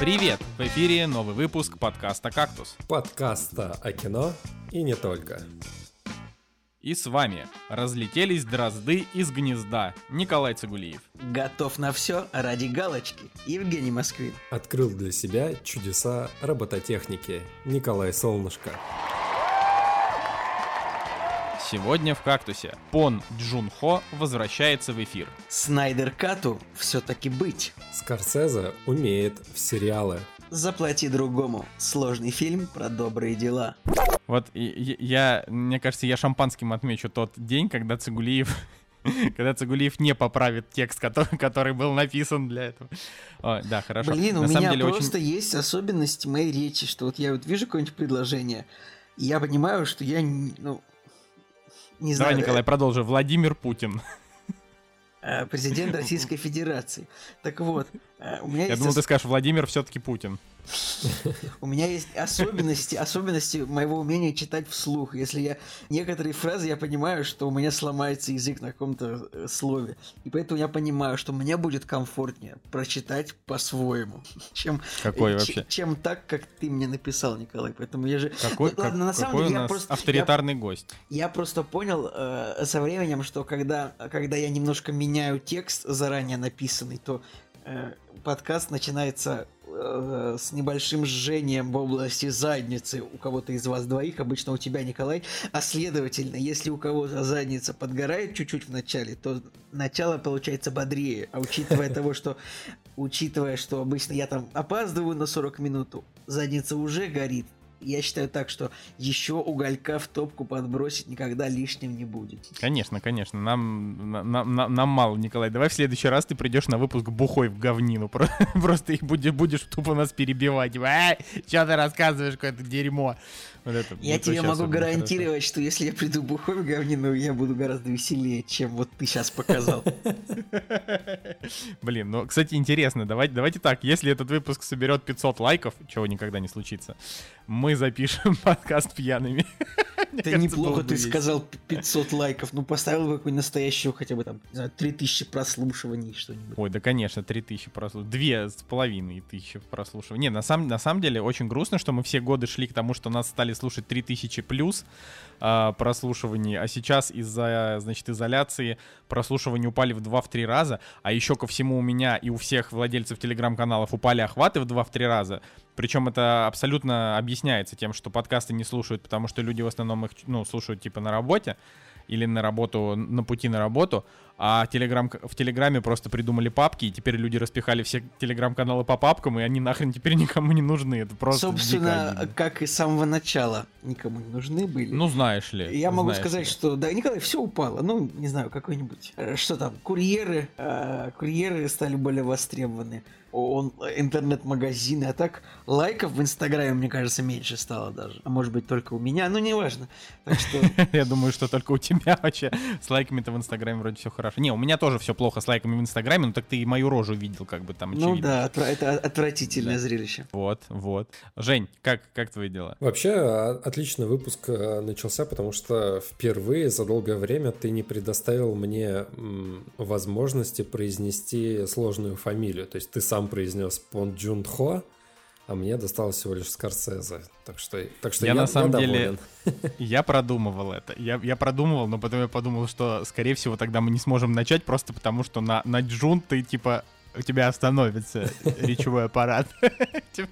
Привет! В эфире новый выпуск подкаста «Кактус». Подкаста о кино и не только. И с вами разлетелись дрозды из гнезда Николай Цигулиев. Готов на все ради галочки. Евгений Москвин. Открыл для себя чудеса робототехники Николай Солнышко. Сегодня в «Кактусе» Пон Джун Хо возвращается в эфир. Снайдер Кату все-таки быть. Скорсезе умеет в сериалы. Заплати другому. Сложный фильм про добрые дела. Вот и- я, мне кажется, я шампанским отмечу тот день, когда Цигулиев когда Цигулиев не поправит текст, который, который был написан для этого. О, да, хорошо. Блин, у На меня деле просто есть особенность моей речи, что вот я вот вижу какое-нибудь предложение, и я понимаю, что я, ну, не Давай, знаю, Николай, продолжи. Владимир Путин. э, президент Российской Федерации. Так вот, э, у меня Я думал, ос- ты скажешь, Владимир все-таки Путин. У меня есть особенности, особенности моего умения читать вслух. Если я некоторые фразы, я понимаю, что у меня сломается язык на каком-то э, слове. И поэтому я понимаю, что мне будет комфортнее прочитать по-своему, чем, Какой э, вообще? чем так, как ты мне написал, Николай. Поэтому я же... Какой, Ну, ладно, на как- самом какой деле у я нас просто- я- авторитарный гость. Я просто понял э, со временем, что когда, когда я немножко меняю текст заранее написанный, то э, подкаст начинается э, с небольшим жжением в области задницы у кого-то из вас двоих, обычно у тебя, Николай, а следовательно, если у кого-то задница подгорает чуть-чуть в начале, то начало получается бодрее, а учитывая того, что учитывая, что обычно я там опаздываю на 40 минут, задница уже горит, я считаю так, что еще уголька в топку подбросить никогда лишним не будет. Конечно, конечно. Нам, на- на- на- нам мало, Николай. Давай в следующий раз ты придешь на выпуск бухой в говнину. Про- Просто их будешь, будешь тупо нас перебивать. А, что ты рассказываешь, какое-то дерьмо. Вот это Я тебе могу гарантировать, что если я приду бухой в говнину, я буду гораздо веселее, чем вот ты сейчас показал. хорошо. Блин, ну, кстати, интересно. Давайте, давайте так. Если этот выпуск соберет 500 лайков, чего никогда не случится, мы запишем подкаст пьяными. Мне Это кажется, неплохо ты сказал 500 лайков, ну поставил бы какую-нибудь настоящую хотя бы там, не знаю, 3000 прослушиваний что-нибудь. Ой, да, конечно, 3000 прослушиваний. Две с половиной тысячи прослушиваний. Не, на самом, на самом деле очень грустно, что мы все годы шли к тому, что нас стали слушать 3000 плюс а, прослушиваний, а сейчас из-за, значит, изоляции прослушивания упали в 2-3 раза, а еще ко всему у меня и у всех владельцев телеграм-каналов упали охваты в 2-3 раза. Причем это абсолютно объясняется тем, что подкасты не слушают, потому что люди в основном их ну, слушают типа на работе или на работу, на пути на работу, а телеграм, в Телеграме просто придумали папки, и теперь люди распихали все телеграм-каналы по папкам, и они нахрен теперь никому не нужны. Это просто Собственно, как и с самого начала никому не нужны были. Ну, знаешь ли. Я могу сказать, ли. что да, Николай, все упало. Ну, не знаю, какой-нибудь. э, Что там, курьеры, э, курьеры стали более востребованы. Он, интернет-магазины, а так лайков в Инстаграме, мне кажется, меньше стало даже. А может быть, только у меня, ну, неважно. Так что Я думаю, что только у тебя вообще с лайками-то в Инстаграме вроде все хорошо. Не, у меня тоже все плохо с лайками в Инстаграме, но так ты и мою рожу видел, как бы там Ну да, это отвратительное зрелище. Вот, вот. Жень, как, как твои дела? Вообще, а, отличный выпуск э, начался, потому что впервые за долгое время ты не предоставил мне возможности произнести сложную фамилию. То есть ты сам произнес Пон Джун Хо, а мне досталось всего лишь Скорсезе. Так что, так что Я я, на самом я деле-. Я продумывал это. Я, я продумывал, но потом я подумал, что, скорее всего, тогда мы не сможем начать, просто потому что на, на джун ты, типа, у тебя остановится речевой аппарат. Типа,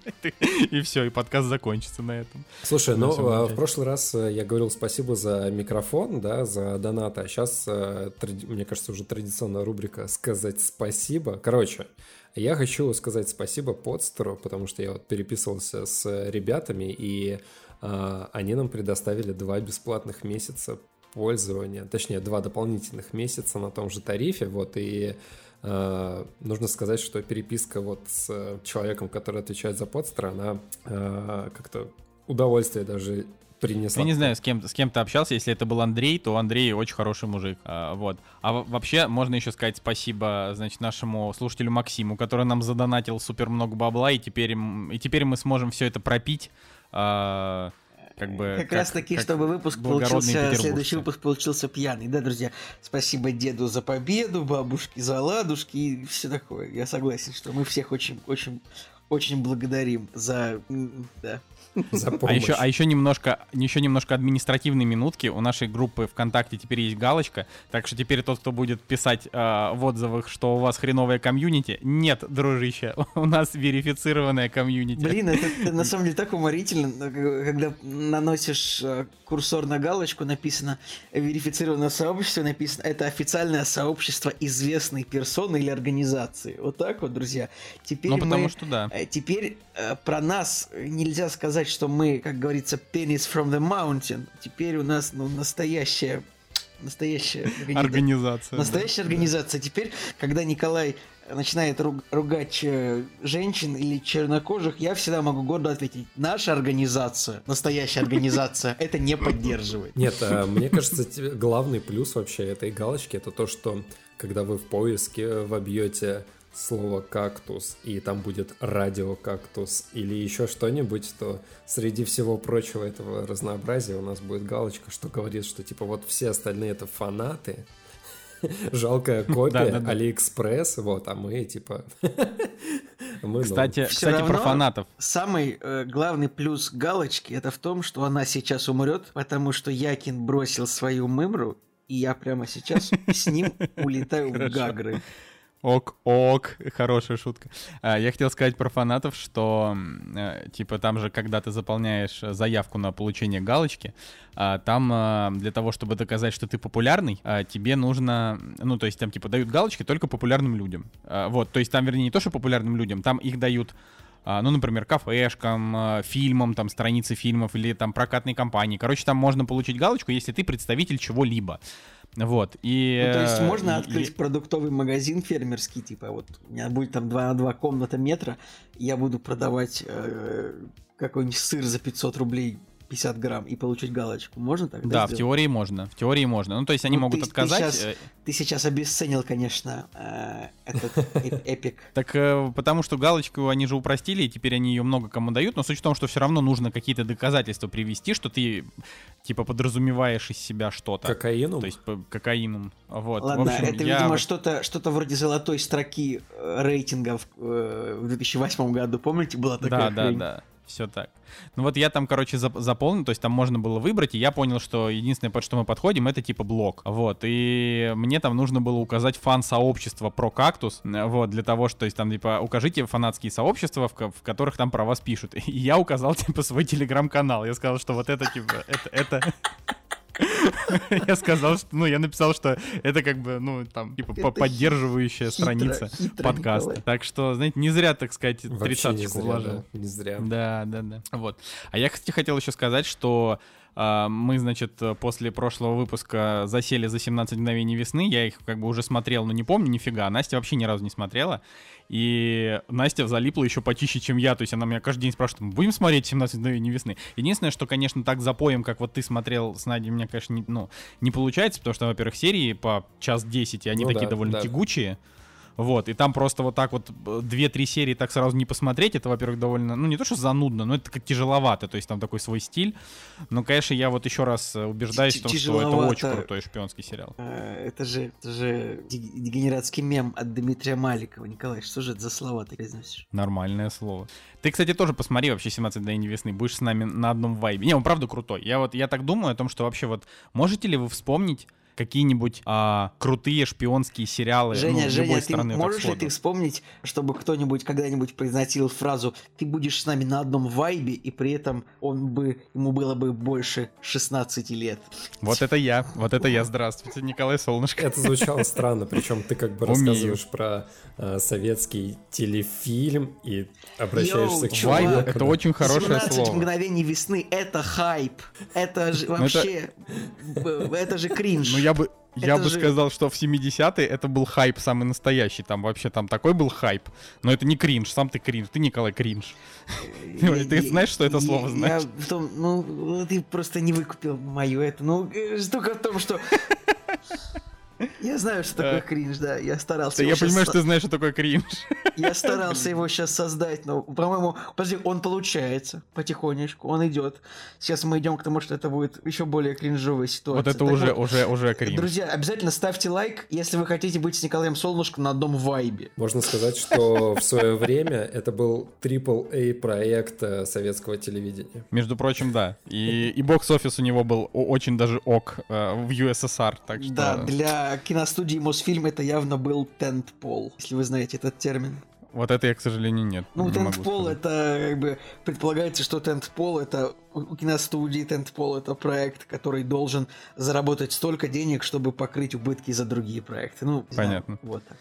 И все, и подкаст закончится на этом. Слушай, ну а, в прошлый раз э, я говорил спасибо за микрофон, да, за донат, а сейчас, мне кажется, уже традиционная рубрика «Сказать спасибо». Короче, я хочу сказать спасибо подстеру, потому что я вот переписывался с ребятами, и а, они нам предоставили два бесплатных месяца пользования, точнее, два дополнительных месяца на том же тарифе, вот, и э, нужно сказать, что переписка вот с человеком, который отвечает за подстер, она э, как-то удовольствие даже принесла. Я не знаю, с кем, с кем ты общался. Если это был Андрей, то Андрей очень хороший мужик. А, вот. А во- вообще, можно еще сказать спасибо, значит, нашему слушателю Максиму, который нам задонатил супер много бабла, и теперь, и теперь мы сможем все это пропить. а, как бы, Как, раз таки, как чтобы выпуск получился, следующий выпуск получился пьяный. Да, друзья, спасибо деду за победу, бабушке за ладушки и все такое. Я согласен, что мы всех очень, очень, очень благодарим за... Да. За помощь. А еще, а еще немножко, еще немножко административной минутки. У нашей группы ВКонтакте теперь есть галочка, так что теперь тот, кто будет писать э, в отзывах, что у вас хреновая комьюнити, нет, дружище, у нас верифицированная комьюнити. Блин, это, это на самом деле так уморительно, когда наносишь э, курсор на галочку, написано верифицированное сообщество, написано это официальное сообщество известной персоны или организации. Вот так вот, друзья. Теперь ну, потому мы, что да. Э, теперь э, про нас нельзя сказать, что мы, как говорится, penis from the mountain. Теперь у нас ну, настоящая настоящая организация. Настоящая да. организация. Теперь, когда Николай начинает ругать э, женщин или чернокожих, я всегда могу гордо ответить, наша организация, настоящая организация, это не поддерживает. Нет, э, мне кажется, главный плюс вообще этой галочки это то, что когда вы в поиске вобьете слово кактус, и там будет радиокактус или еще что-нибудь, то среди всего прочего этого разнообразия у нас будет галочка, что говорит, что типа вот все остальные это фанаты, жалкая копия, Алиэкспресс, вот, а мы типа... мы, кстати, кстати про фанатов. Самый э, главный плюс галочки это в том, что она сейчас умрет, потому что Якин бросил свою мымру, и я прямо сейчас с ним улетаю в Гагры. Ок, ок, хорошая шутка. А, я хотел сказать про фанатов, что э, типа там же, когда ты заполняешь заявку на получение галочки, а, там а, для того, чтобы доказать, что ты популярный, тебе нужно, ну то есть там типа дают галочки только популярным людям. Вот, то есть там, вернее, не то, что популярным людям, там их дают ну, например, кафешкам, фильмам, там, страницы фильмов или там прокатной компании. Короче, там можно получить галочку, если ты представитель чего-либо. Вот, и... Ну, то есть можно открыть и... продуктовый магазин фермерский, типа, вот у меня будет там 2 на 2 комната метра, я буду продавать э, какой-нибудь сыр за 500 рублей 50 грамм и получить галочку. Можно так? Да, сделать? в теории можно. В теории можно. Ну, то есть они ну, могут ты, отказать. Ты сейчас, э, ты сейчас обесценил, конечно, э, этот эпик. Так э, потому что галочку они же упростили, и теперь они ее много кому дают, но суть в том, что все равно нужно какие-то доказательства привести, что ты типа подразумеваешь из себя что-то. Кокаином? То есть кокаином. Вот. Ладно, это, видимо, что-то что вроде золотой строки рейтингов в 2008 году. Помните, была такая Да, да, да все так. Ну вот я там, короче, зап- заполнил, то есть там можно было выбрать, и я понял, что единственное, под что мы подходим, это типа блок. Вот, и мне там нужно было указать фан-сообщество про кактус, вот, для того, что, то есть там, типа, укажите фанатские сообщества, в, в которых там про вас пишут. И я указал, типа, свой телеграм-канал. Я сказал, что вот это, типа, это, это... Я сказал, что, ну, я написал, что это как бы, ну, там, типа, это поддерживающая хитро, страница хитро, подкаста. Николай. Так что, знаете, не зря, так сказать, тридцаточку вложил. Да, не зря. Да, да, да. Вот. А я, кстати, хотел еще сказать, что мы, значит, после прошлого выпуска засели за 17 мгновений весны. Я их как бы уже смотрел, но не помню нифига. Настя вообще ни разу не смотрела. И Настя залипла еще почище, чем я. То есть она меня каждый день спрашивает, будем смотреть 17 мгновений весны? Единственное, что, конечно, так запоем, как вот ты смотрел с Надей, у меня, конечно, не, ну, не получается, потому что, во-первых, серии по час 10, и они ну, такие да, довольно да. тягучие. Вот, и там просто вот так вот 2-3 серии так сразу не посмотреть, это, во-первых, довольно, ну, не то, что занудно, но это как тяжеловато, то есть там такой свой стиль. Но, конечно, я вот еще раз э, убеждаюсь в том, что это очень крутой шпионский сериал. Э, это же, это же дегенератский мем от Дмитрия Маликова. Николай, что же это за слова ты произносишь? Нормальное слово. Ты, кстати, тоже посмотри вообще 17 дней весны, будешь с нами на одном вайбе. Не, он правда крутой. Я вот, я так думаю о том, что вообще вот, можете ли вы вспомнить какие-нибудь а, крутые шпионские сериалы Женя, ну, Женя, любой ты страны. Можешь ли ты вспомнить, чтобы кто-нибудь когда-нибудь произносил фразу «ты будешь с нами на одном вайбе», и при этом он бы, ему было бы больше 16 лет? Вот это я, вот это я. Здравствуйте, Николай Солнышко. Это звучало странно, причем ты как бы рассказываешь про э, советский телефильм и обращаешься Йоу, к чувак, Это очень хорошее 17 слово. мгновений весны — это хайп. Это же вообще... Это... это же кринж. Я бы, я бы же... сказал, что в 70-е это был хайп самый настоящий. Там вообще там такой был хайп. Но это не кринж, сам ты кринж. Ты, Николай, кринж. Ты знаешь, что это слово знаешь? Ну, ты просто не выкупил мою это. Ну, штука в том, что Я знаю, что такое кринж, да. Я старался. Я понимаю, что ты знаешь, что такое кринж. Я старался его сейчас создать, но, по-моему, подожди, он получается потихонечку, он идет. Сейчас мы идем к тому, что это будет еще более кринжовая ситуация. Вот это уже, уже, уже кринж. Друзья, обязательно ставьте лайк, если вы хотите быть с Николаем Солнышком на одном вайбе. Можно сказать, что в свое время это был AAA проект э, советского телевидения. Между прочим, да. И, и бокс-офис у него был очень даже ок э, в USSR, так что... Да, для киностудии Мосфильм это явно был тентпол, если вы знаете этот термин. Вот это я, к сожалению, нет. Ну, тентпол это как бы предполагается, что тентпол это у киностудии тентпол это проект, который должен заработать столько денег, чтобы покрыть убытки за другие проекты. Ну, понятно. Знаю, вот так.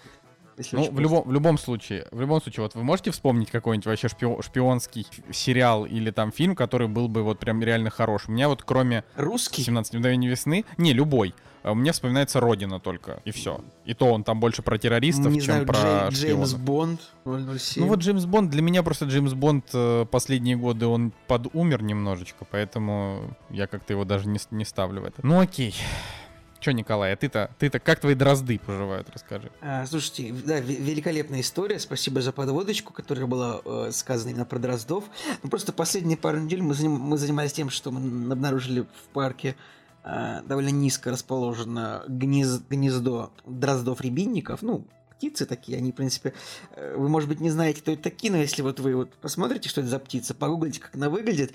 Если ну, в любом, в любом случае, в любом случае, вот вы можете вспомнить какой-нибудь вообще шпион, шпионский сериал или там фильм, который был бы вот прям реально хорош? У меня вот кроме... Русский? 17 мгновений весны, не, любой. А мне вспоминается Родина только, и все. И то он там больше про террористов, не чем знаю, про Джей, Джеймс Бонд 007. Ну вот Джеймс Бонд, для меня просто Джеймс Бонд э, последние годы, он подумер немножечко, поэтому я как-то его даже не, не ставлю в это. Ну окей. Че, Николай, а ты-то, ты-то как твои дрозды поживают, расскажи. А, слушайте, да, великолепная история, спасибо за подводочку, которая была э, сказана именно про дроздов. Ну, просто последние пару недель мы, заним, мы занимались тем, что мы обнаружили в парке э, довольно низко расположено гнез, гнездо дроздов-рябинников, ну, птицы такие, они, в принципе, э, вы, может быть, не знаете, кто это такие, но если вот вы вот посмотрите, что это за птица, погуглите, как она выглядит,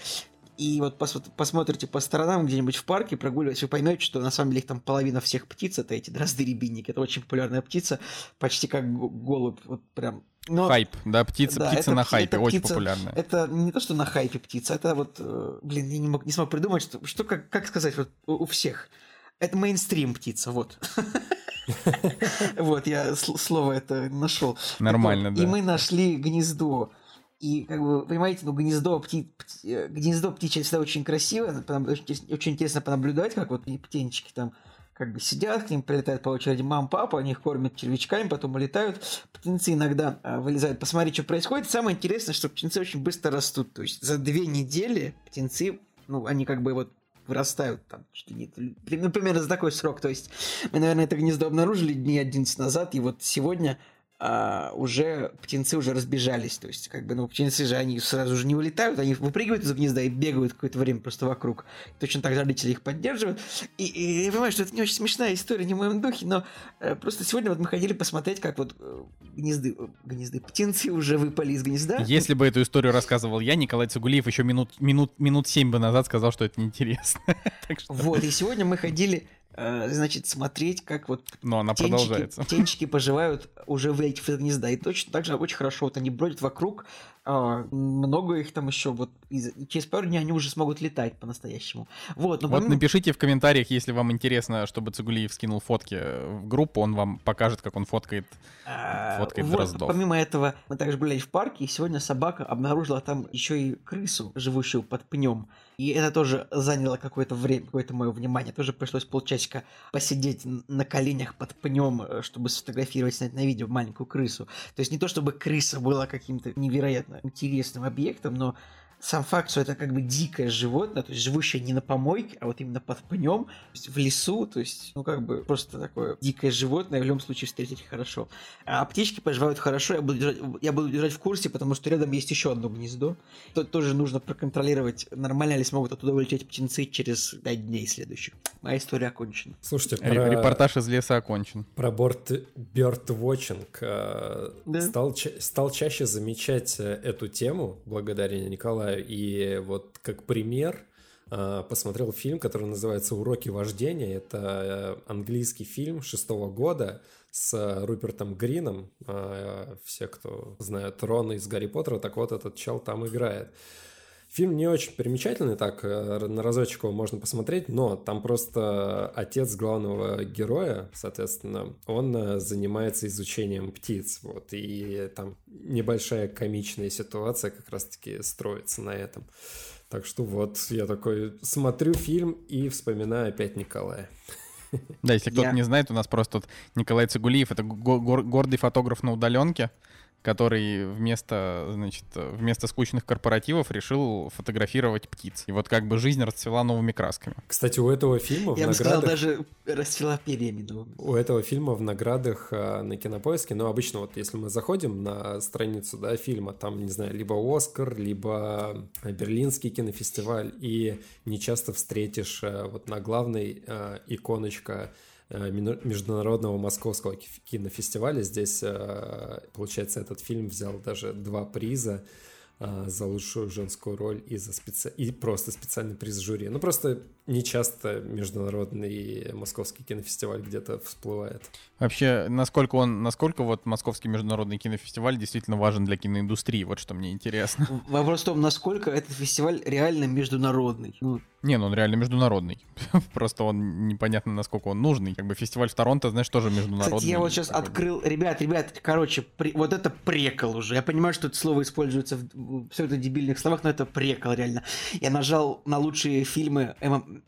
и вот пос посмотрите по сторонам где-нибудь в парке, прогуливаясь, вы поймете, что на самом деле их там половина всех птиц это эти дрозды-рябинники. Это очень популярная птица, почти как голубь, вот прям но, Хайп, да, птица, да, птица это, на хайпе, очень птица, популярная. Это не то, что на хайпе птица, это вот, э, блин, я не, мог, не смог придумать, что, что как, как сказать, вот у всех. Это мейнстрим птица, вот. Вот, я слово это нашел. Нормально, да. И мы нашли гнездо и, как бы, понимаете, ну, гнездо, пти... Э, гнездо птичье всегда очень красиво, очень, очень интересно понаблюдать, как вот птенчики там как бы сидят, к ним прилетают по очереди мам, папа, они их кормят червячками, потом улетают. Птенцы иногда а, вылезают посмотреть, что происходит. Самое интересное, что птенцы очень быстро растут. То есть за две недели птенцы, ну, они как бы вот вырастают там, что не, ну, примерно за такой срок. То есть мы, наверное, это гнездо обнаружили дней 11 назад, и вот сегодня а, уже птенцы уже разбежались. То есть, как бы, ну, птенцы же, они сразу же не вылетают, они выпрыгивают из гнезда и бегают какое-то время просто вокруг. Точно так же родители их поддерживают. И, и я понимаю, что это не очень смешная история, не в моем духе, но э, просто сегодня вот мы ходили посмотреть, как вот э, гнезды, э, гнезды, птенцы уже выпали из гнезда. Если бы эту историю рассказывал я, Николай Цугулиев еще минут, минут, минут семь бы назад сказал, что это неинтересно. Вот, и сегодня мы ходили значит, смотреть, как вот Но она птенчики, продолжается. птенчики поживают уже вылетев из гнезда. И точно так же очень хорошо вот они бродят вокруг, а, много их там еще, вот из, через пару дней они уже смогут летать по-настоящему. Вот, но вот помимо... напишите в комментариях, если вам интересно, чтобы Цигулиев скинул фотки в группу, он вам покажет, как он фоткает, а, фоткает вот, дроздов. Помимо этого, мы также гуляли в парке, и сегодня собака обнаружила там еще и крысу, живущую под пнем. И это тоже заняло какое-то время, какое-то мое внимание. Тоже пришлось полчасика посидеть на коленях под пнем, э, чтобы сфотографировать, снять на видео маленькую крысу. То есть не то, чтобы крыса была каким-то невероятно интересным объектом, но сам факт, что это как бы дикое животное, то есть живущее не на помойке, а вот именно под пнем, в лесу, то есть, ну, как бы просто такое дикое животное, в любом случае встретить хорошо. А птички поживают хорошо, я буду держать, я буду держать в курсе, потому что рядом есть еще одно гнездо. Тут тоже нужно проконтролировать, нормально ли смогут оттуда вылететь птенцы через 5 дней следующих. Моя история окончена. Слушайте, про... репортаж из леса окончен. Про борт бёрдвотчинг э, да? стал, стал чаще замечать э, эту тему благодаря Николаю и вот как пример а, посмотрел фильм, который называется «Уроки вождения». Это э, английский фильм шестого года с Рупертом Грином. Все, кто знают Рона из «Гарри Поттера», так вот этот чел там играет. Фильм не очень примечательный, так, э, на разочек его можно посмотреть, но там просто отец главного героя, соответственно, он э, занимается изучением птиц, вот, и там небольшая комичная ситуация как раз-таки строится на этом. Так что вот, я такой смотрю фильм и вспоминаю опять Николая. Да, если кто-то не знает, у нас просто тут Николай Цигулиев, это гордый фотограф на удаленке, который вместо, значит, вместо скучных корпоративов решил фотографировать птиц. И вот как бы жизнь расцвела новыми красками. Кстати, у этого фильма в Я бы сказал, наградах... даже расцвела перьями. новыми. У этого фильма в наградах а, на кинопоиске, ну, обычно вот если мы заходим на страницу, да, фильма, там, не знаю, либо Оскар, либо Берлинский кинофестиваль, и не часто встретишь а, вот на главной а, иконочка а, Международного Московского ки- кинофестиваля. Здесь, а, получается, этот фильм взял даже два приза а, за лучшую женскую роль и за специ... и просто специальный приз жюри. Ну просто не часто международный московский кинофестиваль где-то всплывает. Вообще, насколько он, насколько вот Московский международный кинофестиваль действительно важен для киноиндустрии, вот что мне интересно. Вопрос в том, насколько этот фестиваль реально международный. Ну, Не, ну он реально международный. Просто он непонятно, насколько он нужный. Как бы фестиваль в Торонто, знаешь, тоже международный. Кстати, я вот сейчас такой. открыл... Ребят, ребят, короче, при- вот это прекол уже. Я понимаю, что это слово используется в все это дебильных словах, но это прекол реально. Я нажал на лучшие фильмы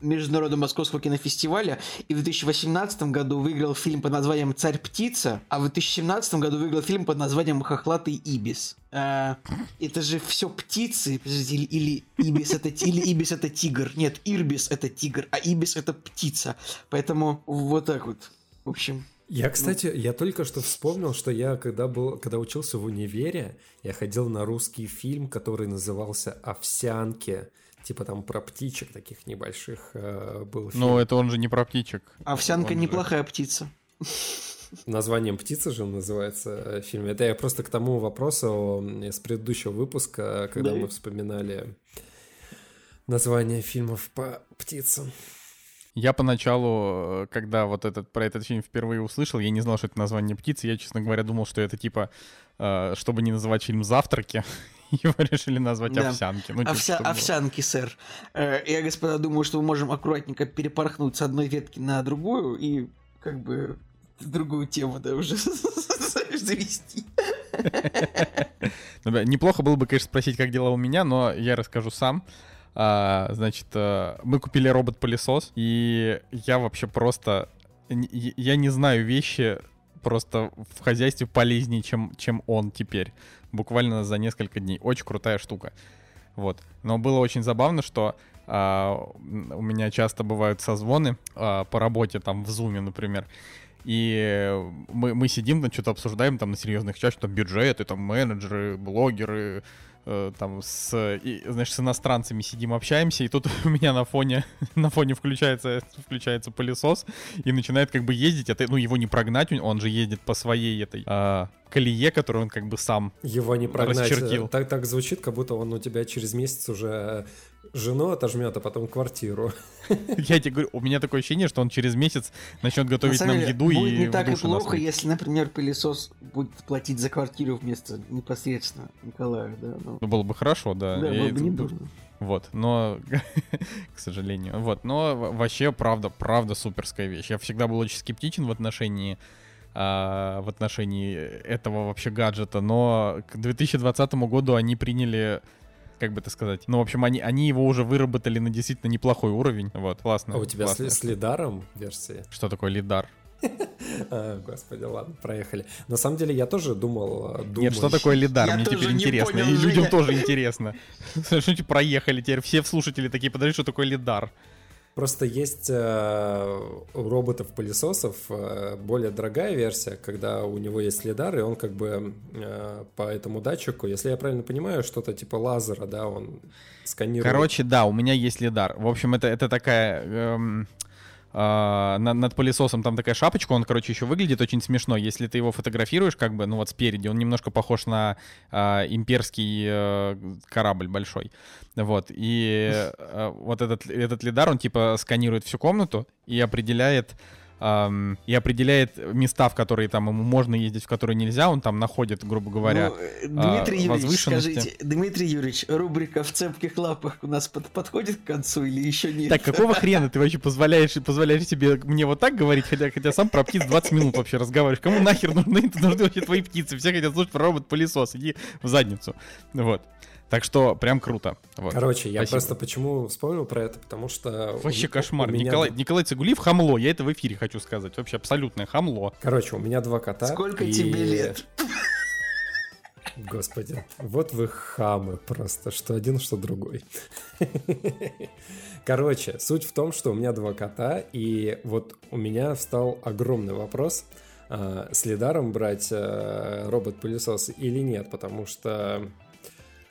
Международного Московского кинофестиваля, и в 2018 году выиграл фильм под названием «Царь-птица», а в 2017 году выиграл фильм под названием «Хохлатый ибис». А, это же все птицы, или, или ибис это или ибис это тигр. Нет, ирбис это тигр, а ибис это птица. Поэтому вот так вот. В общем, Я, кстати, я только что вспомнил, что я, когда был, когда учился в универе, я ходил на русский фильм, который назывался «Овсянки». Типа там про птичек таких небольших э, был фильм. Ну, это он же не про птичек. овсянка Он же- неплохая птица. Названием «Птица» же называется э, фильм. Это я просто к тому вопросу с предыдущего выпуска, когда Да. мы вспоминали название фильмов по птицам. Я поначалу, э, когда вот этот, про этот фильм впервые услышал, я не знал, что это название птицы. Я, честно говоря, думал, что это типа, э, чтобы не называть фильм «Завтраки», его решили назвать Да. «Овсянки». Ну, типа, Овся- было. овсянки, сэр. Э, Я, господа, думаю, что мы можем аккуратненько перепорхнуть с одной ветки на другую и как бы другую тему, да, уже завести. Ну Неплохо было бы, конечно, спросить, как дела у меня, но я расскажу сам. А, значит, э, мы купили робот-пылесос, и я вообще просто... Я не знаю вещи просто в хозяйстве полезнее, чем, чем он теперь. Буквально за несколько дней. Очень крутая штука. Вот. Но было очень забавно, что а, у меня часто бывают созвоны а, по работе, там, в зуме, например. И мы, мы сидим, там что-то обсуждаем там на серьезных чашах, там бюджеты, там менеджеры, блогеры, там с, и, знаешь, с иностранцами сидим, общаемся, и тут у меня на фоне, на фоне включается, включается пылесос и начинает как бы ездить, это, ну, его не прогнать, он- он же ездит по своей этой а, колее, которую он как бы сам Его не прогнать. Расчертил. Так, так звучит, как будто он у тебя через месяц уже жену отожмет, а потом квартиру. Я тебе говорю, у меня такое ощущение, что он через месяц начнет На готовить нам деле, еду будет и не так и плохо, если, например, пылесос будет платить за квартиру вместо непосредственно Николая, да. Ну, Ну, было бы хорошо, да. да, было бы не дурно. Вот, но, к сожалению, вот, но вообще, правда, правда суперская вещь. Я всегда был очень скептичен в отношении а, в отношении этого вообще гаджета, но к 2020 году они приняли как бы это сказать, ну, в общем, они, они его уже выработали на действительно неплохой уровень, вот, классно. А у тебя с, классно. с лидаром версии? Что такое лидар? А, господи, ладно, проехали. На самом деле я тоже думал... э, Нет, что такое лидар? Я Мне теперь интересно. понял, И людям тоже интересно. Что проехали теперь? Все слушатели такие, подожди, что такое лидар? Просто есть э, у роботов-пылесосов э, более дорогая версия, когда у него есть лидар, и он как бы э, по этому датчику, если я правильно понимаю, что-то типа лазера, да, он сканирует. Короче, да, у меня есть лидар. В общем, это, это такая... эм, а, на- над пылесосом там такая шапочка, он, короче, еще выглядит очень смешно. Если ты его фотографируешь, как бы, ну вот спереди, он немножко похож на а, имперский э, корабль большой. Вот. И э, вот этот, этот лидар, он типа сканирует всю комнату и определяет ам, и определяет места, в которые там ему можно ездить, в которые нельзя, он там находит, грубо говоря, Ну, э, Дмитрий а, Юрьевич, возвышенности. скажите, Дмитрий Юрьевич, рубрика «В цепких лапах» у нас под- подходит к концу или еще нет? Так, какого хрена ты вообще позволяешь, позволяешь себе мне вот так говорить, хотя, хотя сам про птиц 20 минут вообще разговариваешь? Кому нахер нужны, нужны вообще твои птицы? Все хотят слушать про робот-пылесос, иди в задницу. Вот. Так что прям круто. Вот. Короче, я Спасибо. просто почему вспомнил про это, потому что... Вообще у- кошмар. у меня Николай, Николай Цигулиев хамло, я это в эфире хочу сказать. Вообще абсолютное хамло. Короче, у меня два кота. Сколько и- тебе лет? Господи, вот вы хамы просто, что один, что другой. Короче, суть в том, что у меня два кота, и вот у меня встал огромный вопрос, э, с лидаром брать э, робот-пылесос или нет, потому что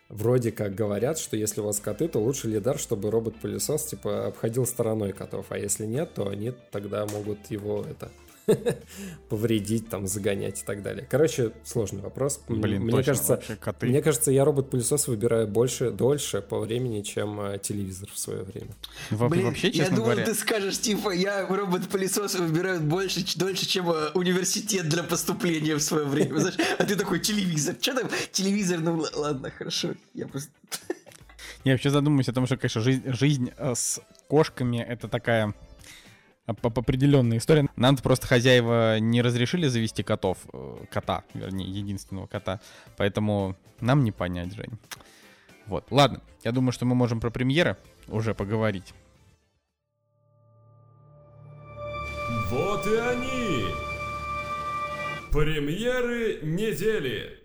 вроде как говорят, что если у вас коты, то лучше лидар, чтобы робот-пылесос типа обходил стороной котов, а если нет, то они тогда могут его это повредить, там, загонять и так далее. Короче, сложный вопрос. Блин, мне точно, кажется, вообще коты. мне кажется, я робот-пылесос выбираю больше, дольше по времени, чем э, телевизор в свое время. Во- Блин, вообще, я честно думал, говоря, ты скажешь, типа, я робот-пылесос выбираю больше, ч- дольше, чем э, университет для поступления в свое время. Знаешь, а ты такой, телевизор. Что там? Телевизор, ну л- ладно, хорошо. Я просто... я вообще задумываюсь о том, что, конечно, жизнь, жизнь э, с кошками это такая определенная история. Нам просто хозяева не разрешили завести котов, э, кота, вернее, единственного кота, поэтому нам не понять, Жень. Вот, ладно, я думаю, что мы можем про премьеры уже поговорить. Вот и они! Премьеры недели!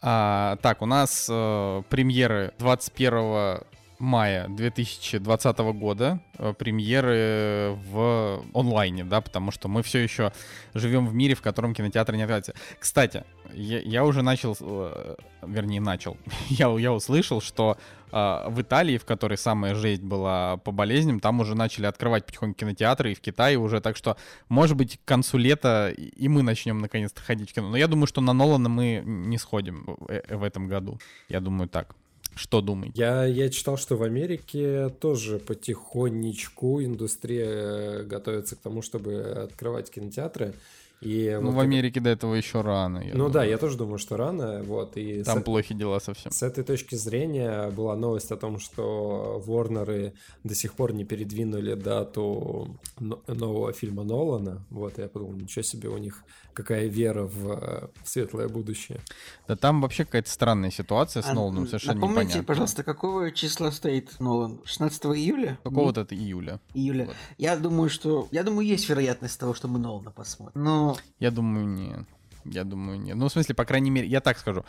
А, так, у нас э, премьеры 21 мая 2020 года, э, премьеры в онлайне, да, потому что мы все еще живем в мире, в котором кинотеатры не открываются. Кстати, я, я уже начал, э, вернее, начал, я, я услышал, что э, в Италии, в которой самая жесть была по болезням, там уже начали открывать потихоньку кинотеатры, и в Китае уже, так что, может быть, к концу лета и- мы начнем наконец-то ходить в кино. Но я думаю, что на Нолана мы не сходим э, в этом году. Я думаю так. Что думаете? Я, я читал, что в Америке тоже потихонечку индустрия э, готовится к тому, чтобы открывать кинотеатры. И Ну, вот в это- Америке до этого еще рано. я Ну да, думаю. я тоже думаю, что рано. Вот, и Там с- плохи дела совсем. С этой точки зрения была новость о том, что Ворнеры до сих пор не передвинули дату но- нового фильма Нолана. Вот, я подумал, ничего себе, у них какая вера в э, светлое будущее. Да там вообще какая-то странная ситуация с А, Ноланом, совершенно Напомните, непонятно. пожалуйста, какого числа стоит Нолан? 16 июля? Какого-то это июля. Июля. Вот. Я думаю, что... Я думаю, есть вероятность того, что мы Нолана посмотрим. Но Я думаю, нет. Я думаю, нет. Ну, в смысле, по крайней мере, я так скажу.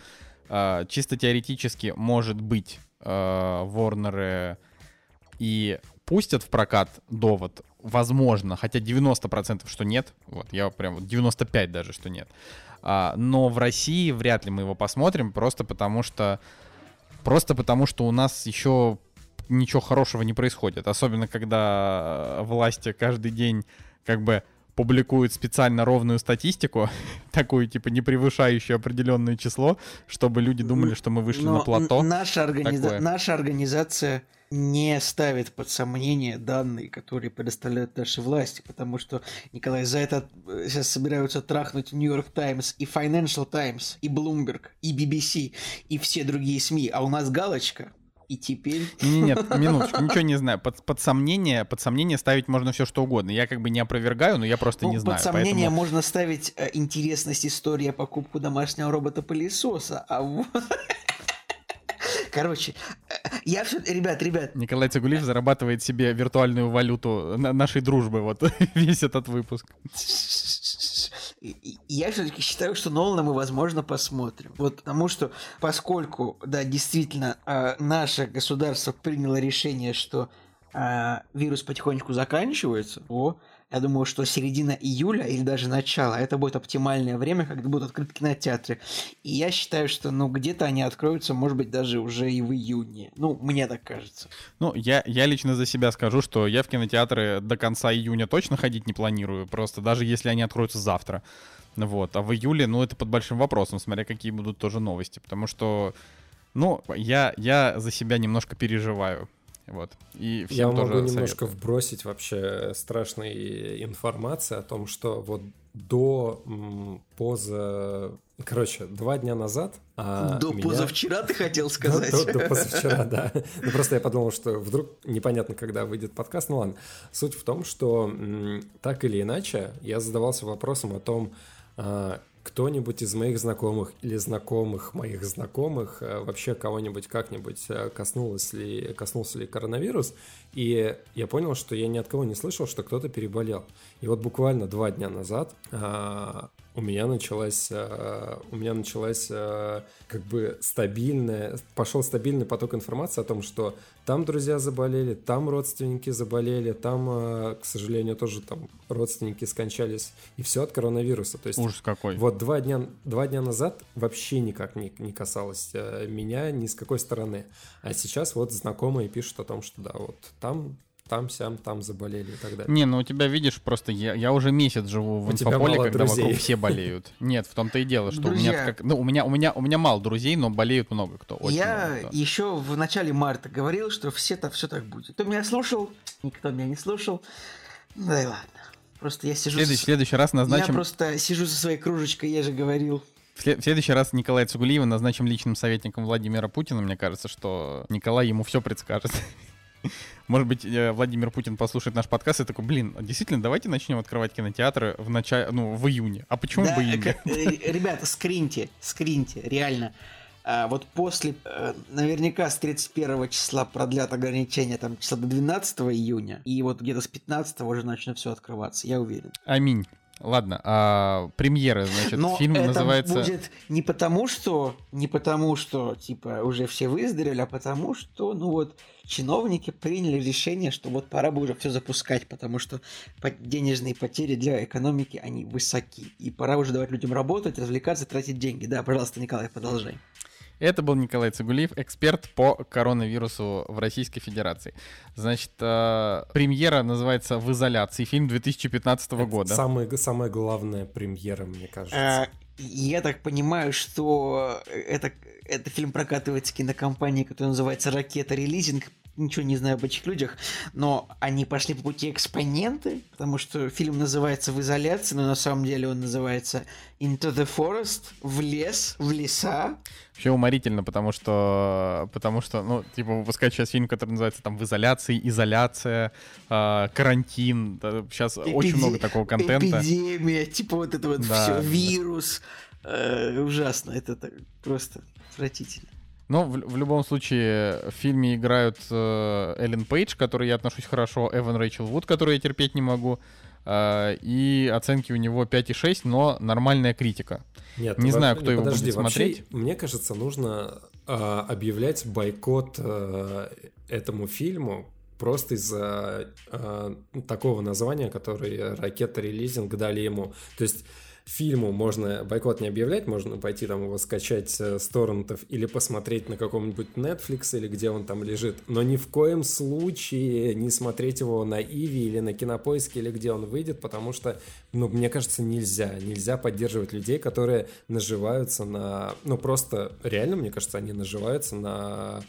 А, чисто теоретически, может быть, а, Ворнеры и пустят в прокат довод, возможно, хотя 90% что нет, вот, я прям вот 95 даже, что нет. А, но в России вряд ли мы его посмотрим, просто потому что просто потому что у нас еще ничего хорошего не происходит, особенно когда э, власти каждый день как бы публикуют специально ровную статистику, такую типа не превышающую определенное число, чтобы люди думали, что мы вышли но на плато. Наша, организа- наша организация не ставит под сомнение данные, которые предоставляют наши власти, потому что, Николай, за это э, сейчас собираются трахнуть Нью-Йорк Таймс и Financial Times, и Bloomberg, и BBC, и все другие СМИ, а у нас галочка, и теперь... Не, нет, минуточку, ничего не знаю. Под, под сомнение, под сомнение ставить можно все что угодно. Я как бы не опровергаю, но я просто Ну, не под знаю. сомнение поэтому- можно ставить э, интересность истории о покупку домашнего робота-пылесоса, а вот... Короче, э, я все... Ребят, ребят, Николай Цигулиев зарабатывает себе виртуальную валюту на- нашей дружбы, вот весь этот выпуск. Я все-таки считаю, что Нолана мы, возможно, посмотрим. Вот потому что, поскольку, да, действительно, а, наше государство приняло решение, что а, вирус потихонечку заканчивается, то я думаю, что середина июля или даже начало, это будет оптимальное время, когда будут открыты кинотеатры. И я считаю, что, ну, где-то они откроются, может быть, даже уже и в июне. Ну, мне так кажется. Ну, я, я лично за себя скажу, что я в кинотеатры до конца июня точно ходить не планирую, просто даже если они откроются завтра. Вот, а в июле, ну, это под большим вопросом, смотря какие будут тоже новости, потому что, ну, я, я за себя немножко переживаю, вот, и всем Я тоже могу немножко советую. вбросить вообще страшной информации о том, что вот до м, поза... Короче, два дня назад... а, До меня- позавчера ты хотел До- сказать? До, до позавчера, да. Ну, просто я подумал, что вдруг непонятно, когда выйдет подкаст. Ну ладно. Суть в том, что м, так или иначе я задавался вопросом о том, а, кто-нибудь из моих знакомых или знакомых моих знакомых э, вообще кого-нибудь как-нибудь э, коснулось ли, коснулся ли коронавирус, и я понял, что я ни от кого не слышал, что кто-то переболел. И вот буквально два дня назад а, у меня началась, э, у меня началась э, как бы стабильная, пошел стабильный поток информации о том, что там друзья заболели, там родственники заболели, там, э, к сожалению, тоже там родственники скончались, и все от коронавируса. То есть, Ужас какой. Вот два дня, два дня назад вообще никак не, не касалось меня ни с какой стороны. А сейчас вот знакомые пишут о том, что да, вот там там, сям, там заболели и так далее. Не, ну у тебя, видишь, просто я, я уже месяц живу в у инфополе, когда друзей. вокруг все болеют. Нет, в том-то и дело, что Друзья. у меня как, ну, у меня, у меня, у меня мало друзей, но болеют много кто. Очень я много кто. еще в начале марта говорил, что все так все так будет. Кто меня слушал, никто меня не слушал. Да и ладно. Просто я сижу... Следующий, с... следующий раз назначим... Я просто сижу со своей кружечкой, я же говорил. В следующий раз Николая Цугулиева назначим личным советником Владимира Путина. Мне кажется, что Николай ему все предскажет. Может быть, э, Владимир Путин послушает наш подкаст и такой, блин, действительно, давайте начнем открывать кинотеатры в начале, ну, в июне. А почему да, в июне? Э, ребята, скриньте, скриньте, реально. А вот после, э, наверняка с 31 числа продлят ограничения там числа до 12 июня, и вот где-то с 15 уже начнет все открываться, я уверен. Аминь. Ладно, а премьера, значит, Но фильм это называется... будет не потому, что, не потому, что, типа, уже все выздоровели, а потому, что, ну вот, чиновники приняли решение, что вот пора бы уже все запускать, потому что денежные потери для экономики, они высоки. И пора уже давать людям работать, развлекаться, тратить деньги. Да, пожалуйста, Николай, продолжай. Это был Николай Цигулиев, эксперт по коронавирусу в Российской Федерации. Значит, э, премьера называется «В изоляции», фильм 2015 это года. Самая, самая главная премьера, мне кажется. А, я так понимаю, что это, это фильм прокатывается кинокомпанией, которая называется «Ракета Релизинг», ничего не знаю об этих людях, но они пошли по пути экспоненты, потому что фильм называется «В изоляции», но на самом деле он называется «Into the Forest», «В лес», «В леса». Вообще уморительно, потому что, потому что, ну, типа, выпускать сейчас фильм, который называется там «В изоляции», «Изоляция», э, «Карантин», сейчас Эпиде... очень много такого контента. Эпидемия, типа вот это вот да, все, вирус. Э, ужасно, это так, просто отвратительно. Но в, в любом случае в фильме играют э, Эллен Пейдж, к которой я отношусь хорошо, Эван Рэйчел Вуд, которую я терпеть не могу, э, и оценки у него 5,6, но нормальная критика. Нет, не знаю, кто его подожди, будет смотреть. Вообще, мне кажется, нужно э, объявлять бойкот э, этому фильму просто из-за э, такого названия, который ракета релизинг дали ему. То есть фильму можно бойкот не объявлять, можно пойти там его скачать с торрентов или посмотреть на каком-нибудь Netflix или где он там лежит, но ни в коем случае не смотреть его на Иви или на Кинопоиске или где он выйдет, потому что, ну, мне кажется, нельзя. Нельзя поддерживать людей, которые наживаются на... Ну, просто реально, мне кажется, они наживаются на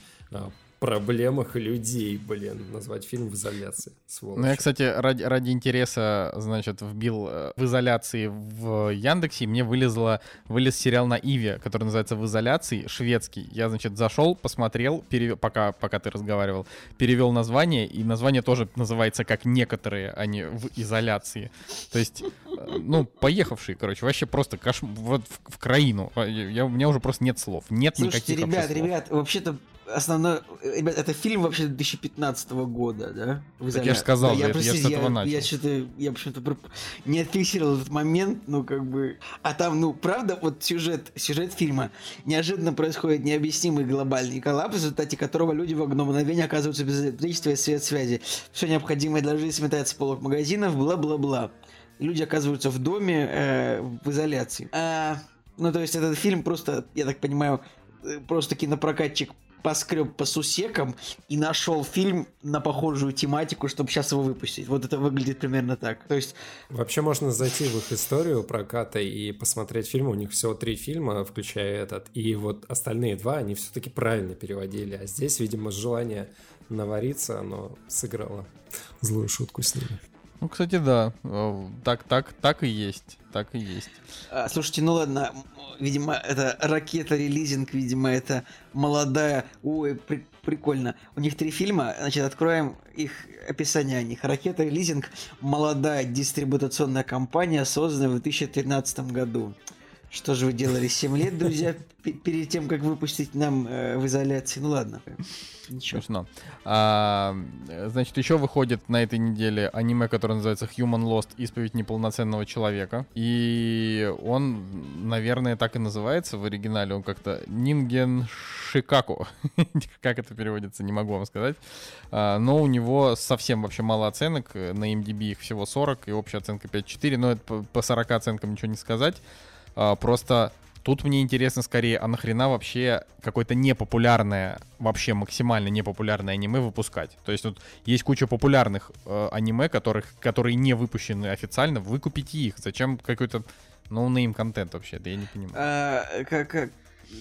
проблемах людей, блин, назвать фильм в изоляции. Сволочь. Ну, я, кстати, ради, ради интереса, значит, вбил э, в изоляции в Яндексе, и мне вылезло, вылез сериал на Иве, который называется «В изоляции», шведский. Я, значит, зашел, посмотрел, перевел, пока, пока ты разговаривал, перевел название, и название тоже называется как «Некоторые», а не «В изоляции». То есть, э, ну, поехавшие, короче, вообще просто каш... вот в, в краину. Я, у меня уже просто нет слов. Нет Слушайте, никаких ребят, ребят, вообще-то основной... Ребят, это фильм вообще 2015 года, да? Вы так я же сказал, да, я, я, я с этого я, начал. Я что-то, я почему-то не отфиксировал этот момент, ну, как бы... А там, ну, правда, вот сюжет, сюжет фильма. Неожиданно происходит необъяснимый глобальный коллапс, в результате которого люди в одно мгновение оказываются без электричества и свет связи. Все необходимое для жизни сметается с полок магазинов, бла-бла-бла. Люди оказываются в доме э, в изоляции. А, ну, то есть этот фильм просто, я так понимаю, э, просто кинопрокатчик поскреб по сусекам и нашел фильм на похожую тематику, чтобы сейчас его выпустить. Вот это выглядит примерно так. То есть... Вообще можно зайти в их историю проката и посмотреть фильмы. У них всего три фильма, включая этот. И вот остальные два, они все-таки правильно переводили. А здесь, видимо, желание навариться, оно сыграло злую шутку с ними. Ну, кстати, да. Э, так, так, так и есть. Так и есть. А, слушайте, ну ладно, видимо, это ракета релизинг, видимо, это молодая. Ой, при, прикольно. У них три фильма. Значит, откроем их описание о них. Ракета релизинг молодая дистрибутационная компания, созданная в 2013 году. Что же вы делали 7 лет, друзья, перед тем, как выпустить нам э, в изоляции? Ну ладно. Ничего. А, значит, еще выходит на этой неделе аниме, которое называется Human Lost. Исповедь неполноценного человека. И он, наверное, так и называется в оригинале. Он как-то Нинген Шикаку. как это переводится, не могу вам сказать. А, но у него совсем вообще мало оценок. На MDB их всего 40, и общая оценка 5.4. Но это по 40 оценкам ничего не сказать. А, просто тут мне интересно скорее, а нахрена вообще какое-то непопулярное, вообще максимально непопулярное аниме выпускать? То есть тут есть куча популярных э, аниме, которых, которые не выпущены официально, выкупите их. Зачем какой-то no-name контент вообще? Это я не понимаю. А, как, как,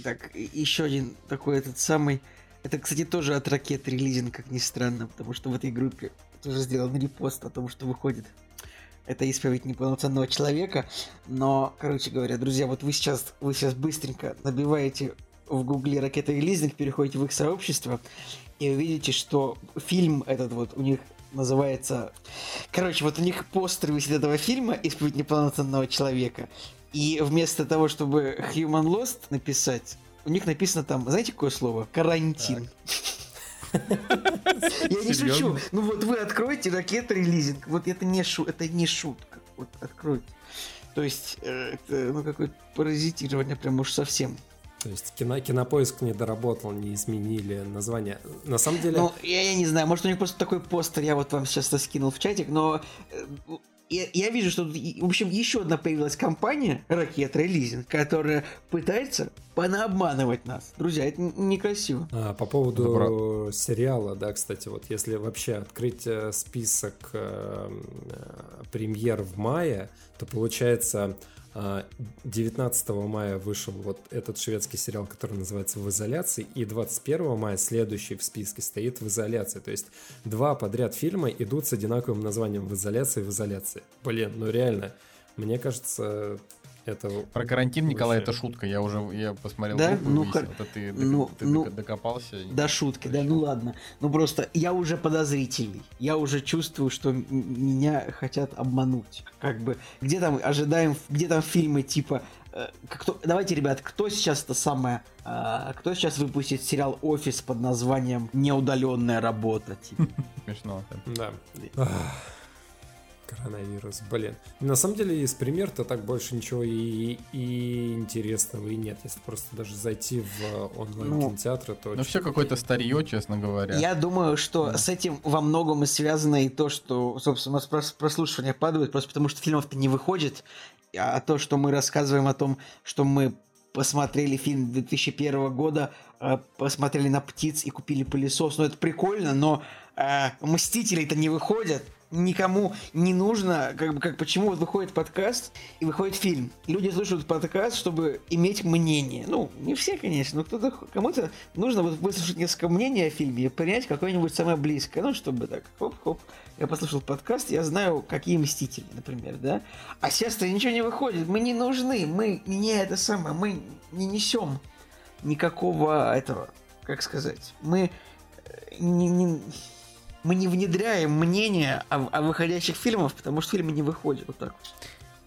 так, еще один такой этот самый... Это, кстати, тоже от Ракета Релизинг, как ни странно, потому что в этой группе тоже сделан репост о том, что выходит это исповедь неполноценного человека. Но, короче говоря, друзья, вот вы сейчас, вы сейчас быстренько набиваете в гугле Ракета Релизинг, переходите в их сообщество, и увидите, что фильм этот вот у них называется... Короче, вот у них постер висит этого фильма «Исповедь неполноценного человека». И вместо того, чтобы Human Lost написать, у них написано там, знаете, какое слово? Карантин. Так. Я не шучу. Ну вот вы откроете ракет релизинг. Вот это не, шу это не шутка. Вот откройте. То есть, э, это, ну, какое-то паразитирование прям уж совсем. То есть кино, кинопоиск не доработал, не изменили название. На самом деле... Ну, я, я не знаю, может у них просто такой постер, я вот вам сейчас скинул в чатик, но э, я, я вижу, что, в общем, еще одна появилась компания, Ракет Релизинг, которая пытается понаобманывать нас. Друзья, это некрасиво. А, по поводу Добро. сериала, да, кстати, вот если вообще открыть э, список э, э, премьер в мае, то получается 19 а, мая вышел вот этот шведский сериал, который называется «В изоляции», и 21 мая следующий в списке стоит «В изоляции». То есть два подряд фильма идут с одинаковым названием «В изоляции», «В изоляции». Блин, ну реально, мне кажется, это Про карантин. Николай, это шутка. Я уже я посмотрел да? ну, выяснил. Это ты, ну, ты ну, докопался. Да, шутки, да, ну ладно. Ну просто я уже подозрительный. Я уже чувствую, что меня хотят обмануть. Как бы, где там ожидаем, где там фильмы типа э, кто, давайте, ребят, кто сейчас это самое, а, кто сейчас выпустит сериал «Офис» под названием «Неудаленная работа»? Типа? Смешно. Да. Коронавирус, блин. На самом деле из пример-то так больше ничего и, и интересного и нет. Если просто даже зайти в онлайн-кинотеатры, то... Ну все какое-то старье, честно говоря. Я думаю, что да. с этим во многом и связано и то, что, собственно, у нас прослушивание падает, просто потому что фильмов-то не выходит, а то, что мы рассказываем о том, что мы посмотрели фильм 2001 года, э, посмотрели на птиц и купили пылесос. Ну, это прикольно, но э, Мстители-то не выходят никому не нужно, как бы, как почему вот выходит подкаст и выходит фильм. Люди слушают подкаст, чтобы иметь мнение. Ну, не все, конечно, но кто-то, кому-то нужно вот выслушать несколько мнений о фильме и принять какое-нибудь самое близкое. Ну, чтобы так, хоп-хоп, я послушал подкаст, я знаю, какие Мстители, например, да? А сейчас ничего не выходит, мы не нужны, мы не это самое, мы не несем никакого этого, как сказать, мы э, не, не мы не внедряем мнение о, о выходящих фильмах, потому что фильмы не выходят вот так.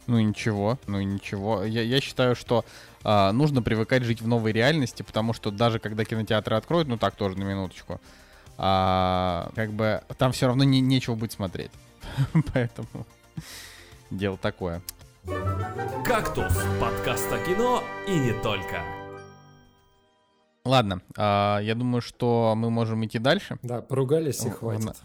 Ну и ничего, ну и ничего. Я, я считаю, что э, нужно привыкать жить в новой реальности, потому что даже когда кинотеатры откроют, ну так тоже на минуточку, а, как бы там все равно не, нечего будет смотреть. Поэтому дело такое. «Кактус» — подкаст о кино и не только. Ладно, а, я думаю, что мы можем идти дальше. Да, поругались и хватит.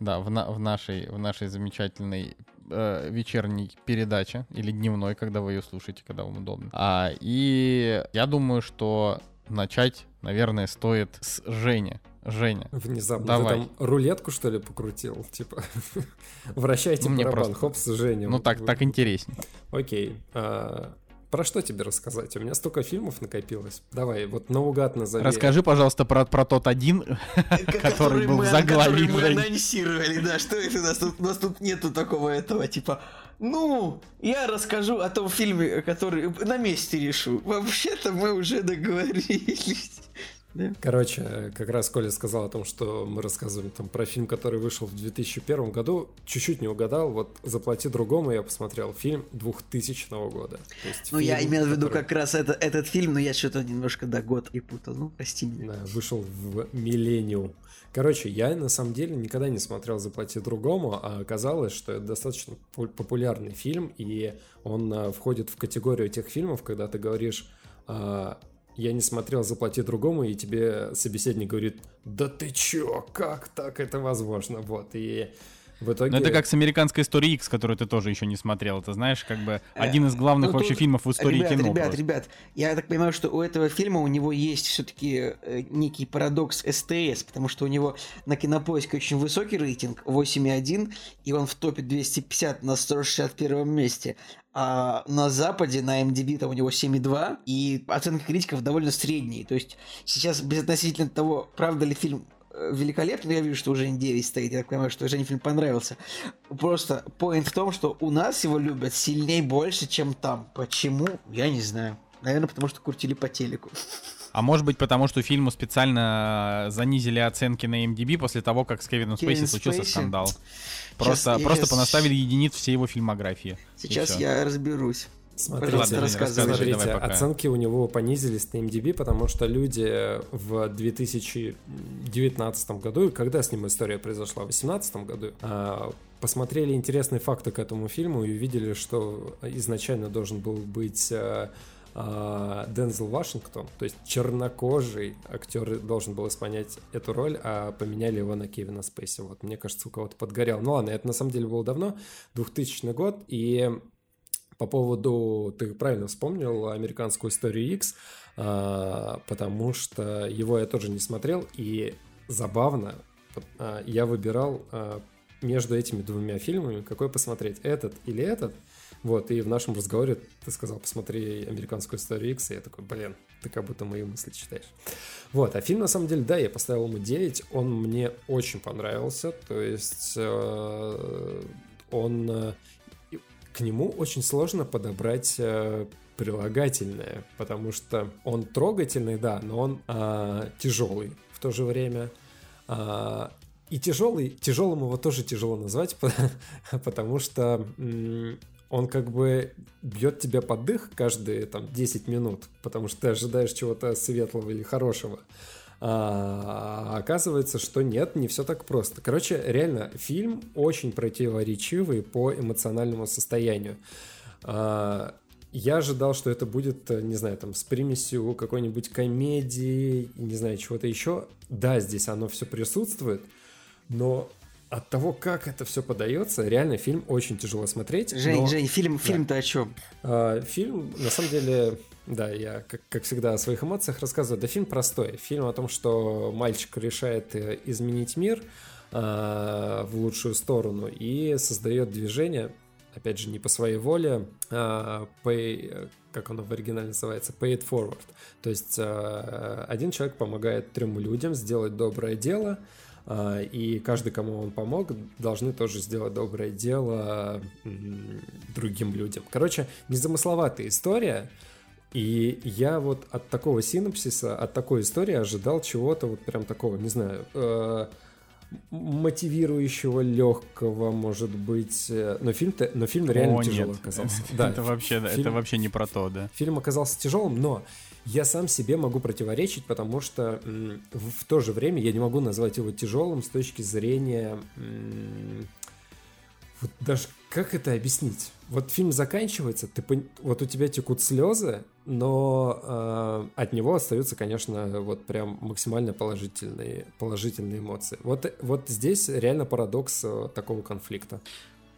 В, да, в, на, в, нашей, в нашей замечательной э, вечерней передаче или дневной, когда вы ее слушаете, когда вам удобно. А, и я думаю, что начать, наверное, стоит с Жени. Женя. Внезапно давай. ты там рулетку, что ли, покрутил? Типа, вращайте ну, барабан, просто... хопс, Женя. Ну, так, так интереснее. Окей. А, про что тебе рассказать? У меня столько фильмов накопилось. Давай, вот наугад назови. Расскажи, пожалуйста, про, про тот один, который был в заглавии. мы анонсировали, да, что это у нас тут, у нас тут нету такого этого, типа, ну, я расскажу о том фильме, который на месте решу. Вообще-то мы уже договорились. Да. Короче, как раз Коля сказал о том, что мы рассказываем там про фильм, который вышел в 2001 году. Чуть-чуть не угадал. Вот «Заплати другому» я посмотрел. Фильм 2000 года. То есть Ну, я фильм, имел в виду который, как раз это, этот фильм, но я что-то немножко, да, год перепутал. Ну, прости меня. да, вышел в миллениум. Короче, я на самом деле никогда не смотрел «Заплати другому», а оказалось, что это достаточно пу- популярный фильм, и он а, входит в категорию тех фильмов, когда ты говоришь а, «я не смотрел «Заплати другому», и тебе собеседник говорит «да ты чё, как так это возможно?» Вот, и в итоге... Ну, это как с американской историей X, которую ты тоже еще не смотрел. Это знаешь, как бы один из главных Ну, вообще тут, фильмов в истории ребят, кино. Ребят, просто. ребят, я так понимаю, что у этого фильма у него есть все-таки некий парадокс СТС, потому что у него на кинопоиске очень высокий рейтинг 8,1, и он в топе 250 на 161 месте. А на Западе, на MDB, там у него 7,2, и оценка критиков довольно средние. То есть сейчас безотносительно того, правда ли фильм великолепный, я вижу, что уже 9 стоит, я так понимаю, что Жене фильм понравился. Просто поинт в том, что у нас его любят сильнее больше, чем там. Почему? Я не знаю. Наверное, потому что крутили по телеку. А может быть, потому что фильму специально занизили оценки на MDB после того, как с Кевином Кевин Спейси случился Спейси? скандал. Просто, я просто щас- понаставили единиц всей его фильмографии. Сейчас я разберусь. Смотрите, Ладно, рассказывай. Смотрите, давай пока. оценки у него понизились на MDB, потому что люди в 2019 году, и когда с ним история произошла, в 2018 году, а, посмотрели интересные факты к этому фильму и увидели, что изначально должен был быть а, Дензел Вашингтон, то есть чернокожий актер должен был исполнять эту роль, а поменяли его на Кевина Спейси. Вот, мне кажется, у кого-то подгорел. Ну ладно, это на самом деле было давно, 2000 год, и по поводу, ты правильно вспомнил американскую историю X, а, потому что его я тоже не смотрел, и забавно, а, я выбирал а, между этими двумя фильмами, какой посмотреть, этот или этот. Вот, и в нашем разговоре ты сказал, посмотри американскую историю X, и я такой, блин, ты как будто мои мысли читаешь. Вот, а фильм, на самом деле, да, я поставил ему 9, он мне очень понравился, то есть э, он... э, к нему очень сложно подобрать э, прилагательное, потому что он трогательный, да, но он а, тяжелый в то же время. А, и тяжелый, тяжелым его тоже тяжело назвать, потому что он как бы бьет тебя под дых каждые там 10 минут, потому что ты ожидаешь чего-то светлого или хорошего. А оказывается, что нет, не все так просто. Короче, реально, фильм очень противоречивый по эмоциональному состоянию. А, Я ожидал, что это будет, э, не знаю, там, с примесью какой-нибудь комедии, не знаю, чего-то еще. Да, здесь оно все присутствует, но от того, как это все подается, реально фильм очень тяжело смотреть. Жень, но- Жень, фильм, фильм-то о чем? а, Фильм, на самом деле, да, я, как, как всегда, о своих эмоциях рассказываю. Да, фильм простой. Фильм о том, что мальчик решает э, изменить мир а, в лучшую сторону и создает движение, опять же, не по своей воле, а, pay, как оно в оригинале называется, pay it forward. То есть а, один человек помогает трем людям сделать доброе дело, и каждый, кому он помог, должны тоже сделать доброе дело другим людям. Короче, незамысловатая история, и я вот от такого синопсиса, от такой истории ожидал чего-то вот прям такого, не знаю, э, мотивирующего, легкого, может быть. э, Но фильм, но фильм реально О, тяжело нет. оказался. Да, это вообще, это фильм- вообще не про то, да. Фильм оказался тяжелым, но я сам себе могу противоречить, потому что в, то же время я не могу назвать его тяжелым с точки зрения... вот даже как это объяснить? Вот фильм заканчивается, ты вот у тебя текут слезы, но э, от него остаются, конечно, вот прям максимально положительные, положительные эмоции. Вот, вот здесь реально парадокс э, такого конфликта.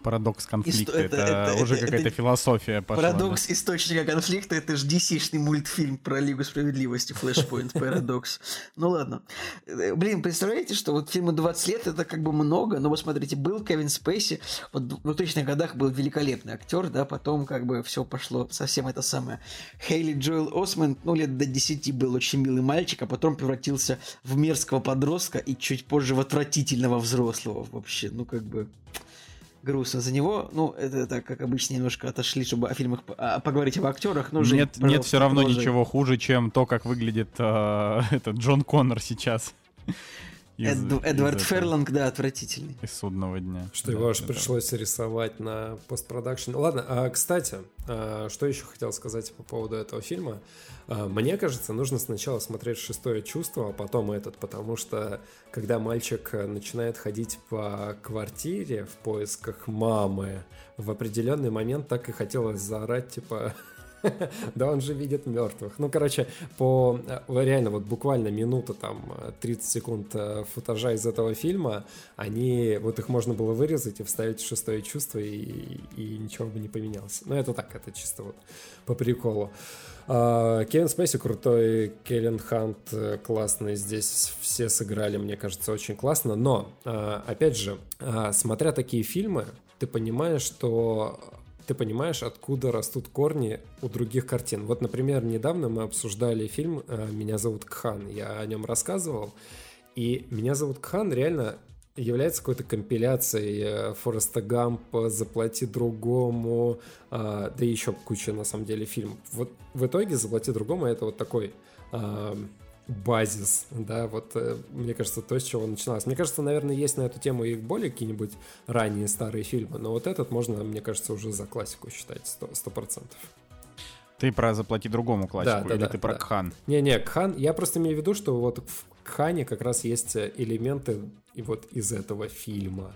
Парадокс конфликта. Исто- Это, это- это- уже это- какая-то это философия пошла. Парадокс источника конфликта это же DC-шный мультфильм про Лигу справедливости Flashpoint Парадокс. Ну ладно. Э, Блин, представляете, что вот фильму 20 лет это как бы много, но вот смотрите, был Кевин Спейси, вот в 2000-х годах был великолепный актер, да, потом как бы все пошло совсем это самое. Хейли Джоэл Осмонд, ну лет до 10 был очень милый мальчик, а потом превратился в мерзкого подростка и чуть позже в отвратительного взрослого вообще, ну как бы... грустно за него. Ну, это так, как обычно, немножко отошли, чтобы о фильмах а, поговорить об актерах. Ну, Жень, нет, нет, все равно продолжай. ничего хуже, чем то, как выглядит э, этот Джон Коннор сейчас. Из, Эд, Эдвард из Ферланг, да, отвратительный. Из судного дня. Что да, его аж пришлось рисовать на постпродакшн. Ладно, а, кстати, а, что еще хотел сказать по поводу этого фильма? А, мне кажется, нужно сначала смотреть «Шестое чувство», а потом этот, потому что когда мальчик начинает ходить по квартире в поисках мамы, в определенный момент так и хотелось заорать, типа, да он же видит мертвых. Ну, короче, по э, реально вот буквально минута, там, 30 секунд э, футажа из этого фильма, они, вот их можно было вырезать и вставить шестое чувство, и, и ничего бы не поменялось. Но это так, это чисто вот по приколу. А, Кевин Спейси крутой, Келлен Хант э, классный, здесь все сыграли, мне кажется, очень классно, но, опять же, смотря такие фильмы, ты понимаешь, что ты понимаешь, откуда растут корни у других картин. Вот, например, недавно мы обсуждали фильм э, «Меня зовут Кхан», я о нем рассказывал, и «Меня зовут Кхан» реально является какой-то компиляцией э, Фореста Гампа, «Заплати другому», э, да еще куча, на самом деле, фильмов. Вот в итоге «Заплати другому» — это вот такой базис, да, вот э, мне кажется, то, с чего начиналось. Мне кажется, наверное, есть на эту тему и более какие-нибудь ранние старые фильмы, но вот этот можно, мне кажется, уже за классику считать сто процентов. Ты про «Заплати другому» классику, да, да, или да, ты про да. Кхан? Не-не, Кхан, я просто имею в виду, что вот в Кхане как раз есть элементы и вот из этого фильма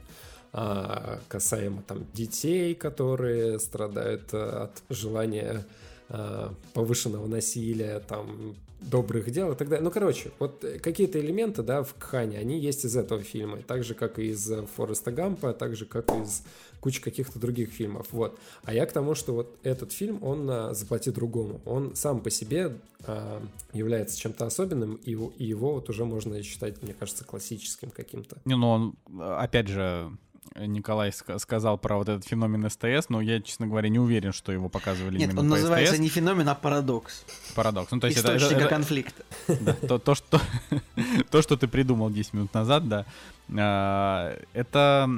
а, касаемо там детей, которые страдают э, от желания а, повышенного насилия, там, добрых дел и так далее. Ну, короче, вот какие-то элементы, да, в Кхане, они есть из этого фильма, так же, как и из Фореста Гампа, так же, как и из кучи каких-то других фильмов, вот. А я к тому, что вот этот фильм, он а, «Заплати другому», он сам по себе а, является чем-то особенным, и, и его вот уже можно считать, мне кажется, классическим каким-то. Не, ну он, опять же, Николай сказал про вот этот феномен СТС, но я, честно говоря, не уверен, что его показывали Нет, именно он по называется СТС. не феномен, а парадокс. Парадокс. Ну, то есть Источника это, это, конфликта. Да, то, то, что, то, что ты придумал 10 минут назад, да, а, это...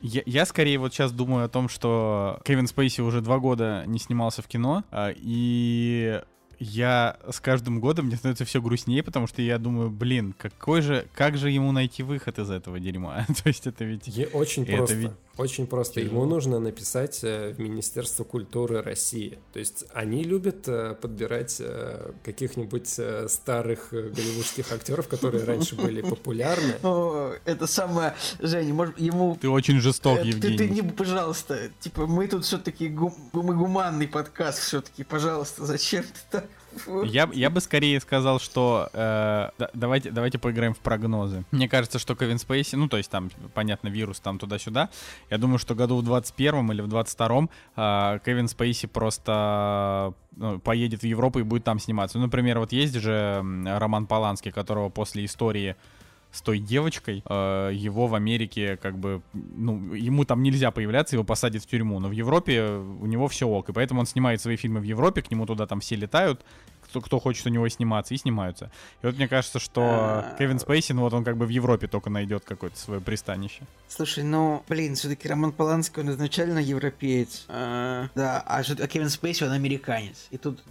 Я, я скорее вот сейчас думаю о том, что Кевин Спейси уже два года не снимался в кино, а, и я с каждым годом мне становится все грустнее, потому что я думаю, блин, какой же, как же ему найти выход из этого дерьма? То есть это ведь... Е очень это просто. Ведь очень просто. Тяжело. Ему нужно написать э, в Министерство культуры России. То есть они любят э, подбирать э, каких-нибудь старых голливудских актеров, которые раньше были популярны. Это самое, Женя, может, ему... Ты очень жесток, Евгений. Ты, не, пожалуйста, типа, мы тут все-таки мы гуманный подкаст все-таки, пожалуйста, зачем ты так? Я, я бы скорее сказал, что э, давайте, давайте поиграем в прогнозы. Мне кажется, что Кевин Спейси, ну, то есть там, понятно, вирус там туда-сюда. Я думаю, что году в 21 или в 22 э, Кевин Спейси просто ну, поедет в Европу и будет там сниматься. Ну, например, вот есть же Роман Поланский, которого после истории с той девочкой, э, его в Америке как бы, ну, ему там нельзя появляться, его посадят в тюрьму, но в Европе у него все ок, и поэтому он снимает свои фильмы в Европе, к нему туда там все летают, кто, кто хочет у него сниматься, и снимаются. И вот мне кажется, что а. Кевин Спейси, ну вот он как бы в Европе только найдет какое-то свое пристанище. Слушай, ну, блин, все-таки Роман Поланский, он изначально европеец. А, да, а, а Кевин Спейси, он американец. И тут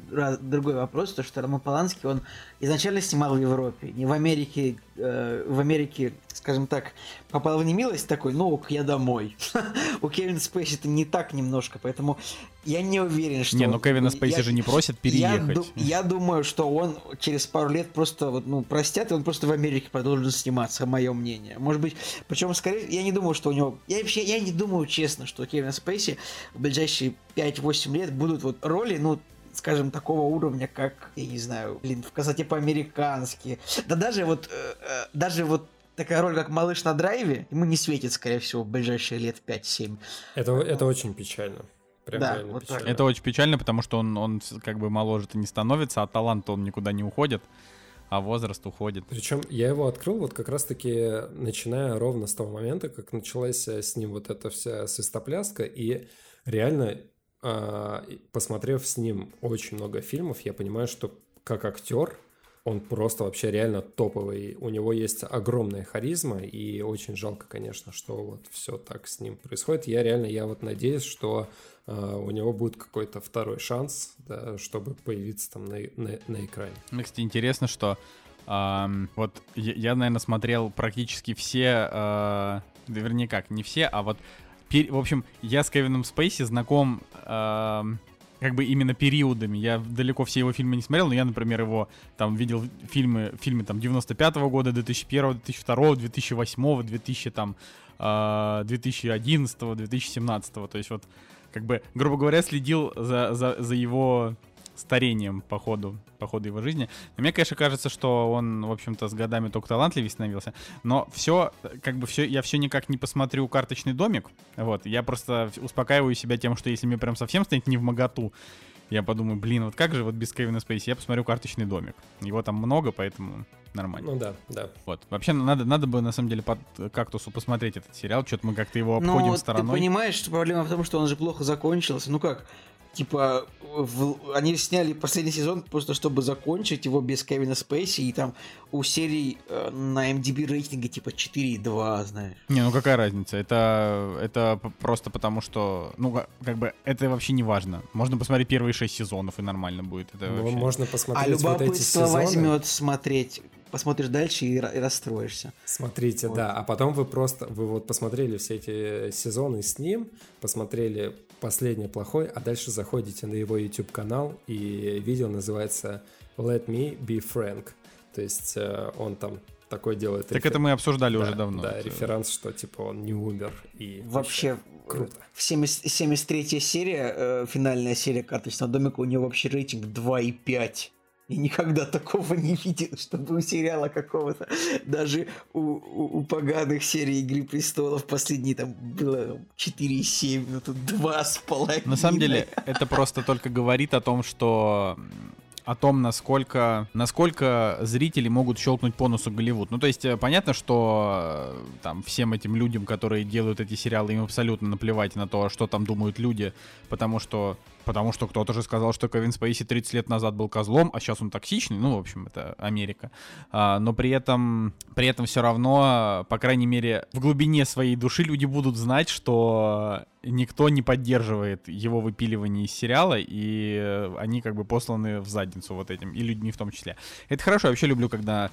другой вопрос, то что Роман Поланский, он изначально снимал в Европе, не в Америке, э, в Америке, скажем так, попал в немилость такой, ну, я домой. У Кевина Спейси это не так немножко, поэтому я не уверен, что... Не, ну Кевина Спейси же не просит переехать. Я, думаю, что он через пару лет просто, вот, ну, простят, и он просто в Америке продолжит сниматься, мое мнение. Может быть, причем, скорее, я не думаю, что у него... Я вообще, я не думаю, честно, что Кевин Спейси в ближайшие 5-8 лет будут вот роли, ну, скажем, такого уровня, как, я не знаю, блин, в красоте по-американски. Да даже вот, э, э, даже вот такая роль, как «Малыш на драйве», ему не светит, скорее всего, в ближайшие лет 5-7. Это, это очень печально. Прям да, вот печально. Так. Это очень печально, потому что он, он как бы моложе-то не становится, а талант он никуда не уходит а возраст уходит. Причем я его открыл вот как раз-таки начиная ровно с того момента, как началась э, с ним вот эта вся свистопляска, и реально посмотрев с ним очень много фильмов, я понимаю, что как актер он просто вообще реально топовый. У него есть огромная харизма, и очень жалко, конечно, что вот все так с ним происходит. Я реально, я вот надеюсь, что э, у него будет какой-то второй шанс, да, чтобы появиться там на, на, на экране. Мне, кстати, интересно, что э, вот я, я, наверное, смотрел практически все, э, вернее как, не все, а вот, в общем, я с Кевином Спейси знаком... Э, как бы именно периодами. Я далеко все его фильмы не смотрел, но я, например, его там видел фильмы, фильмы там 95-го года, 2001, 2002, 2008, 2000 там 2011, 2017. То есть вот как бы, грубо говоря, следил за, за, за его старением по ходу, по ходу его жизни. Но мне, конечно, кажется, что он, в общем-то, с годами только талантливее становился. Но все, как бы все, я все никак не посмотрю карточный домик. Вот, я просто успокаиваю себя тем, что если мне прям совсем станет не в моготу, я подумаю, блин, вот как же вот без Кевина Спейси? Я посмотрю карточный домик. Его там много, поэтому нормально. Ну да, да. Вот. Вообще надо, надо бы на самом деле под кактусу посмотреть этот сериал. Что-то мы как-то его ну, обходим Но стороной. Ты понимаешь, что проблема в том, что он же плохо закончился. Ну как? Типа, в, они сняли последний сезон просто чтобы закончить его без Кевина Спейси, и там у серии э, на MDB рейтинга типа 4,2, знаешь. Не, ну какая разница? Это, это просто потому, что, ну, как бы, это вообще не важно. Можно посмотреть первые шесть сезонов, и нормально будет. Это ну, вообще... можно посмотреть А любопытство вот эти сезоны. возьмет смотреть посмотришь дальше и, и расстроишься. Смотрите, вот. да. А потом вы просто, вы вот посмотрели все эти сезоны с ним, посмотрели последний плохой, а дальше заходите на его YouTube канал, и видео называется Let Me Be Frank. То есть э, он там такой делает. Так рефер... это мы обсуждали да, уже давно. Да, это... референс, что типа он не умер и вообще круто. 70, 73 серия, э, финальная серия карточного домика, у него вообще рейтинг 2,5. Я никогда такого не видел, чтобы у сериала какого-то, даже у, у, у поганых серий «Игры престолов» последние там было 4,7, но тут 2,5. На самом деле, это просто только говорит о том, что о том, насколько, насколько зрители могут щелкнуть по носу Голливуд. Ну, то есть, э, понятно, что э, там всем этим людям, которые делают эти сериалы, им абсолютно наплевать на то, что там думают люди, потому что потому что кто-то же сказал, что Кевин Спейси 30 лет назад был козлом, а сейчас он токсичный, ну, в общем, это Америка. А, но при этом, при этом все равно, по крайней мере, в глубине своей души люди будут знать, что никто не поддерживает его выпиливание из сериала, и они как бы посланы в задницу вот этим, и людьми в том числе. Это хорошо, я вообще люблю, когда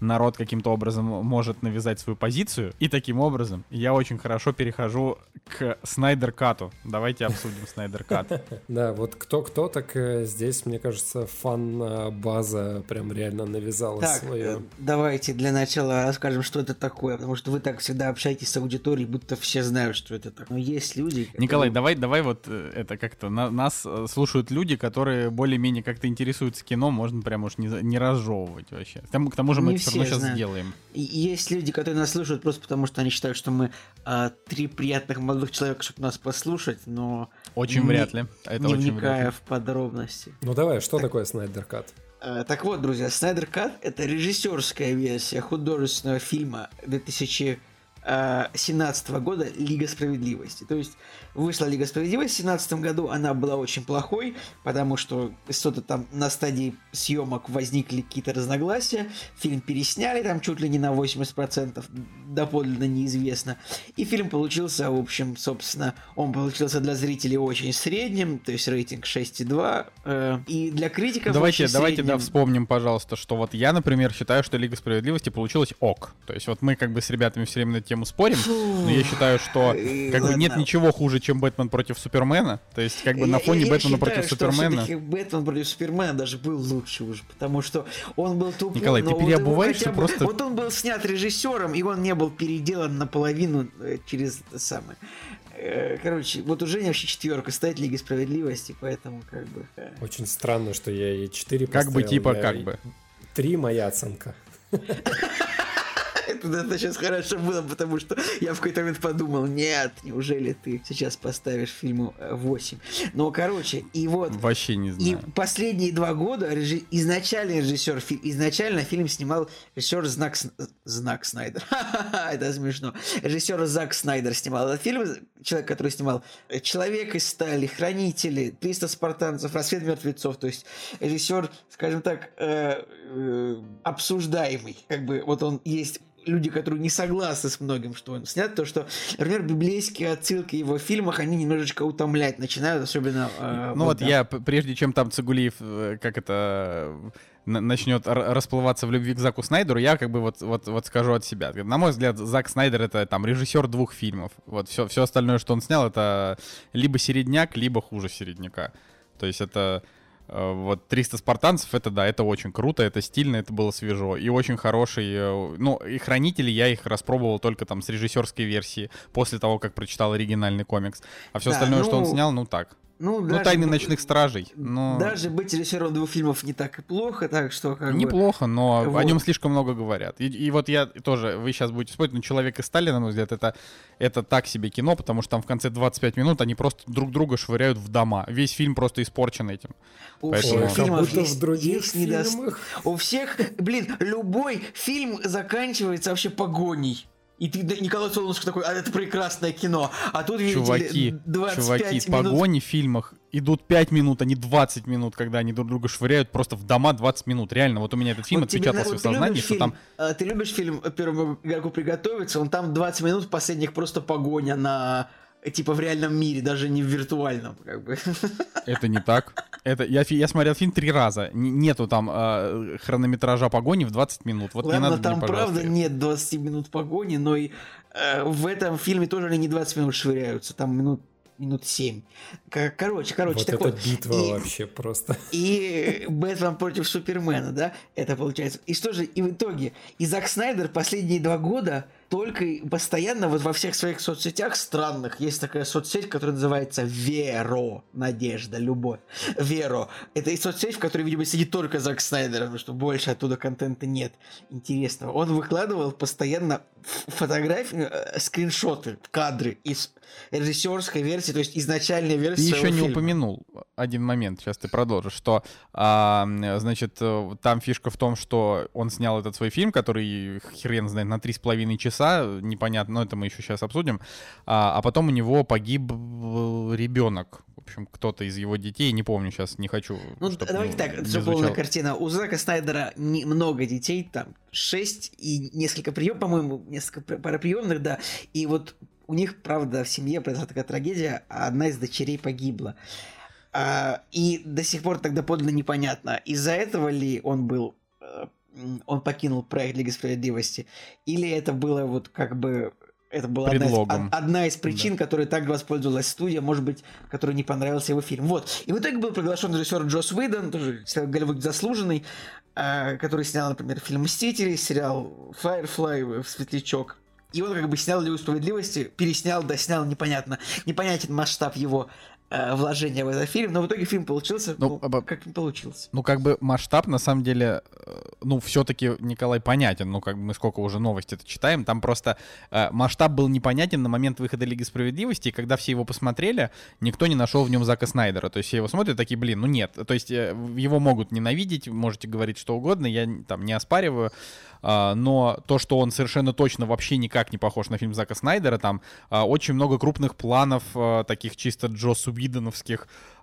народ каким-то образом может навязать свою позицию. И таким образом я очень хорошо перехожу к Снайдер Кату. Давайте обсудим Снайдер Кат. Да, вот кто-кто, так э, здесь, мне кажется, фан-база прям реально навязала свое. Э, давайте для начала расскажем, что это такое, потому что вы так всегда общаетесь с аудиторией, будто все знают, что это такое. Но есть люди... Николай, давай, давай вот э, это как-то... нас слушают люди, которые более-менее как-то интересуются кино, можно прям уж не, не разжевывать вообще. К тому, же мы все равно сейчас знаю. сделаем. Есть люди, которые нас слушают просто потому, что они считают, что мы а, три приятных молодых человека, чтобы нас послушать, но... Очень не, вряд ли. Это не очень вникая вряд ли. в подробности. Ну давай, что так, такое Снайдер Кат? А, так вот, друзья, Снайдер Кат — это режиссерская версия художественного фильма 2000 2017 года Лига Справедливости. То есть вышла Лига Справедливости в 2017 году, она была очень плохой, потому что что-то там на стадии съемок возникли какие-то разногласия, фильм пересняли там чуть ли не на 80%, доподлинно неизвестно, и фильм получился, в общем, собственно, он получился для зрителей очень средним, то есть рейтинг 6,2, э, и для критиков Давайте, давайте, средним... да, вспомним, пожалуйста, что вот я, например, считаю, что Лига Справедливости получилась ок, то есть вот мы как бы с ребятами все время на эту тему спорим, но я считаю, что как бы нет ничего хуже, чем Бэтмен против Супермена. То есть, как бы на фоне Бэтмена против Супермена. Бэтмен против Супермена даже был лучше уже, потому что он был тупой. Николай, ты переобуваешься просто. Вот он был снят режиссером, и он не был переделан наполовину э, через это самое. Э, короче, вот уже не вообще четверка стоит Лиги Справедливости, поэтому как бы... Э. Очень странно, что я ей 4 Как бы типа, как бы. Три моя оценка. Это, это сейчас хорошо было, потому что я в какой-то момент подумал, нет, неужели ты сейчас поставишь фильму 8? Но, короче, и вот... Вообще не знаю. И последние два года режи... изначально режиссер, изначально фильм снимал режиссер Знак, Знак Снайдер. это смешно. Режиссер Зак Снайдер снимал этот фильм. человек, который снимал «Человек из стали», «Хранители», «300 спартанцев», «Рассвет мертвецов». То есть режиссер, скажем так, э, э, обсуждаемый. Как бы вот он есть люди, которые не согласны с многим, что он снят, то что, например, библейские отсылки в его фильмах, они немножечко утомлять начинают, особенно... Э, ну вот, вот я, прежде чем там Цигулиев, э, как это начнет расплываться в любви к Заку Снайдеру, я как бы вот, вот, вот скажу от себя. На мой взгляд, Зак Снайдер это там режиссер двух фильмов. Вот все, все остальное, что он снял, это либо середняк, либо хуже середняка. То есть это Э, вот 300 спартанцев, это да, это очень круто, это стильно, это было свежо. И очень хороший, э, ну, и хранители я их распробовал только там с режиссерской версии, после того, как прочитал оригинальный комикс. А все да, остальное, ну... что он ну, снял, ну так. Ну, ну даже, тайны ночных стражей. Но... Даже быть режиссером двух фильмов не так и плохо, так что как Неплохо, бы... но вот. о нем слишком много говорят. И, и вот я тоже, вы сейчас будете спорить, но «Человек из стали», на мой взгляд, это, это так себе кино, потому что там в конце 25 минут они просто друг друга швыряют в дома. Весь фильм просто испорчен этим. У Поэтому... всех фильмов есть, в других есть. Недост... У всех, блин, любой фильм заканчивается вообще погоней. И ты, Николай Солнышко такой, а это прекрасное кино. А тут, видите чуваки, 25 чуваки, минут... погони в фильмах идут 5 минут, а не 20 минут, когда они друг друга швыряют просто в дома 20 минут. Реально, вот у меня этот фильм вот отпечатался тебе, в сознании, что фильм, там... А, ты любишь фильм «Первому игроку приготовиться», он там 20 минут последних просто погоня на типа в реальном мире, даже не в виртуальном, как бы. Это не так. Это я, я смотрел фильм три раза. Нету там э, хронометража погони в 20 минут. Вот Ладно, не надо там мне, правда нет 20 минут погони, но и э, в этом фильме тоже они не 20 минут швыряются, там минут минут 7. Короче, короче, вот так это вот. битва и, вообще просто. И Бэтмен против Супермена, да, это получается. И что же, и в итоге, и Зак Снайдер последние два года только постоянно вот во всех своих соцсетях странных есть такая соцсеть, которая называется Веро, надежда, любовь. Веро. Это и соцсеть, в которой, видимо, сидит только Зак Снайдер, потому что больше оттуда контента нет интересного. Он выкладывал постоянно фотографии, э, скриншоты, кадры из режиссерской версии, то есть изначальной версии. Ты еще не фильма. упомянул один момент, сейчас ты продолжишь, что, а, значит, э, там фишка в том, что он снял этот свой фильм, который хрен знает на три с половиной часа часа, непонятно, но это мы еще сейчас обсудим. А, а потом у него погиб ребенок. В общем, кто-то из его детей, не помню сейчас, не хочу. Ну, давайте так, это полная картина. У Зака Снайдера много детей, там, шесть и несколько приемов, по-моему, несколько параприемных, да. И вот у них, правда, в семье произошла такая трагедия, а одна из дочерей погибла. А, и до сих пор тогда подлинно непонятно, из-за этого ли он был э, он покинул проект Лиги Справедливости, или это было вот как бы это была одна из, одна из причин, да. которой так воспользовалась студия, может быть, которой не понравился его фильм. Вот. И в итоге был приглашен режиссер Джос Уидон, тоже Голливуд заслуженный, э, который снял, например, фильм «Мстители», сериал «Firefly», «Светлячок». И он как бы снял Лигу Справедливости, переснял, доснял, непонятно, непонятен масштаб его вложения в этот фильм, но в итоге фильм получился, ну, ну как не получился. Ну, как бы масштаб, на самом деле, э, ну, все-таки, Николай, понятен, ну, как бы мы сколько уже новости это читаем, там просто э, масштаб был непонятен на момент выхода Лиги Справедливости, и когда все его посмотрели, никто не нашел в нем Зака Снайдера, то есть все его смотрят, такие, блин, ну нет, то есть э, его могут ненавидеть, можете говорить что угодно, я там не оспариваю, э, но то, что он совершенно точно вообще никак не похож на фильм Зака Снайдера, там э, очень много крупных планов, э, таких чисто Джо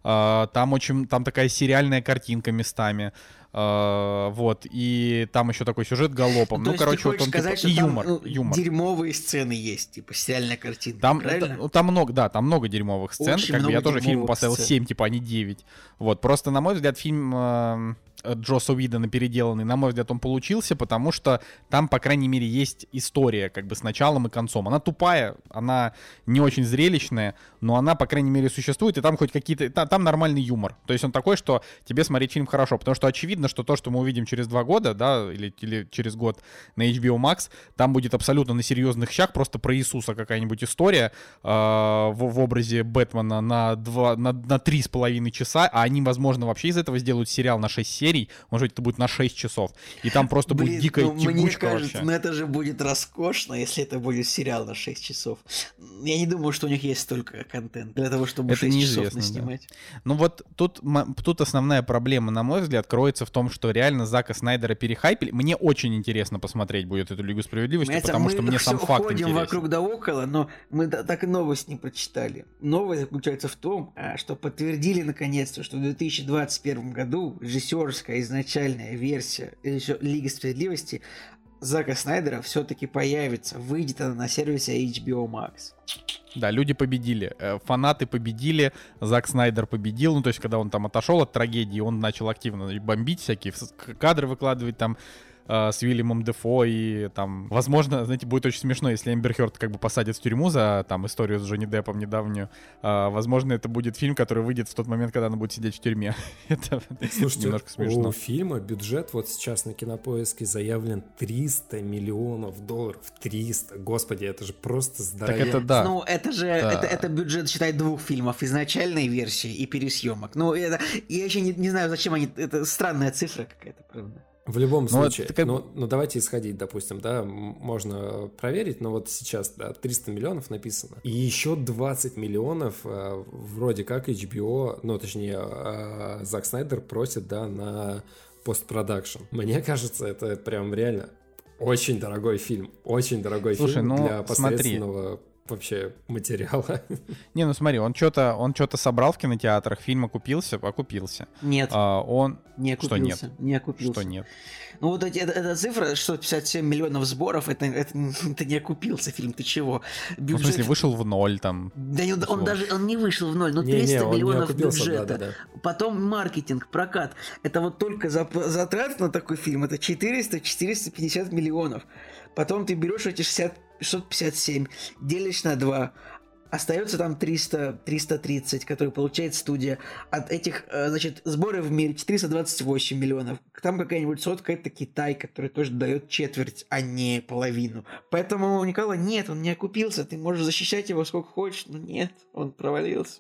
э, там очень, там такая сериальная картинка местами, Uh, вот, и там еще такой сюжет галопом. Ну, ну короче, вот он сказать, типа, и там, юмор, ну, юмор. Дерьмовые сцены есть, типа сериальная картина. Там, правильно? Там, там много, да, там много дерьмовых сцен. Очень как много бы я тоже фильм поставил сцен. 7, типа, а не 9. Вот, просто, на мой взгляд, фильм. Э, Джоса Уидона переделанный, на мой взгляд, он получился, потому что там, по крайней мере, есть история, как бы с началом и концом. Она тупая, она не очень зрелищная, но она, по крайней мере, существует, и там хоть какие-то... Там, там нормальный юмор. То есть он такой, что тебе смотреть фильм хорошо, потому что очевидно, что то, что мы увидим через два года, да, или, или через год на HBO Max, там будет абсолютно на серьезных щах просто про Иисуса какая-нибудь история э, в, в образе Бэтмена на, два, на, на три с половиной часа, а они, возможно, вообще из этого сделают сериал на 6 серий, может быть, это будет на 6 часов. И там просто Блин, будет дикая ну, мне кажется, вообще. Ну это же будет роскошно, если это будет сериал на 6 часов. Я не думаю, что у них есть столько контента для того, чтобы это 6 часов наснимать. Да. Ну вот тут, тут основная проблема, на мой взгляд, кроется в том, что реально Зака Снайдера перехайпили. Мне очень интересно посмотреть будет эту Лигу Справедливости, Понимаете, потому мы что мне сам факт интересен. вокруг да около, но мы так и новость не прочитали. Новость заключается в том, а, что подтвердили наконец-то, что в 2021 году режиссерская изначальная версия Лиги Справедливости Зака Снайдера все-таки появится. Выйдет она на сервисе HBO Max. Да, люди победили, э, фанаты победили, Зак Снайдер победил, ну то есть когда он там отошел от трагедии, он начал активно бомбить всякие кадры выкладывать там э, с Уильямом Дефо и там, возможно, знаете, будет очень смешно, если Эмбер Хёрд как бы посадят в тюрьму за там историю с Джонни Деппом недавнюю, А, возможно, это будет фильм, который выйдет в тот момент, когда она будет сидеть в тюрьме. это Слушайте, немножко смешно. у фильма бюджет вот сейчас на кинопоиске заявлен 300 миллионов долларов. 300. Господи, это же просто Так здоровье. это да. Ну, это же, Да. это, это бюджет, считай, двух фильмов, изначальной версии и пересъемок. Ну, это, я еще не, не знаю, зачем они, это странная цифра какая-то, правда. В любом Ну, случае, это как ну, ну, давайте исходить, допустим, да, можно проверить, но вот сейчас, да, 300 миллионов написано. И еще 20 миллионов э, вроде как HBO, ну, точнее, э, Зак Снайдер просит, да, на постпродакшн. Мне кажется, это прям реально очень дорогой фильм, очень дорогой Слушай, фильм ну, для смотри. Вообще материала. Не, ну смотри, он что-то он что-то собрал в кинотеатрах, фильм окупился, окупился. Нет, А, он... не что окупился. нет? Не окупился. Что нет? Ну, вот эти, эта, эта цифра, 657 миллионов сборов, это, это, это не окупился фильм, ты чего? Ну, в Бюджет... смысле, вышел в ноль там. Да не- он, условно. даже он не вышел в ноль, но Не-не, 300 он не миллионов окупился, бюджета. да-да-да. Потом маркетинг, прокат. Это вот только зап- затрат на такой фильм, это 400-450 миллионов. Потом ты берешь эти 60, 657, делишь на 2, остается там 300, 330, которые получает студия. От этих, э, значит, сборы в мире 428 миллионов. Там какая-нибудь сотка, это Китай, который тоже дает четверть, а не половину. Поэтому у Никола нет, он не окупился. Ты можешь защищать его сколько хочешь, но нет, он провалился.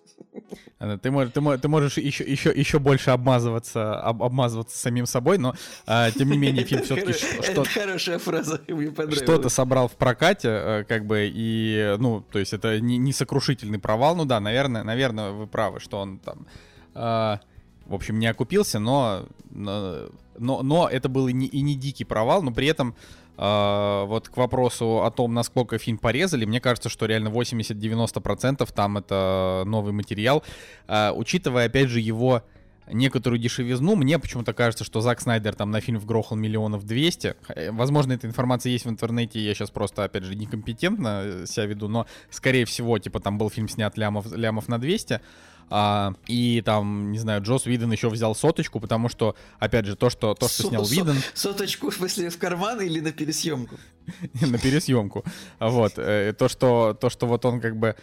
Э, Ты, мож- ты, мо- ты можешь еще, еще, еще больше обмазываться, об- обмазываться самим собой, но а, тем не менее фильм все-таки хоро- что, Это хорошая фраза, мне понравилась. что-то собрал в прокате, э, как бы, и, ну, то есть это не, не сокрушительный провал, ну да, наверное, наверное, вы правы, что он там, а, в общем, не окупился, но, но, но, это был и не, и не дикий провал, но при этом а, вот к вопросу о том, насколько фильм порезали, мне кажется, что реально 80-90% там это новый материал, А, учитывая, опять же, его некоторую дешевизну. Мне почему-то кажется, что Зак Снайдер там на фильм вгрохал миллионов 200. Э, Возможно, эта информация есть в интернете, я сейчас просто, опять же, некомпетентно э, себя веду, но, скорее всего, типа, там был фильм снят лямов, лямов на 200. А, и там, не знаю, Джос Виден еще взял соточку, потому что, опять же, то, что, то, что Со- снял Виден, Соточку, в смысле, в карман или на пересъемку? на пересъемку. Вот. э, То, что, то, что вот он как бы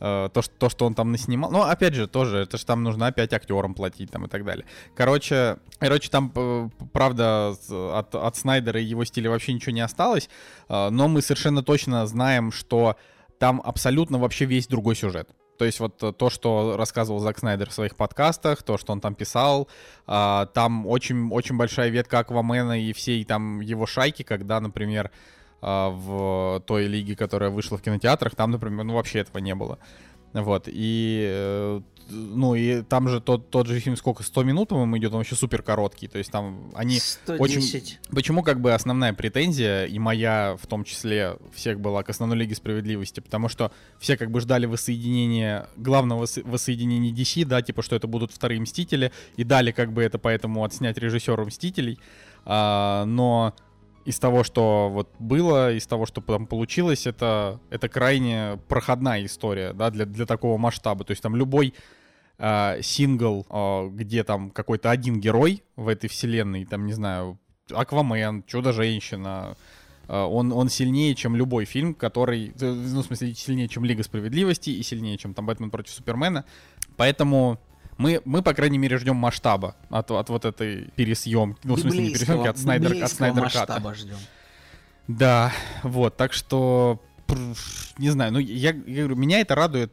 э, то, что, то, что он там наснимал. Ну, опять же, тоже, это же там нужно опять актерам платить там и так далее. Короче, короче там, э, правда, от, от Снайдера и его стиля вообще ничего не осталось, э, но мы совершенно точно знаем, что там абсолютно вообще весь другой сюжет. То есть вот то, что рассказывал Зак Снайдер в своих подкастах, то, что он там писал, там очень, очень большая ветка Аквамена и всей там его шайки, когда, например, а, в той лиге, которая вышла в кинотеатрах, там, например, ну вообще этого не было. Вот, и, э, ну, и там же тот, тот же фильм сколько, 100 минут, по-моему, идет, он вообще супер короткий, то есть там они 110. Почему как бы основная претензия, и моя в том числе, всех была к основной Лиге Справедливости, потому что все как бы ждали воссоединения, главного вос- воссоединения DC, да, типа, что это будут вторые Мстители, и дали как бы это поэтому отснять режиссеру Мстителей, А, но из того, что вот было, из того, что там получилось, это, это крайне проходная история, да, для, для такого масштаба, то есть там любой а, сингл, а, где там какой-то один герой в этой вселенной, там, не знаю, Аквамен, Чудо-женщина, а, он, он сильнее, чем любой фильм, который, э, ну, в смысле, сильнее, чем Лига Справедливости и сильнее, чем там Бэтмен против Супермена. Поэтому мы, мы по крайней мере, ждем масштаба от, от вот этой пересъемки. Ну, в смысле, не пересъемки, от Снайдер, от Снайдер масштаба ждем. Да, вот, так что, не знаю, ну, я, я говорю, меня это радует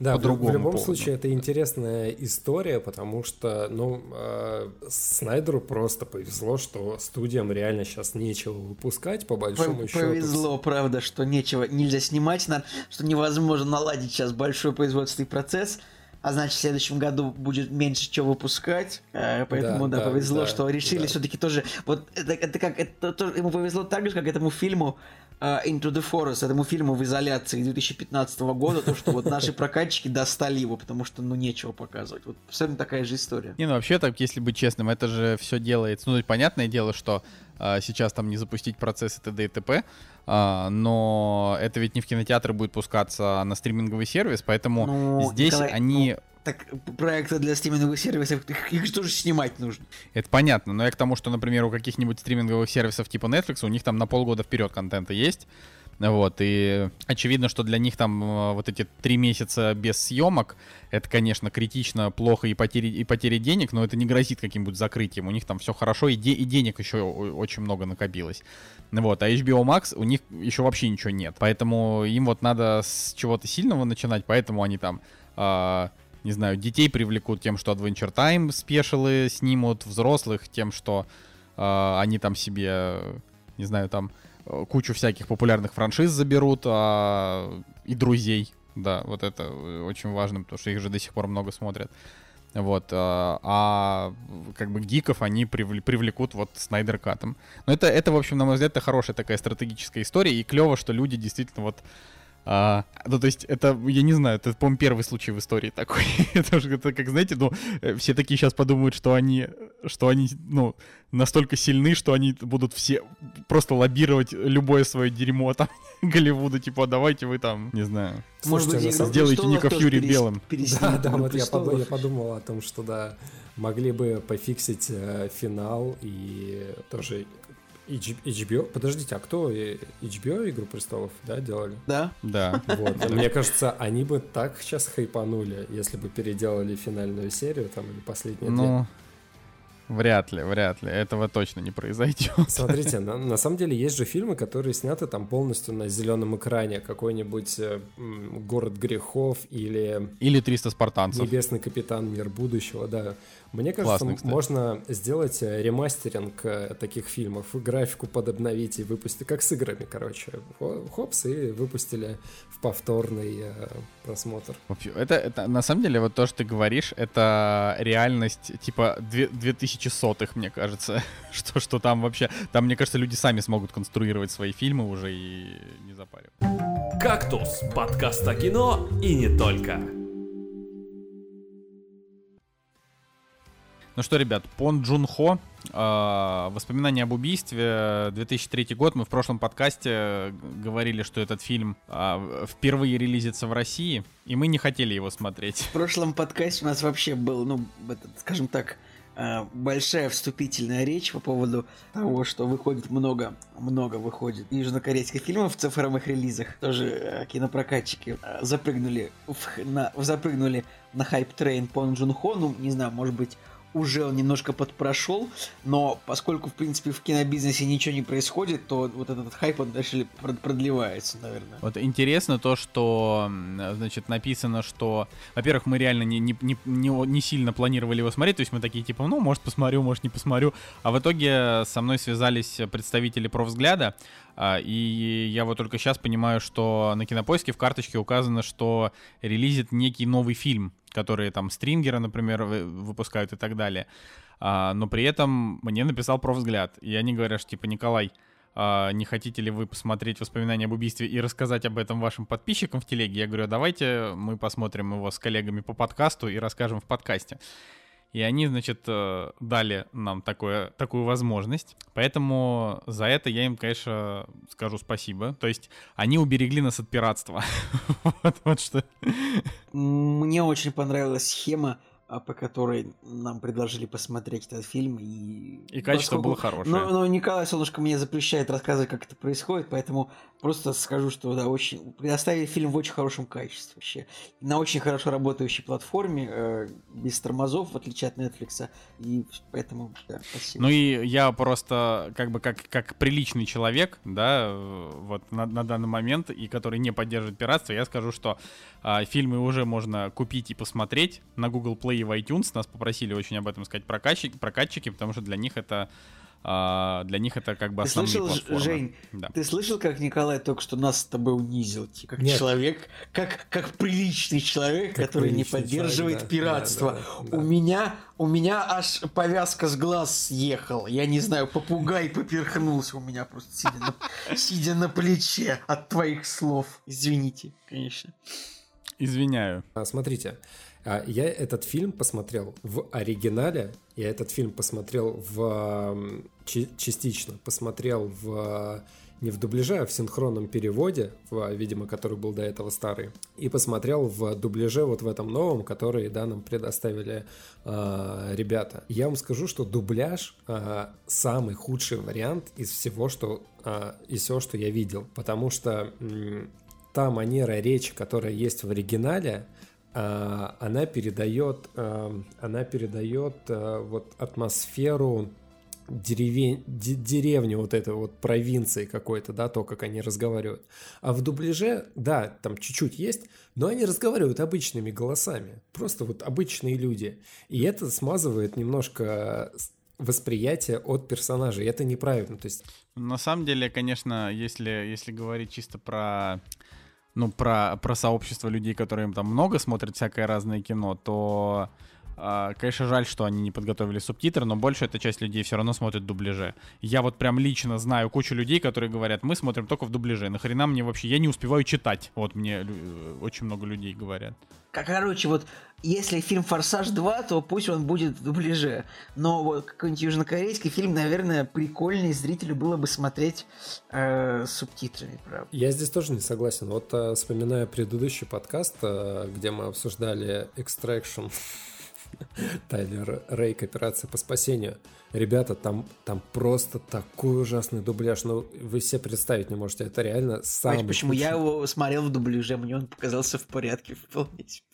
Да, по в- в любом поводу. случае это интересная история, потому что, ну, э, Снайдеру просто повезло, что студиям реально сейчас нечего выпускать, по большому счету. Повезло, правда, что нечего, нельзя снимать, на, что невозможно наладить сейчас большой производственный процесс. А значит в следующем году будет меньше чего выпускать, э, поэтому да, да, да повезло, да, что решили да. все-таки тоже, вот это, это как, это, тоже, ему повезло так же, как этому фильму uh, Into the Forest, этому фильму в изоляции 2015 года, то, что вот наши прокатчики достали его, потому что, ну, нечего показывать. Вот абсолютно такая же история. Не, ну, вообще, так, если быть честным, это же все делается, ну, понятное дело, что uh, сейчас там не запустить процессы т.д. и т.п., но это ведь не в кинотеатры будет пускаться, а на стриминговый сервис, поэтому ну, здесь Николай, они... Ну, так проекты для стриминговых сервисов, их, их тоже снимать нужно. Это понятно, но я к тому, что, например, у каких-нибудь стриминговых сервисов типа Netflix, у них там на полгода вперед контента есть, вот, и очевидно, что для них там э, вот эти три месяца без съемок, это, конечно, критично, плохо и потери, и потери денег, но это не грозит каким-нибудь закрытием. У них там все хорошо, и, де, и денег еще очень много накопилось. Вот, а HBO Max у них еще вообще ничего нет. Поэтому им вот надо с чего-то сильного начинать, поэтому они там... Э, не знаю, детей привлекут тем, что Adventure Time спешилы снимут, взрослых тем, что э, они там себе, не знаю, там кучу всяких популярных франшиз заберут, а, и друзей. Да, вот это очень важно, потому что их же до сих пор много смотрят. Вот, а, а как бы гиков они привлекут вот Снайдер Катом. Но это, это, в общем, на мой взгляд, это хорошая такая стратегическая история, и клево, что люди действительно вот а, ну, то есть, это, я не знаю, это, по-моему, первый случай в истории такой. это, это, как, знаете, ну, э, все такие сейчас подумают, что они, что они, ну, настолько сильны, что они будут все просто лоббировать любое свое дерьмо там Голливуда, типа, давайте вы там, не знаю, Может быть, сделайте Ника Фьюри перес... белым. Да, да, вот я подумал, я подумал о том, что, да, могли бы пофиксить э, финал и тоже HBO? Подождите, а кто HBO Игру престолов, да, делали? Да. Да. Вот. Мне кажется, они бы так сейчас хайпанули, если бы переделали финальную серию там или последние ну, Вряд ли, вряд ли. Этого точно не произойдет. Смотрите, на, на самом деле есть же фильмы, которые сняты там полностью на зеленом экране. Какой-нибудь э, «Город грехов» или... Или «300 спартанцев». «Небесный капитан. Мир будущего», да. Мне кажется, Классный, можно сделать э, ремастеринг э, таких фильмов, графику подобновить и выпустить, как с играми, короче. Хопс, и выпустили в повторный э, просмотр. Это, это, на самом деле, вот то, что ты говоришь, это реальность, типа, 2000 сотых, мне кажется. что, что там вообще... Там, мне кажется, люди сами смогут конструировать свои фильмы уже и не запаривать. «Кактус» — подкаст о кино и не только. Ну что, ребят, Пон Джун Хо, э, воспоминания об убийстве, 2003 год. Мы в прошлом подкасте говорили, что этот фильм э, впервые релизится в России, и мы не хотели его смотреть. В прошлом подкасте у нас вообще был, ну, этот, скажем так, э, большая вступительная речь по поводу того, что выходит много, много выходит южнокорейских фильмов в цифровых релизах. Тоже э, кинопрокатчики э, запрыгнули в, на, запрыгнули на hype train Пон Джун Хо, ну, не знаю, может быть, уже он немножко подпрошел, но поскольку, в принципе, в кинобизнесе ничего не происходит, то вот этот хайп, он дальше продлевается, наверное. Вот интересно то, что, значит, написано, что, во-первых, мы реально не, не, не, не, сильно планировали его смотреть, то есть мы такие, типа, ну, может, посмотрю, может, не посмотрю, а в итоге со мной связались представители профвзгляда, а, и я вот только сейчас понимаю, что на кинопоиске в карточке указано, что релизит некий новый фильм, который там Стрингера, например, выпускают и так далее. А, но при этом мне написал профвзгляд. И они говорят, что типа, Николай, а, не хотите ли вы посмотреть воспоминания об убийстве и рассказать об этом вашим подписчикам в телеге? Я говорю, давайте мы посмотрим его с коллегами по подкасту и расскажем в подкасте. И они, значит, э, дали нам такое, такую возможность. Поэтому за это я им, конечно, скажу спасибо. То есть они уберегли нас от пиратства. вот, что. Мне очень понравилась схема по которой нам предложили посмотреть этот фильм. И, и качество поскольку... было хорошее. Но, но Николай Солнышко мне запрещает рассказывать, как это происходит, поэтому просто скажу, что да, очень предоставили фильм в очень хорошем качестве вообще. На очень хорошо работающей платформе, э, без тормозов, в отличие от Netflix. И поэтому, да, спасибо. Ну и я просто, как бы, как, как приличный человек, да, вот на, на данный момент, и который не поддерживает пиратство, я скажу, что э, фильмы уже можно купить и посмотреть на Google Play в iTunes. Нас попросили очень об этом сказать прокатчики, прокатчики потому что для них это а, для них это как бы Ты основные слышал, платформы. Жень, Да. Ты слышал, как Николай только что нас с тобой унизил? Ти- Как Нет. человек, как, как приличный человек, Как который не приличный поддерживает человек, да, пиратство. да, да, да. У меня, у меня аж повязка с глаз съехала. Я не знаю, попугай поперхнулся у меня просто сидя на, сидя на плече от твоих слов. Извините, конечно. Извиняю. А, Смотрите, а, я этот фильм посмотрел в оригинале, я этот фильм посмотрел в частично, посмотрел в не в дубляже, а в синхронном переводе, в, видимо, который был до этого старый, и посмотрел в дубляже вот в этом новом, который, да, нам предоставили а, ребята. Я вам скажу, что дубляж а, самый худший вариант из всего, что а, из всего, что я видел, потому что м, та манера речи, которая есть в оригинале, а, она передает, а, она передает а, вот атмосферу деревень, де- деревни вот этой вот провинции какой-то, да, то, как они разговаривают. А в дубляже, да, там чуть-чуть есть, но они разговаривают обычными голосами, просто вот обычные люди. И это смазывает немножко восприятие от персонажей. Это неправильно. То есть На самом деле, конечно, если, если говорить чисто про ну, про, про сообщество людей, которые там много смотрят всякое разное кино, то, а, конечно, жаль, что они не подготовили субтитры, но большая эта часть людей все равно смотрит дубляже. Я вот прям лично знаю кучу людей, которые говорят, мы смотрим только в дубляже. Нахрена мне вообще, я не успеваю читать. Вот мне э, очень много людей говорят. Короче, вот если фильм «Форсаж 2», то пусть он будет в дубляже. Но вот какой-нибудь южнокорейский фильм, наверное, прикольнее зрителю было бы смотреть э, субтитрами, правда. Я здесь тоже не согласен. Вот э, вспоминая предыдущий подкаст, э, где мы обсуждали Extraction, Тайлер Рейк, операция по спасению. Ребята, там, там просто такой ужасный дубляж. Ну, вы все представить не можете. Это реально самый... Знаете, почему я его смотрел в дубляже, мне он показался в порядке вполне. себе.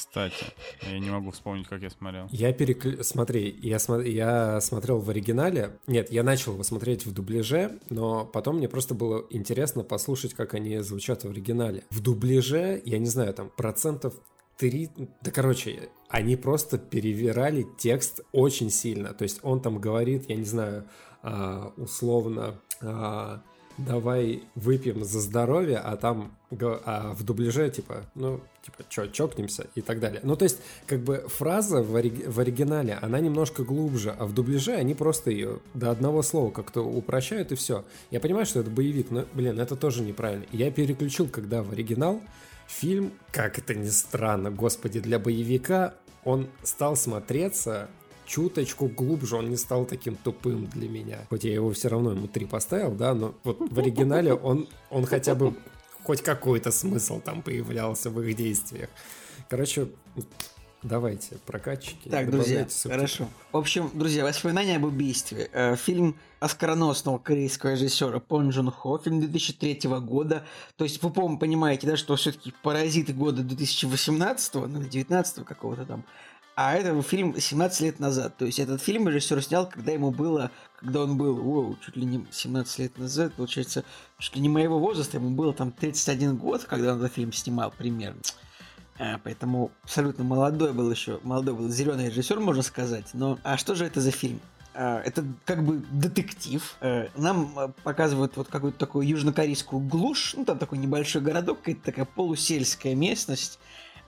Кстати, я не могу вспомнить, как я смотрел. Я перекл... Смотри, я, смо- я смотрел в оригинале. Нет, я начал его смотреть в дубляже, но потом мне просто было интересно послушать, как они звучат в оригинале. В дубляже, я не знаю, там процентов 3... Да, короче, они просто перевирали текст очень сильно. То есть он там говорит, я не знаю, а, условно... а, Давай выпьем за здоровье, а там а в дубляже типа, ну, типа, чё, чокнемся и так далее. Ну, то есть, как бы фраза в, ори- в оригинале, она немножко глубже, а в дубляже они просто ее до одного слова как-то упрощают и все. Я понимаю, что это боевик, но, блин, это тоже неправильно. Я переключил, когда в оригинал фильм, как это ни странно, господи, для боевика он стал смотреться чуточку глубже, он не стал таким тупым для меня. Хоть я его все равно ему три поставил, да, но вот в оригинале он, он хотя бы хоть какой-то смысл там появлялся в их действиях. Короче, давайте, прокатчики. Так, друзья, субтитры. хорошо. В общем, друзья, воспоминания об убийстве. Э, Фильм оскароносного корейского режиссера Пон Джун Хо, фильм 2003 года. То есть вы, по понимаете, да, что все-таки паразиты года 2018, ну или 19 какого-то там, а это фильм 17 лет назад. То есть этот фильм режиссер снял, когда ему было, когда он был, воу, чуть ли не 17 лет назад, получается, чуть ли не моего возраста, ему было там 31 год, когда он этот фильм снимал примерно. А, Поэтому абсолютно молодой был еще, молодой был зеленый режиссер, можно сказать. Но а что же это за фильм? А, Это как бы детектив. Э, Нам показывают вот какую-то такую южнокорейскую глушь, ну там такой небольшой городок, какая-то такая полусельская местность,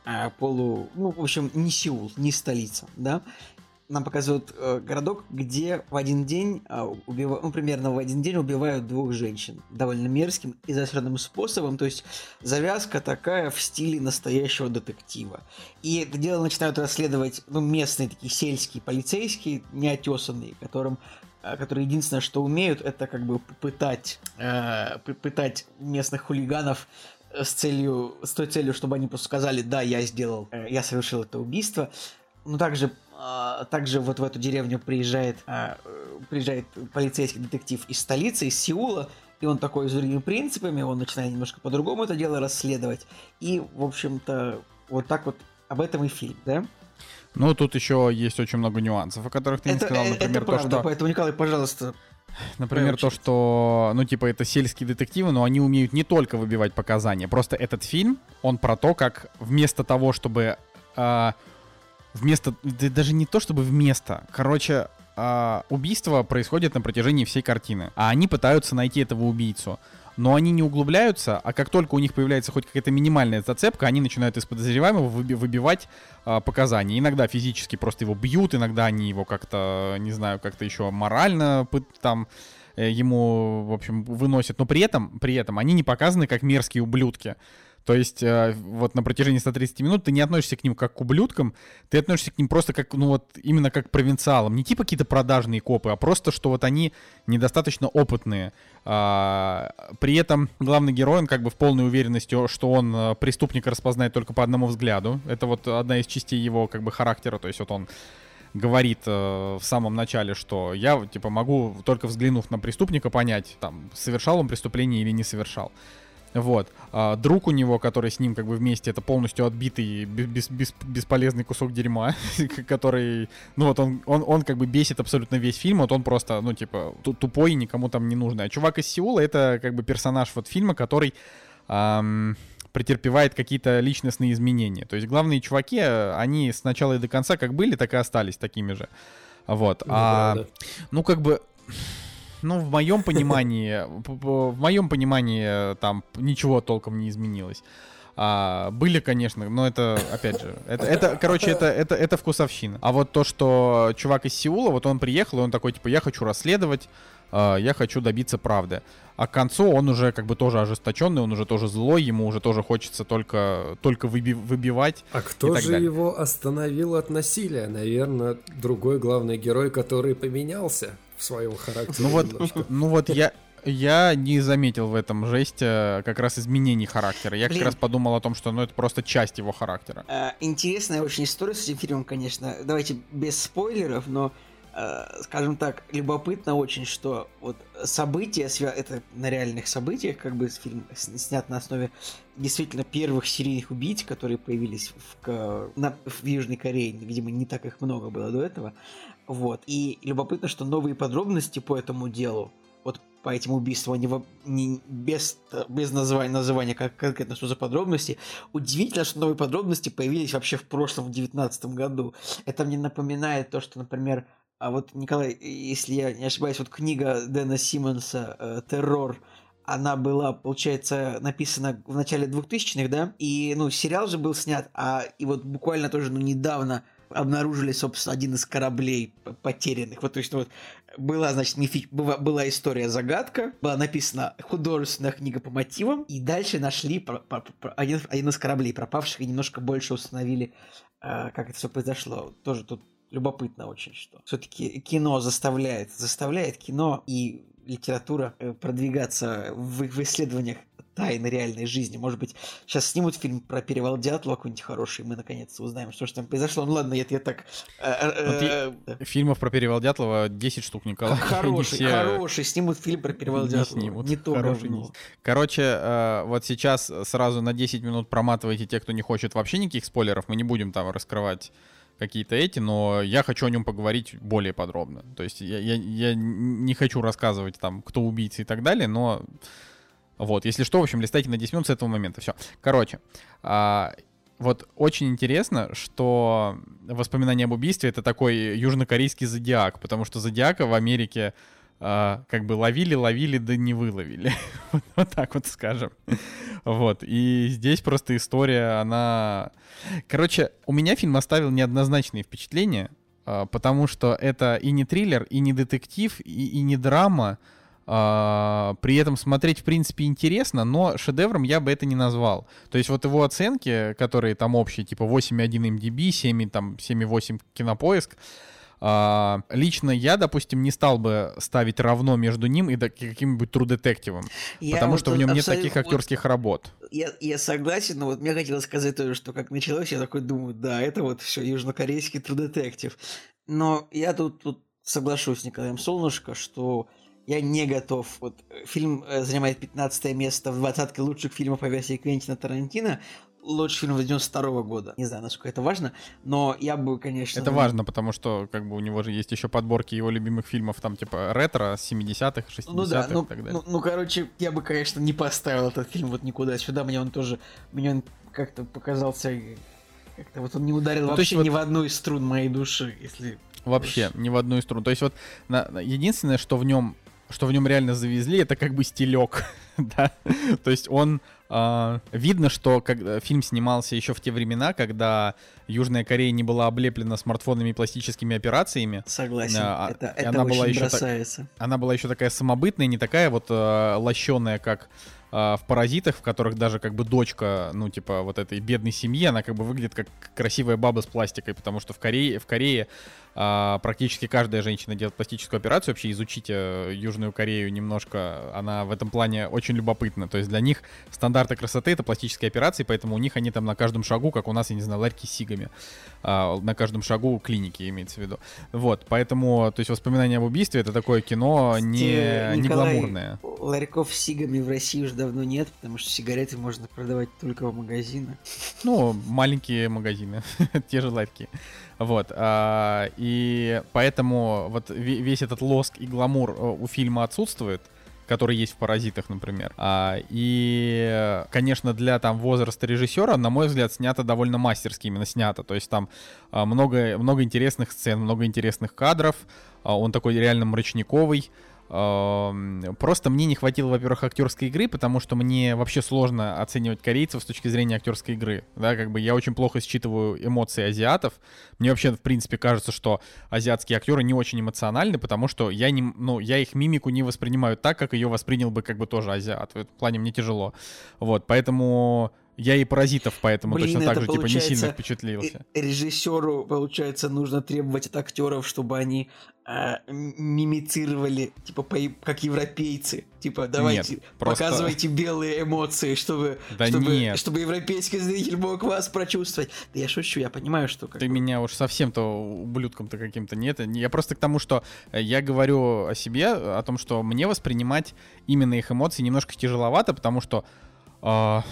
а, полу, ну в общем не Сеул, не столица, да. Нам показывают э, городок, где в один день, а, убива- ну примерно в один день убивают двух женщин довольно мерзким и заостренным способом. То есть завязка такая в стиле настоящего детектива. И это дело начинают расследовать ну, местные такие сельские полицейские, неотесанные, которым а, которые единственное, что умеют, это как бы пытать, э, пытать местных хулиганов э, с целью, с той целью, чтобы они просто сказали, да, я сделал, э, я совершил это убийство. Но также, а, также вот в эту деревню приезжает, а, э, приезжает полицейский детектив из столицы, из Сеула, и он такой с другими принципами, он начинает немножко по-другому это дело расследовать. И, в общем-то, вот так вот об этом и фильм, да? Ну, тут еще есть очень много нюансов, о которых ты не это, сказал. э, Например, это то, правда, что... поэтому, Николай, пожалуйста, Например, то, что, ну, типа, это сельские детективы, но они умеют не только выбивать показания. Просто этот фильм, он про то, как вместо того, чтобы... а, вместо... да даже не то, чтобы вместо. Короче, а, убийство происходит на протяжении всей картины, а они пытаются найти этого убийцу. Но они не углубляются, а как только у них появляется хоть какая-то минимальная зацепка, они начинают из подозреваемого выби- выбивать а, показания. Иногда физически просто его бьют, иногда они его как-то, не знаю, как-то еще морально там э, ему, в общем, выносят. Но при этом, при этом они не показаны как мерзкие ублюдки. То есть э, вот на протяжении 130 минут ты не относишься к ним как к ублюдкам, ты относишься к ним просто как, ну вот, именно как к провинциалам. Не типа какие-то продажные копы, а просто, что вот они недостаточно опытные. А, при этом главный герой, он как бы в полной уверенности, что он э, преступника распознает только по одному взгляду. Это вот одна из частей его как бы характера, то есть вот он говорит э, в самом начале, что я типа могу только взглянув на преступника понять, там совершал он преступление или не совершал. Вот. А друг у него, который с ним как бы вместе, это полностью отбитый бес, бес, бесполезный кусок дерьма, который, ну вот он, он, он как бы бесит абсолютно весь фильм, вот он просто, ну типа, тупой и никому там не нужный. А чувак из Сеула это как бы персонаж вот фильма, который эм, претерпевает какие-то личностные изменения. То есть главные чуваки, они с начала и до конца как были, так и остались такими же. Вот. Ну, а, да, да. ну как бы ну, в моем понимании, в моем понимании там ничего толком не изменилось. А, были, конечно, но это, опять же, это, это короче, это, это, это вкусовщина. А вот то, что чувак из Сеула, вот он приехал, и он такой, типа, я хочу расследовать, э, я хочу добиться правды. А к концу он уже как бы тоже ожесточенный, он уже тоже злой, ему уже тоже хочется только, только выби выбивать. А кто же далее. его остановил от насилия? Наверное, другой главный герой, который поменялся в своем характере. Ну вот, ну вот я, я не заметил в этом жесте э, как раз изменений характера. Я Блин. как раз подумал о том, что ну, это просто часть его характера. А, интересная очень история с этим фильмом, конечно. Давайте без спойлеров, но э, скажем так, любопытно очень, что вот события, это на реальных событиях, как бы фильм снят на основе действительно первых серийных убийц, которые появились в, на, в Южной Корее, видимо, не так их много было до этого. Вот. И любопытно, что новые подробности по этому делу, вот по этим убийствам, они не, без, без названия, названия как конкретно что за подробности. Удивительно, что новые подробности появились вообще в прошлом, в 2019 году. Это мне напоминает то, что, например, а вот, Николай, если я не ошибаюсь, вот книга Дэна Симмонса э, «Террор», она была, получается, написана в начале 2000-х, да? И, ну, сериал же был снят, а и вот буквально тоже, ну, недавно обнаружили, собственно, один из кораблей потерянных. Вот, то есть, ну, вот, была, значит, мифи... была, была история загадка, была написана художественная книга по мотивам, и дальше нашли про, про, про, один, один из кораблей пропавших и немножко больше установили, э, как это все произошло. Тоже тут любопытно очень, что все-таки кино заставляет, заставляет кино и литература э, продвигаться в, в исследованиях тайны реальной жизни. Может быть, сейчас снимут фильм про перевал Дятлова какой-нибудь хороший, и мы наконец-то узнаем, что же там произошло. Ну ладно, это я так... Э, э, фильмов про перевал Дятлова 10 штук, Николай. Хороший, хороший. Снимут фильм про перевал Дятлова. Снимут. Не то хороший. Короче, вот сейчас сразу на 10 минут проматывайте те, кто не хочет вообще никаких спойлеров. Мы не будем там раскрывать какие-то эти, но я хочу о нем поговорить более подробно. То есть я, я, я не хочу рассказывать там, кто убийца и так далее, но вот, если что, в общем, листайте на 10 минут с этого момента. Все. Короче, а, вот очень интересно, что воспоминания об убийстве это такой южнокорейский зодиак, потому что зодиака в Америке а, как бы ловили, ловили, да не выловили. вот, вот так вот скажем. вот. И здесь просто история, она... Короче, у меня фильм оставил неоднозначные впечатления, а, потому что это и не триллер, и не детектив, и, и не драма, при этом смотреть, в принципе, интересно, но шедевром я бы это не назвал. То есть вот его оценки, которые там общие, типа 8.1 MDB, 7, там, 7.8 кинопоиск, а, лично я, допустим, не стал бы ставить равно между ним и каким-нибудь True Detective, потому вот что в нем нет таких актерских вот работ. Я, я согласен, но вот мне хотелось сказать тоже, что как началось, я такой думаю, да, это вот все южнокорейский True Detective. Но я тут, тут соглашусь с Николаем Солнышко, что я не готов. Вот э, фильм э, занимает 15 место в двадцатке лучших фильмов по версии Квентина Тарантино. Лучший фильм 92 -го года. Не знаю, насколько это важно, но я бы, конечно... Это важно, потому что как бы у него же есть еще подборки его любимых фильмов, там типа ретро, 70-х, 60-х ну, да, ну, и так далее. Ну, ну, короче, я бы, конечно, не поставил этот фильм вот никуда сюда. Мне он тоже... Мне он как-то показался... Как-то вот он не ударил ну, вообще ни вот... в одну из струн моей души, если Вообще, ни в одну из струн. То есть вот на, единственное, что в нем что в нем реально завезли, это как бы стилек, да. То есть он э, видно, что когда фильм снимался еще в те времена, когда Южная Корея не была облеплена смартфонами и пластическими операциями. Согласен. А, это это она очень была еще бросается. Так, она была еще такая самобытная, не такая вот э, лощеная, как э, в «Паразитах», в которых даже как бы дочка, ну, типа, вот этой бедной семьи, она как бы выглядит как красивая баба с пластикой, потому что в Корее, в Корее а, практически каждая женщина делает пластическую операцию. Вообще изучите Южную Корею немножко. Она в этом плане очень любопытна. То есть для них стандарты красоты это пластические операции, поэтому у них они там на каждом шагу, как у нас, я не знаю, ларьки с сигами. А, на каждом шагу клиники имеется в виду. Вот, поэтому, то есть воспоминания об убийстве это такое кино не, не гламурное. Ларьков с сигами в России уже давно нет, потому что сигареты можно продавать только в магазинах. Ну, маленькие магазины, те же ларьки. Вот. А, и поэтому вот весь этот лоск и гламур э, у фильма отсутствует который есть в «Паразитах», например. А, и, конечно, для там возраста режиссера, на мой взгляд, снято довольно мастерски именно снято. То есть там а, много, много интересных сцен, много интересных кадров. А, он такой реально мрачниковый. Просто мне не хватило, во-первых, актерской игры, потому что мне вообще сложно оценивать корейцев с точки зрения актерской игры. Да, как бы я очень плохо считываю эмоции азиатов. Мне вообще, в принципе, кажется, что азиатские актеры не очень эмоциональны, потому что я, не, ну, я их мимику не воспринимаю так, как ее воспринял бы как бы тоже азиат. В этом плане мне тяжело. Вот, поэтому я и паразитов поэтому Блин, точно так же типа не сильно впечатлился. Режиссеру, получается, нужно требовать от актеров, чтобы они э, мимицировали, типа, по, как европейцы. Типа, давайте, нет, просто... показывайте белые эмоции, чтобы, да чтобы, нет. чтобы европейский зритель мог вас прочувствовать. Да я шучу, я понимаю, что... Ты бы... меня уж совсем-то ублюдком-то каким-то нет. Я просто к тому, что я говорю о себе, о том, что мне воспринимать именно их эмоции немножко тяжеловато, потому что... Э,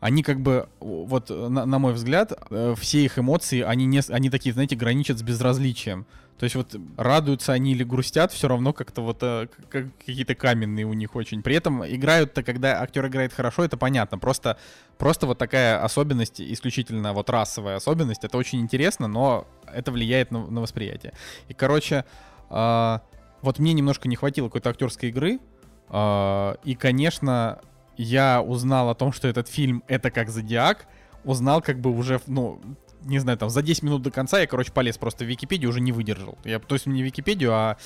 они как бы, вот на, на мой взгляд, э, все их эмоции, они, не, они такие, знаете, граничат с безразличием. То есть вот радуются они или грустят, все равно как-то вот э, как, какие-то каменные у них очень. При этом играют-то, когда актер играет хорошо, это понятно. Просто, просто вот такая особенность, исключительно вот расовая особенность, это очень интересно, но это влияет на, на восприятие. И, короче, э, вот мне немножко не хватило какой-то актерской игры. Э, и, конечно, я узнал о том, что этот фильм это как Зодиак, узнал как бы уже, ну, не знаю, там за 10 минут до конца я, короче, полез просто в Википедию, уже не выдержал. Я, то есть не Википедию, а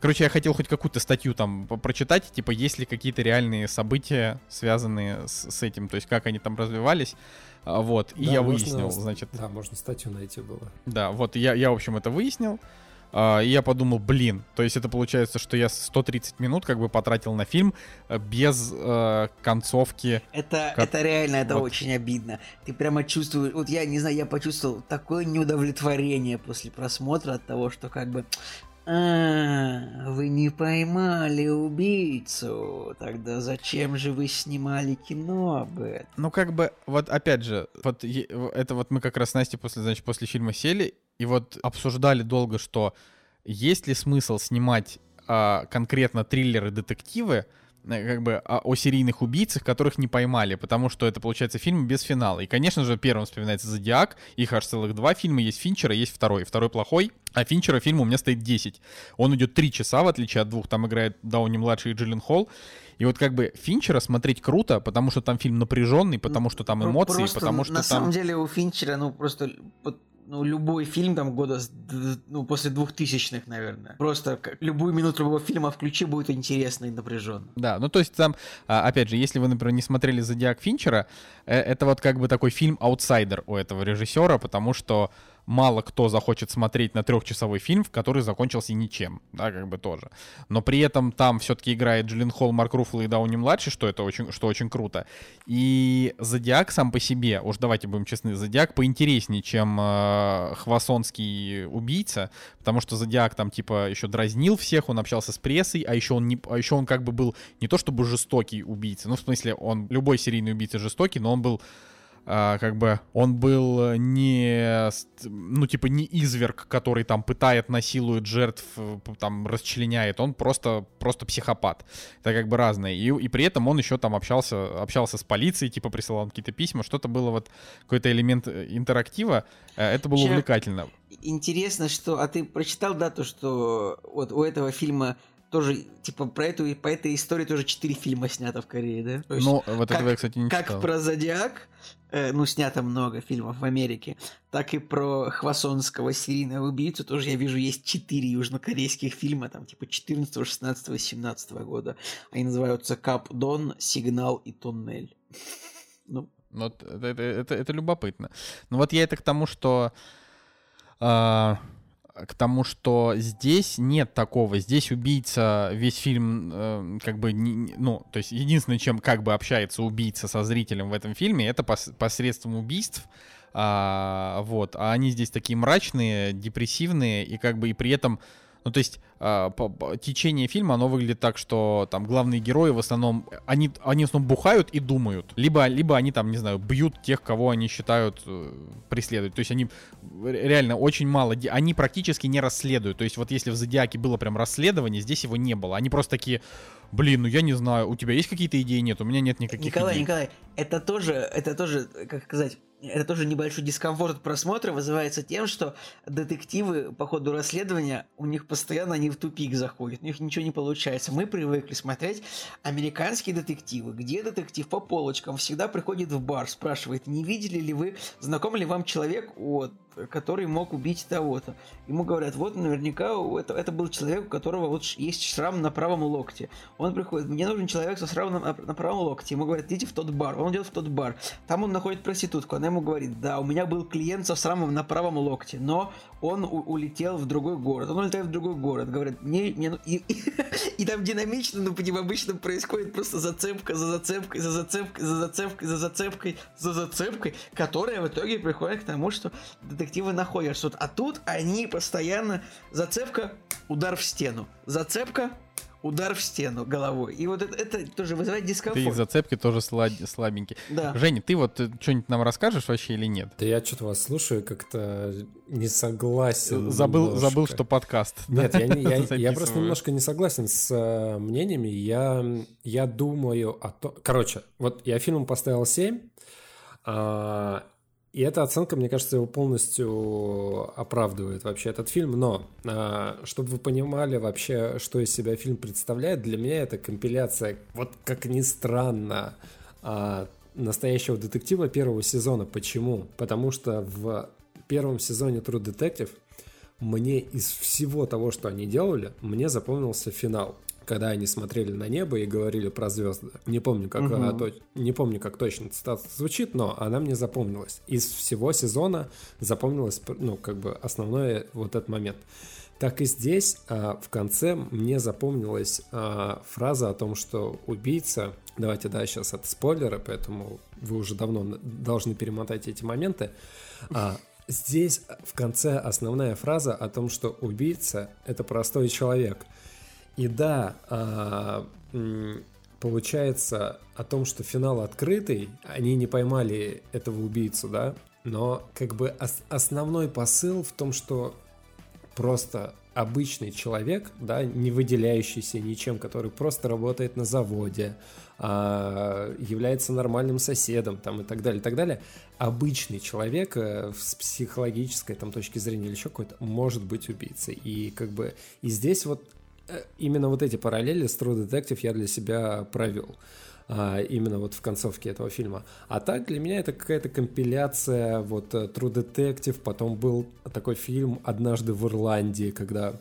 Короче, я хотел хоть какую-то статью там прочитать, типа, есть ли какие-то реальные события, связанные с, с этим, то есть как они там развивались. А, вот, и да, я можно, выяснил, значит... Да, можно статью найти было. Да, вот я, я, в общем, это выяснил. Uh, и я подумал, блин, то есть это получается, что я 130 минут как бы потратил на фильм э, без uh, концовки. Это, как... это реально, это вот. очень обидно. Ты прямо чувствуешь, вот я не знаю, я почувствовал такое неудовлетворение после просмотра от того, что как бы а, вы не поймали убийцу. Тогда зачем же вы снимали кино об этом? Ну, как бы, вот опять же, вот это вот мы как раз с Настей после, значит, после фильма сели и вот обсуждали долго, что есть ли смысл снимать а, конкретно триллеры-детективы, э, как бы о, о серийных убийцах, которых не поймали, потому что это получается фильм без финала. И, конечно же, первым вспоминается Зодиак, их аж целых два фильма, есть Финчера, есть второй. Второй плохой, а Финчера фильма у меня стоит 10. Он идет 3 часа, в отличие от двух, там играет Дауни-младший и Джиллен Холл. И вот как бы Финчера смотреть круто, потому что там фильм напряженный, потому что там эмоции, просто потому что на там... самом деле у Финчера, ну, просто ну, любой фильм там года, ну, после двухтысячных, наверное. Просто любую минуту любого фильма включи, будет интересно и напряженно. Да, ну, то есть там, а, опять же, если вы, например, не смотрели «Зодиак Финчера», э, это вот как бы такой фильм-аутсайдер у этого режиссера, потому что мало кто захочет смотреть на трехчасовой фильм, в который закончился ничем, да, как бы тоже. Но при этом там все-таки играет Джиллин Холл, Марк Руффало и Дауни-младший, что это очень, что очень круто. И Зодиак сам по себе, уж давайте будем честны, Зодиак поинтереснее, чем э, Хвасонский убийца, потому что Зодиак там типа еще дразнил всех, он общался с прессой, а еще он, не, а еще он как бы был не то чтобы жестокий убийца, ну в смысле он любой серийный убийца жестокий, но он был а, как бы он был не, ну, типа, не изверг, который там пытает, насилует жертв, там, расчленяет, он просто, просто психопат. Это как бы разное. И, и при этом он еще там общался, общался с полицией, типа, присылал какие-то письма, что-то было вот, какой-то элемент э, интерактива, э, это было Вообще, увлекательно. Интересно, что, а ты прочитал, да, то, что вот у этого фильма тоже, типа, про эту, по этой истории тоже четыре фильма снято в Корее, да? То есть, ну, вот как, этого я, кстати, не как читал. Как про Зодиак, э, ну, снято много фильмов в Америке, так и про Хвасонского серийного убийцу тоже, я вижу, есть четыре южнокорейских фильма, там, типа, 14, 16, 17 года. Они называются «Кап Дон», «Сигнал» и «Туннель». Ну, вот это, это, это, это любопытно. Ну вот я это к тому, что а, к тому, что здесь нет такого. Здесь убийца весь фильм э, как бы не, ну, то есть единственное, чем как бы общается убийца со зрителем в этом фильме, это пос, посредством убийств. А, вот, а они здесь такие мрачные, депрессивные и как бы и при этом ну, то есть э, по, по, течение фильма, оно выглядит так, что там главные герои в основном, они, они в основном бухают и думают. Либо, либо они там, не знаю, бьют тех, кого они считают э, преследуют. То есть они реально очень мало, они практически не расследуют. То есть вот если в «Зодиаке» было прям расследование, здесь его не было. Они просто такие, блин, ну я не знаю, у тебя есть какие-то идеи? Нет, у меня нет никаких Николай, идей. Николай, это тоже, это тоже, как сказать, это тоже небольшой дискомфорт просмотра вызывается тем, что детективы по ходу расследования, у них постоянно они в тупик заходят, у них ничего не получается. Мы привыкли смотреть американские детективы, где детектив по полочкам всегда приходит в бар, спрашивает, не видели ли вы, знаком ли вам человек, вот, который мог убить того-то. Ему говорят, вот наверняка это, это был человек, у которого вот есть шрам на правом локте. Он приходит, мне нужен человек со шрамом на, на правом локте. Ему говорят, идите в тот бар. Он идет в тот бар. Там он находит проститутку. Она ему говорит, да, у меня был клиент со шрамом на правом локте, но он улетел в другой город. Он улетает в другой город. Говорят, мне, мне ну, и, и, там динамично, ну, по ним обычно происходит просто зацепка за зацепкой, за зацепкой, за зацепкой, за зацепкой, за зацепкой, которая в итоге приходит к тому, что детективы находят что-то. А тут они постоянно зацепка, удар в стену. Зацепка, удар в стену головой. И вот это, это тоже вызывает дискомфорт. Ты зацепки тоже слаб, слабенький. Да. Женя, ты вот э, что-нибудь нам расскажешь вообще или нет? Да я что-то вас слушаю, как-то не согласен. Забыл, забыл, что подкаст. Нет, я, я, я просто немножко не согласен с э, мнениями. Я, я думаю о том... Короче, вот я фильм поставил 7, а, и эта оценка, мне кажется, его полностью оправдывает вообще этот фильм. Но, а, чтобы вы понимали вообще, что из себя фильм представляет, для меня это компиляция, вот как ни странно, а, настоящего детектива первого сезона. Почему? Потому что в первом сезоне True Detective мне из всего того, что они делали, мне запомнился финал когда они смотрели на небо и говорили про звезды. Не помню, как, угу. то, не помню, как точно цитата звучит, но она мне запомнилась. Из всего сезона запомнилась, ну, как бы основной вот этот момент. Так и здесь а, в конце мне запомнилась а, фраза о том, что убийца, давайте, да, сейчас это спойлеры, поэтому вы уже давно должны перемотать эти моменты, а, Здесь в конце основная фраза о том, что убийца — это простой человек — и да, а, получается о том, что финал открытый, они не поймали этого убийцу, да, но как бы основной посыл в том, что просто обычный человек, да, не выделяющийся ничем, который просто работает на заводе, а, является нормальным соседом, там и так далее, и так далее, обычный человек э, с психологической там точки зрения или еще какой-то может быть убийцей. И как бы и здесь вот именно вот эти параллели с True Detective я для себя провел а, именно вот в концовке этого фильма. А так для меня это какая-то компиляция вот э, True Detective, потом был такой фильм «Однажды в Ирландии», когда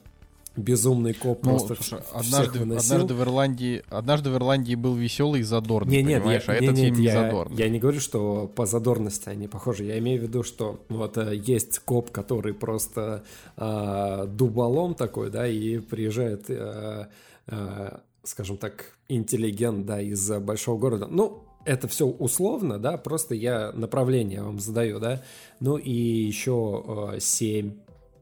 безумный коп ну, просто слушай, однажды, однажды в Ирландии, однажды в Ирландии был веселый и задорный, не, нет, понимаешь, я, а не, этот нет, фильм я, не задорный. Я не говорю, что по задорности они похожи, я имею в виду, что вот э, есть коп, который просто э, дуболом такой, да, и приезжает, э, э, скажем так, интеллигент, да, из большого города. Ну, это все условно, да, просто я направление вам задаю, да. Ну и еще э, 7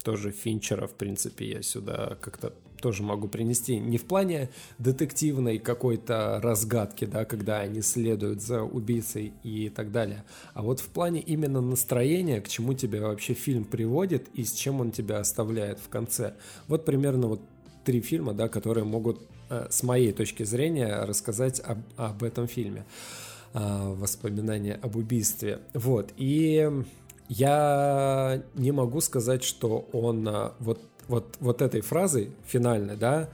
тоже Финчера, в принципе, я сюда как-то тоже могу принести. Не в плане детективной какой-то разгадки, да, когда они следуют за убийцей и так далее, а вот в плане именно настроения, к чему тебя вообще фильм приводит и с чем он тебя оставляет в конце. Вот примерно вот три фильма, да, которые могут э, с моей точки зрения рассказать об, об этом фильме. Э, воспоминания об убийстве. Вот. И я не могу сказать, что он э, вот, вот, вот этой фразой финальной, да,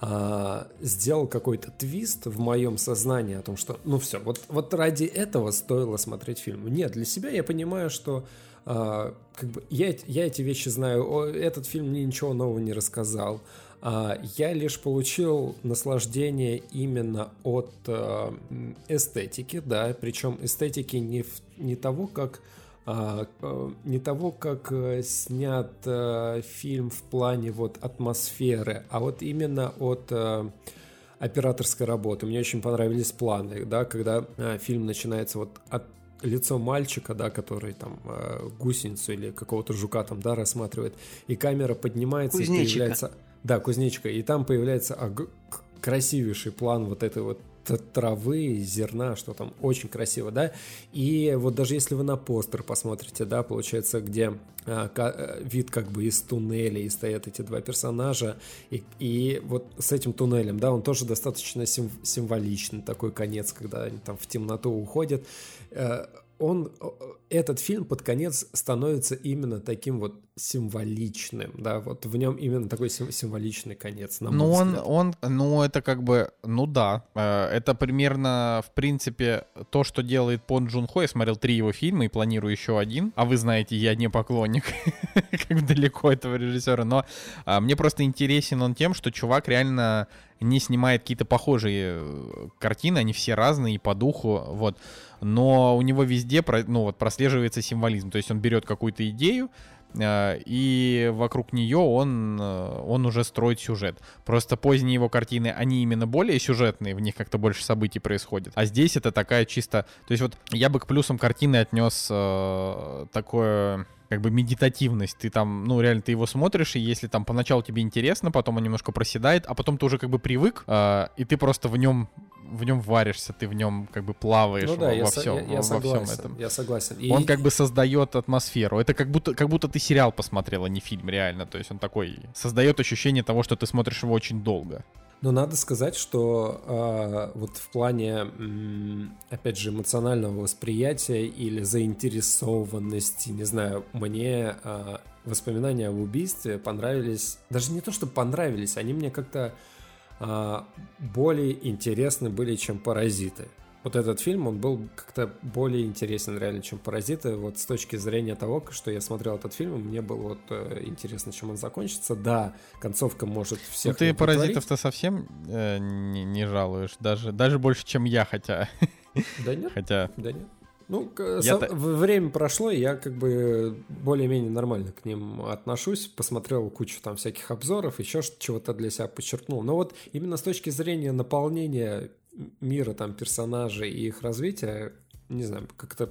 а, сделал какой-то твист в моем сознании о том, что, ну все, вот, вот ради этого стоило смотреть фильм. Нет, для себя я понимаю, что а, как бы я, я эти вещи знаю, этот фильм мне ничего нового не рассказал. А, я лишь получил наслаждение именно от а, эстетики, да, причем эстетики не, в, не того, как а, не того, как э, снят а, фильм в плане вот атмосферы, а вот именно от а, операторской работы. Мне очень понравились планы, да, когда а, фильм начинается вот от лицо мальчика, да, который там э, гусеницу или какого-то жука там, да, рассматривает, и камера поднимается Кузнечика. и появляется... Да, кузнечика, и там появляется красивейший план вот этой вот травы, зерна, что там очень красиво, да. И вот даже если вы на постер посмотрите, да, получается, где а, ка- вид как бы из туннеля, и стоят эти два персонажа, и, и вот с этим туннелем, да, он тоже достаточно сим- символичный, такой конец, когда они там в темноту уходят. Он, этот фильм под конец становится именно таким вот символичным, да, вот в нем именно такой сим- символичный конец, на Ну он, взгляд. он, ну это как бы, ну да, э, это примерно, в принципе, то, что делает Пон Джун Хо. Я смотрел три его фильма и планирую еще один. А вы знаете, я не поклонник, как далеко этого режиссера, но а, мне просто интересен он тем, что чувак реально не снимает какие-то похожие э, картины, они все разные и по духу, вот. Но у него везде, ну вот, прослеживается символизм. То есть он берет какую-то идею, э, и вокруг нее он, э, он уже строит сюжет. Просто поздние его картины, они именно более сюжетные, в них как-то больше событий происходит. А здесь это такая чисто... То есть вот я бы к плюсам картины отнес э, такое как бы медитативность. Ты там, ну, реально, ты его смотришь, и если там поначалу тебе интересно, потом он немножко проседает, а потом ты уже как бы привык, э, и ты просто в нем в нем варишься, ты в нем как бы плаваешь Ну во, да, я, во со- всем, я- я во всем согласен, этом. я согласен. И- Он как бы создает атмосферу. Это как будто, как будто ты сериал посмотрел, а не фильм, реально. То есть он такой создает ощущение того, что ты смотришь его очень долго. Но надо сказать, что а, вот в плане, опять же, эмоционального восприятия или заинтересованности, не знаю, мне а, воспоминания об убийстве понравились, даже не то, что понравились, они мне как-то а, более интересны были, чем «Паразиты». Вот этот фильм, он был как-то более интересен реально, чем «Паразиты». Вот с точки зрения того, что я смотрел этот фильм, мне было вот э, интересно, чем он закончится. Да, концовка может всех Ну ты паразитов-то совсем э, не, не жалуешь. Даже, даже больше, чем я, хотя. Да нет, хотя. да нет. Ну, Я со- та- время прошло, и я как бы более-менее нормально к ним отношусь, посмотрел кучу там всяких обзоров, еще чего-то для себя подчеркнул. Но вот именно с точки зрения наполнения мира там персонажей и их развития, не знаю, как-то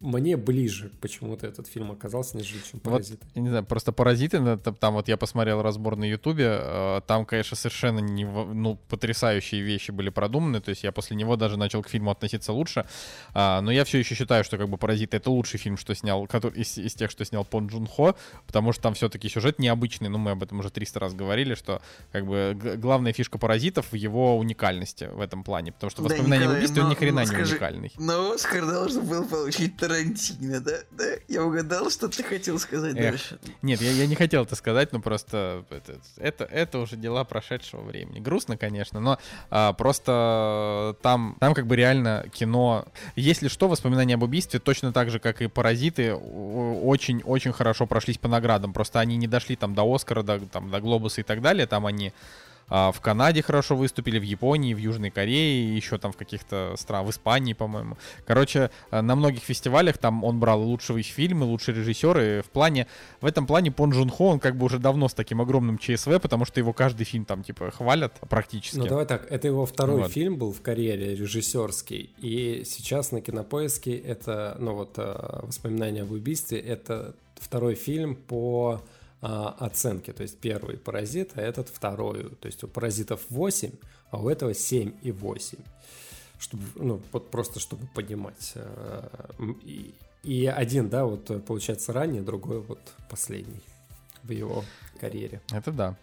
мне ближе почему-то этот фильм оказался, нежели чем Вот, «Паразиты». я не знаю, просто паразиты, ну, там вот я посмотрел разбор на Ютубе, э, там, конечно, совершенно не, ну, потрясающие вещи были продуманы, то есть я после него даже начал к фильму относиться лучше, А, но я все еще считаю, что как бы «Паразиты» — это лучший фильм, что снял, который, из, из тех, что снял Пон Джун Хо, потому что там все-таки сюжет необычный, ну, мы об этом уже 300 раз говорили, что как бы главная фишка «Паразитов» в его уникальности в этом плане, потому что Да, «Воспоминания об Николай, убийстве» он но- ни хрена но не скажи- уникальный. Но Оскар должен был получить Тарантино, да? Да? Я угадал, что ты хотел сказать Эх. дальше. Нет, я, я не хотел это сказать, но просто это, это, это уже дела прошедшего времени. Грустно, конечно, но а, просто там, там как бы реально кино... Если что, воспоминания об убийстве точно так же, как и «Паразиты», очень-очень хорошо прошлись по наградам. Просто они не дошли там до «Оскара», до, там, до «Глобуса» и так далее. Там они а, в Канаде хорошо выступили, в Японии, в Южной Корее, еще там в каких-то странах, в Испании, по-моему. Короче, а, на многих фестивалях там он брал лучшие фильмы, лучшие режиссеры. В плане, в этом плане Пон Джун Хо, он как бы уже давно с таким огромным ЧСВ, потому что его каждый фильм там типа хвалят практически. Ну давай так, это его второй Вот. фильм был в карьере режиссерский, и сейчас на Кинопоиске это, ну вот э, воспоминания об убийстве, это второй фильм по а, оценки. То есть первый паразит, а этот второй. То есть у паразитов 8, а у этого 7 и 8. Чтобы, ну, вот просто чтобы понимать. А, и, и один, да, вот получается ранее, другой вот последний в его карьере. Это да.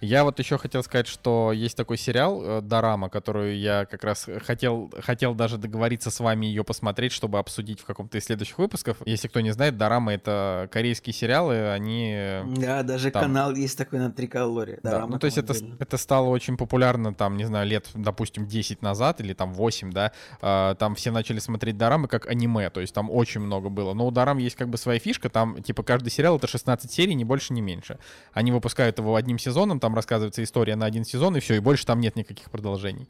Я вот еще хотел сказать, что есть такой сериал э, Дорама, которую я как раз хотел, хотел даже договориться с вами ее посмотреть, чтобы обсудить в каком-то из следующих выпусков. Если кто не знает, Дорама — это корейские сериалы, они... Да, даже там... канал есть такой на Триколоре. Да, ну то есть это, это стало очень популярно там, не знаю, лет, допустим, 10 назад или там 8, да, а, там все начали смотреть Дорамы как аниме, то есть там очень много было. Но у Дорам есть как бы своя фишка, там типа каждый сериал — это 16 серий, ни больше, ни меньше. Они выпускают его одним сезоном, там рассказывается история на один сезон, и все, и больше там нет никаких продолжений.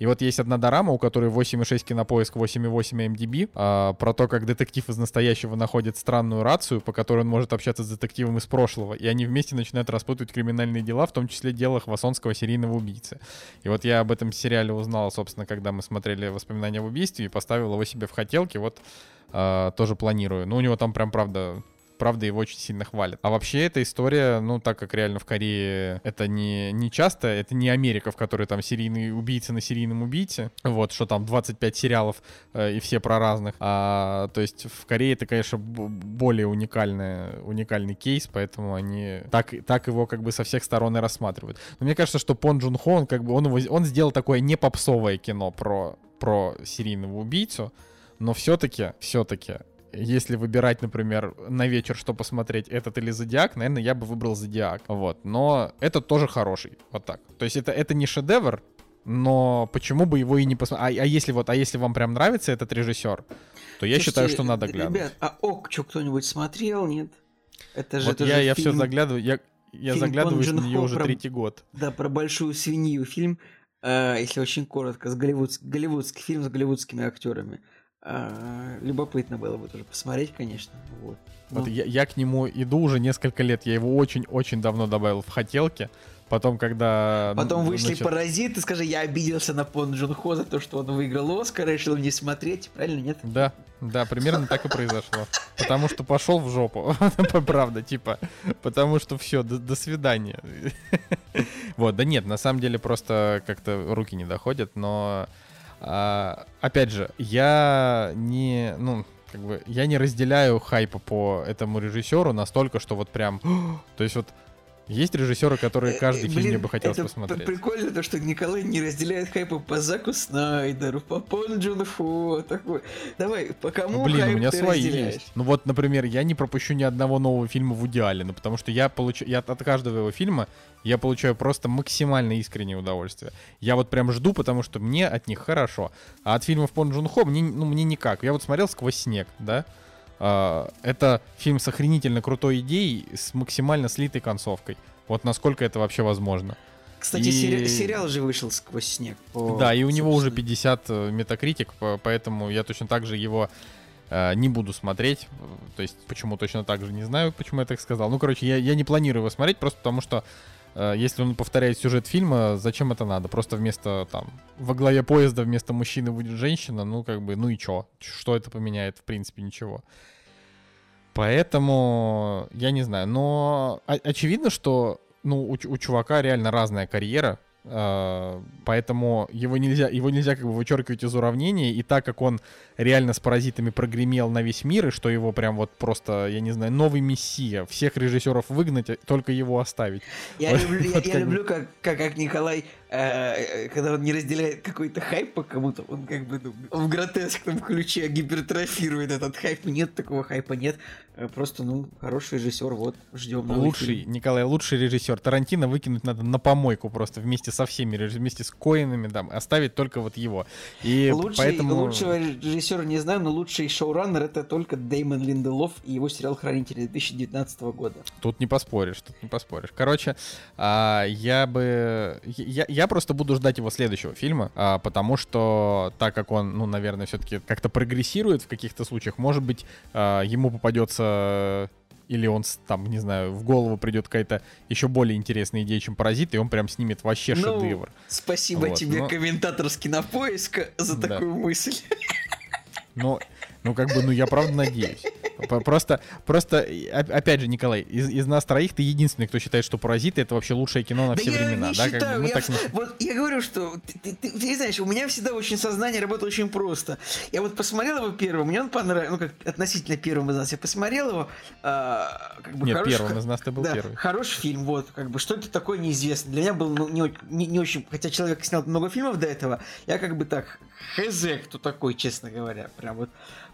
И вот есть одна дорама, у которой 8,6 кинопоиск, 8,8 MDB, а, про то, как детектив из настоящего находит странную рацию, по которой он может общаться с детективом из прошлого, и они вместе начинают распутывать криминальные дела, в том числе дело хвасонского серийного убийцы. И вот я об этом сериале узнал, собственно, когда мы смотрели «Воспоминания об убийстве» и поставил его себе в хотелки, вот Uh, тоже планирую. Ну, у него там прям, правда, правда, его очень сильно хвалят. А вообще эта история, ну, так как реально в Корее это не, не часто, это не Америка, в которой там серийный убийца на серийном убийце, вот, что там 25 сериалов э, и все про разных, а, то есть в Корее это, конечно, более уникальный, уникальный кейс, поэтому они так, так его как бы со всех сторон и рассматривают. Но мне кажется, что Пон Джун Хо, он как бы, он, его, он сделал такое не попсовое кино про, про серийного убийцу, но все-таки, все-таки если выбирать, например, на вечер, что посмотреть, этот или Зодиак, наверное, я бы выбрал Зодиак. Вот. Но этот тоже хороший. Вот так. То есть это, это не шедевр, но почему бы его и не посмотреть? А, а если вот, а если вам прям нравится этот режиссер, то я Слушайте, считаю, что надо глянуть. Ребят, а ок, что кто-нибудь смотрел, нет? Это же, вот это я, же я фильм... все заглядываю, я, я заглядываю на нее уже про, третий год. Да, про большую свинью фильм, э, если очень коротко, с голливудский, голливудский фильм с голливудскими актерами. А, любопытно было бы тоже посмотреть, конечно. Вот. Вот ну. я, я к нему иду уже несколько лет. Я его очень-очень давно добавил в хотелки. Потом, когда... Потом вышли значит... «Паразиты», скажи, я обиделся на Пон Джун Хо за то, что он выиграл Оскар, решил не смотреть, правильно, нет? Да, да, примерно так и произошло. Потому что пошел в жопу, правда, типа, потому что все, до, до свидания. Вот, да нет, на самом деле просто как-то руки не доходят, но а, опять же, я не, ну, как бы, я не разделяю хайпа по этому режиссеру настолько, что вот прям, то есть вот есть режиссеры, которые э, каждый Блин, фильм мне бы хотелось это посмотреть. прикольно то, что Николай не разделяет хайпа по Заку Снайдеру, по Пон Джон Фу, такой. Давай, по кому Блин, хайп у меня ты свои разделяешь? есть. Ну вот, например, я не пропущу ни одного нового фильма в идеале, ну потому что я получаю, я от каждого его фильма я получаю просто максимально искреннее удовольствие. Я вот прям жду, потому что мне от них хорошо. А от фильмов Пон Джун Хо мне, ну, мне никак. Я вот смотрел «Сквозь снег», да? Uh, это фильм с охренительно крутой идеей, с максимально слитой концовкой. Вот насколько это вообще возможно. Кстати, и... сери- сериал же вышел сквозь снег. По... Да, и у него уже 50 метакритик, поэтому я точно так же его э, не буду смотреть. То есть, почему точно так же, не знаю, почему я так сказал. Ну, короче, я, я не планирую его смотреть, просто потому что Э, если он повторяет сюжет фильма, зачем это надо? Просто вместо там во главе поезда вместо мужчины будет женщина, ну как бы, ну и чё? Что это поменяет? В принципе, ничего. Поэтому я не знаю, но очевидно, что ну у, у чувака реально разная карьера, э, поэтому его нельзя, его нельзя как бы вычеркивать из уравнения, и так как он реально с паразитами прогремел на весь мир, и что его прям вот просто, я не знаю, новый мессия, всех режиссеров выгнать, а только его оставить. Я вот, люблю, вот я, я люблю как, как, как Николай, э, когда он не разделяет какой-то хайп по кому-то, он как бы ну, в гротескном ключе гипертрофирует этот хайп. Нет такого хайпа, нет. Э, просто, ну, хороший режиссер, вот, ждем. Лучший, фильм. Николай, лучший режиссер. Тарантино выкинуть надо на помойку просто вместе со всеми, вместе с Коинами, да, оставить только вот его. И лучший, поэтому... Лучшего режиссера режиссера не знаю, но лучший шоураннер это только Деймон Линделов и его сериал «Хранители» 2019 года. Тут не поспоришь, тут не поспоришь. Короче, а, я бы... Я, я просто буду ждать его следующего фильма, а, потому что так как он, ну, наверное, все-таки как-то прогрессирует в каких-то случаях, может быть, а, ему попадется или он там, не знаю, в голову придет какая-то еще более интересная идея, чем паразит, и он прям снимет вообще ну, шедевр. Спасибо вот, тебе, но... комментатор с кинопоиска, за да. такую мысль. Но Ну, как бы, ну, я правда надеюсь. Просто, просто, опять же, Николай, из, из нас троих ты единственный, кто считает, что «Паразиты» — это вообще лучшее кино на да все я времена. Не да, считаю, как бы мы я, так. Вот я говорю, что ты, ты, ты, ты знаешь, у меня всегда очень сознание работает очень просто. Я вот посмотрел его первым, мне он понравился, ну как относительно первым из нас. Я посмотрел его, а, как бы Нет, хороший, первым из нас ты был да, первый. Хороший фильм, вот, как бы что это такое неизвестно. Для меня был ну, не, не, не очень, хотя человек снял много фильмов до этого, я как бы так хз, кто такой, честно говоря, прям вот.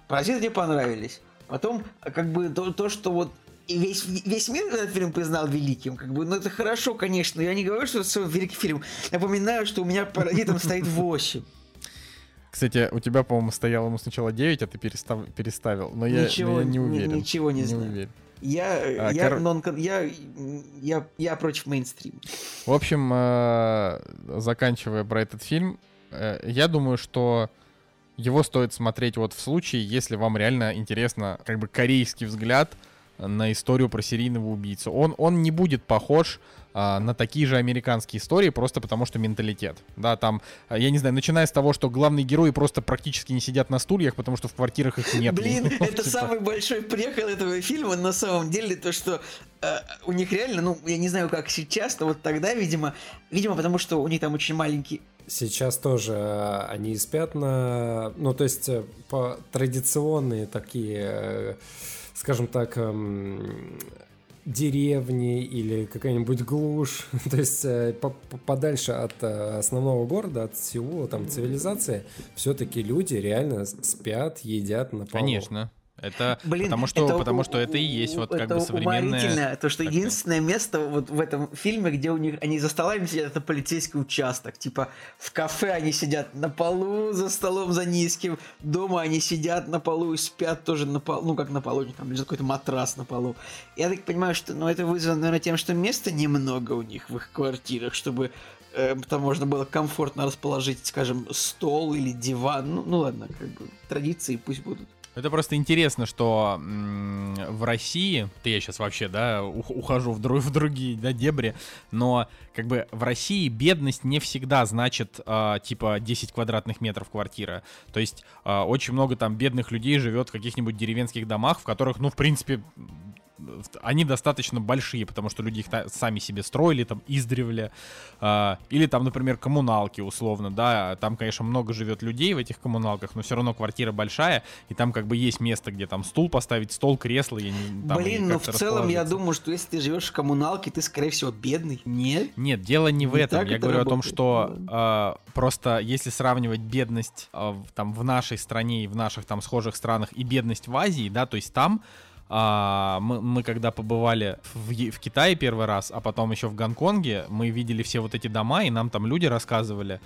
Паразиты мне понравились. Потом, как бы, то, то что вот и весь, весь мир этот фильм признал великим, как бы, ну это хорошо, конечно, я не говорю, что это великий фильм. Напоминаю, что у меня паразитом стоит 8. Кстати, у тебя, по-моему, стояло ему сначала 9, а ты перестав... переставил. Но я, ничего, но я не уверен. Ничего не, не знаю. Уверен. Я, А, я, кор... нон я, я, я против мейнстрима. В общем, э, заканчивая про этот фильм, э, я думаю, что его стоит смотреть вот в случае, если вам реально интересно как бы корейский взгляд на историю про серийного убийцу. Он, он не будет похож а, на такие же американские истории, просто потому что менталитет. Да, там, а, я не знаю, начиная с того, что главные герои просто практически не сидят на стульях, потому что в квартирах их нет. Блин, это самый большой прехал этого фильма на самом деле, то, что э, у них реально, ну, я не знаю, как сейчас, но вот тогда, видимо, видимо, потому что у них там очень маленький Сейчас тоже э, они спят на... Ну, то есть э, по традиционные такие, э, скажем так, эм, деревни или какая-нибудь глушь, то есть подальше от основного города, от Сеула, там цивилизации, все-таки люди реально спят, едят на полу. Конечно. Это Блин, потому что это, потому что это и есть вот как бы современное. То, что так единственное место вот в этом фильме, где у них они за столами сидят, это полицейский участок. Типа в кафе они сидят на полу за столом за низким, дома они сидят на полу и спят тоже на полу, ну как на полу, там лежит какой-то матрас на полу. Я так понимаю, что ну это вызвано, наверное, тем, что места немного у них в их квартирах, чтобы э, там можно было комфортно расположить, скажем, стол или диван. Ну, ну ладно, как бы традиции пусть будут. Это просто интересно, что в России, ты я сейчас вообще, да, ухожу в, друг, в другие, да, дебри, но как бы в России бедность не всегда значит, э, типа, 10 квадратных метров квартира. То есть э, очень много там бедных людей живет в каких-нибудь деревенских домах, в которых, ну, в принципе, они достаточно большие, потому что люди их сами себе строили там издревле. Э, или там, например, коммуналки условно, да, там, конечно, много живет людей в этих коммуналках, но все равно квартира большая, и там как бы есть место, где там стул поставить, стол, кресло. Я не, там Блин, ну в целом я думаю, что если ты живешь в коммуналке, ты, скорее всего, бедный. Нет? Нет, дело не, не в этом. Я говорю работает. о том, что э, просто если сравнивать бедность э, там в нашей стране и в наших там схожих странах и бедность в Азии, да, то есть там а, мы, мы когда побывали в, в Китае первый раз, а потом еще в Гонконге, мы видели все вот эти дома, и нам там люди рассказывали,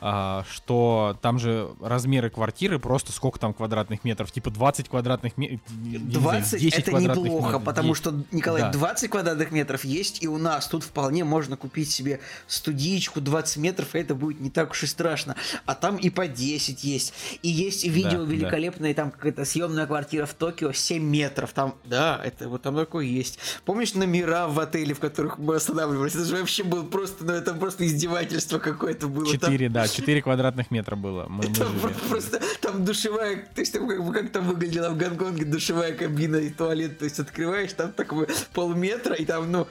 что там же размеры квартиры просто сколько там квадратных метров, типа 20 квадратных метров. 20 это неплохо, метров. потому что, Николай, да. 20 квадратных метров есть и у нас. Тут вполне можно купить себе студичку 20 метров, и это будет не так уж и страшно. А там и по 10 есть. И есть видео да, великолепное, да. там какая-то съемная квартира в Токио 7 метров. Там, да, это вот там такое есть. Помнишь номера в отеле, в которых мы останавливались? Это же вообще было просто, ну это просто издевательство какое-то было. 4, там... да, 4 квадратных метра было. Мы, мы там просто там душевая, то есть там как, бы, как там выглядела в Гонконге душевая кабина и туалет, то есть открываешь, там такой полметра, и там, ну,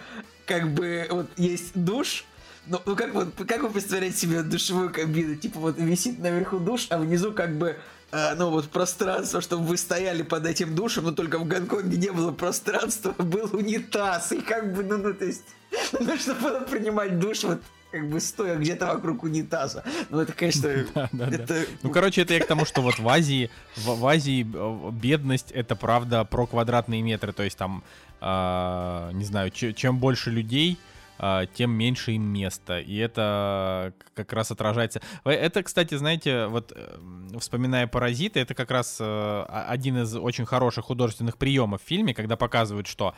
как бы вот есть душ, ну, ну как вот, как вы представляете себе душевую кабину? Типа вот висит наверху душ, а внизу как бы э, ну вот пространство, чтобы вы стояли под этим душем, но только в Гонконге не было пространства, был унитаз, и как бы, ну, ну то есть, ну, чтобы принимать душ, вот как бы стоя где-то вокруг унитаза. Ну, это, конечно... да, да, это... Да. Ну, короче, это я к тому, что вот в Азии, в, в Азии э, бедность — это, правда, про квадратные метры. То есть там, э, не знаю, чем больше людей, э, тем меньше им места. И это как раз отражается... Э, это, кстати, знаете, вот вспоминая «Паразиты», это как раз э, один из очень хороших художественных приемов в фильме, когда показывают, что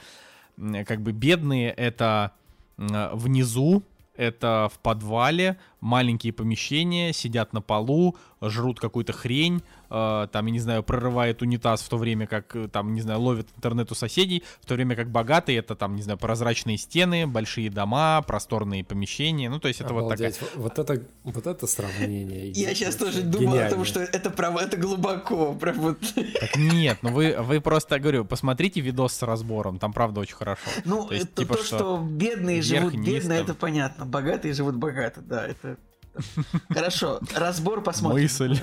как бы бедные — это внизу, это в подвале, маленькие помещения, сидят на полу, жрут какую-то хрень, э, там, я не знаю, прорывает унитаз в то время, как, э, там, не знаю, ловит интернет у соседей, в то время как богатые это, там, не знаю, прозрачные стены, большие дома, просторные помещения, ну, то есть это Обалдеть. вот такая... Вот это, вот это сравнение. Я сейчас тоже думал о том, что это прям это глубоко, прям вот. Так нет, ну вы, вы просто, говорю, посмотрите видос с разбором, там правда очень хорошо. Ну, То есть, это типа, то, что что бедные живут бедно, это понятно. Богатые живут богато, да, это... Хорошо, разбор посмотрим. Мысль.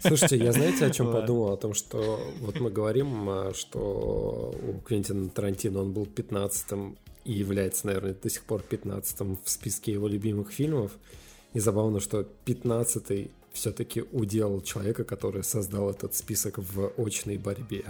Слушайте, я знаете, о чем Ладно. подумал? О том, что вот мы говорим, а, что у Квентина Тарантино он был 15-м и является, наверное, до сих пор 15-м в списке его любимых фильмов. И забавно, что 15-й все-таки удел человека, который создал этот список в очной борьбе.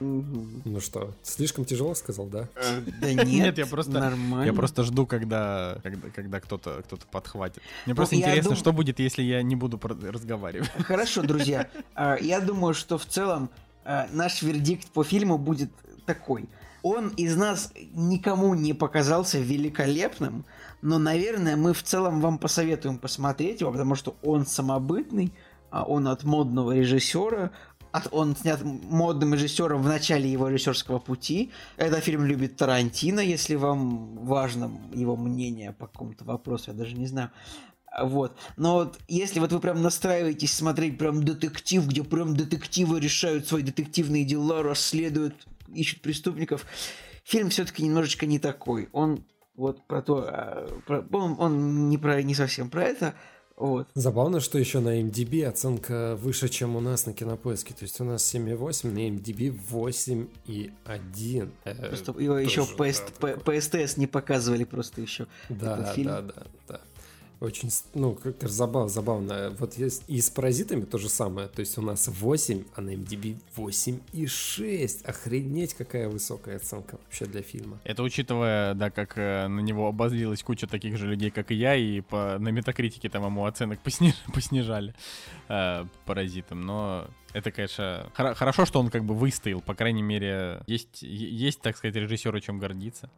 Ну что, слишком тяжело сказал, да? Э, Да нет, я просто- нормально. Я просто жду, когда, когда, когда кто-то кто подхватит. Мне Ну, просто интересно, что будет, если я не буду про- разговаривать. Хорошо, друзья. А, Я думаю, что в целом а, наш вердикт по фильму будет такой. Он из нас никому не показался великолепным, но, наверное, мы в целом вам посоветуем посмотреть его, потому что он самобытный, а он от модного режиссера, от- он снят модным режиссером в начале его режиссерского пути. Этот фильм любит Тарантино, если вам важно его мнение по какому-то вопросу, я даже не знаю. А, Вот. Но вот если вот вы прям настраиваетесь смотреть прям детектив, где прям детективы решают свои детективные дела, расследуют, ищут преступников, фильм все-таки немножечко не такой. Он вот про то, а, про- он, он не про не совсем про это. Вот. Забавно, что еще на MDB оценка выше, чем у нас на Кинопоиске. То есть у нас 7,8, на MDB 8,1. Э, Просто его еще по, да, СТС не показывали просто еще. Да, да, да, да. Очень, ну, как-то забав, забавно. Вот есть и с паразитами то же самое. То есть у нас 8, а на MDB 8,6. Охренеть, какая высокая оценка вообще для фильма. Это учитывая, да, как э, на него обозлилась куча таких же людей, как и я, и по, на метакритике там ему оценок посниж- поснижали э, паразитам. Но это, конечно, хоро- хорошо, что он как бы выстоял. По крайней мере, есть, есть так сказать, режиссеру чем гордиться.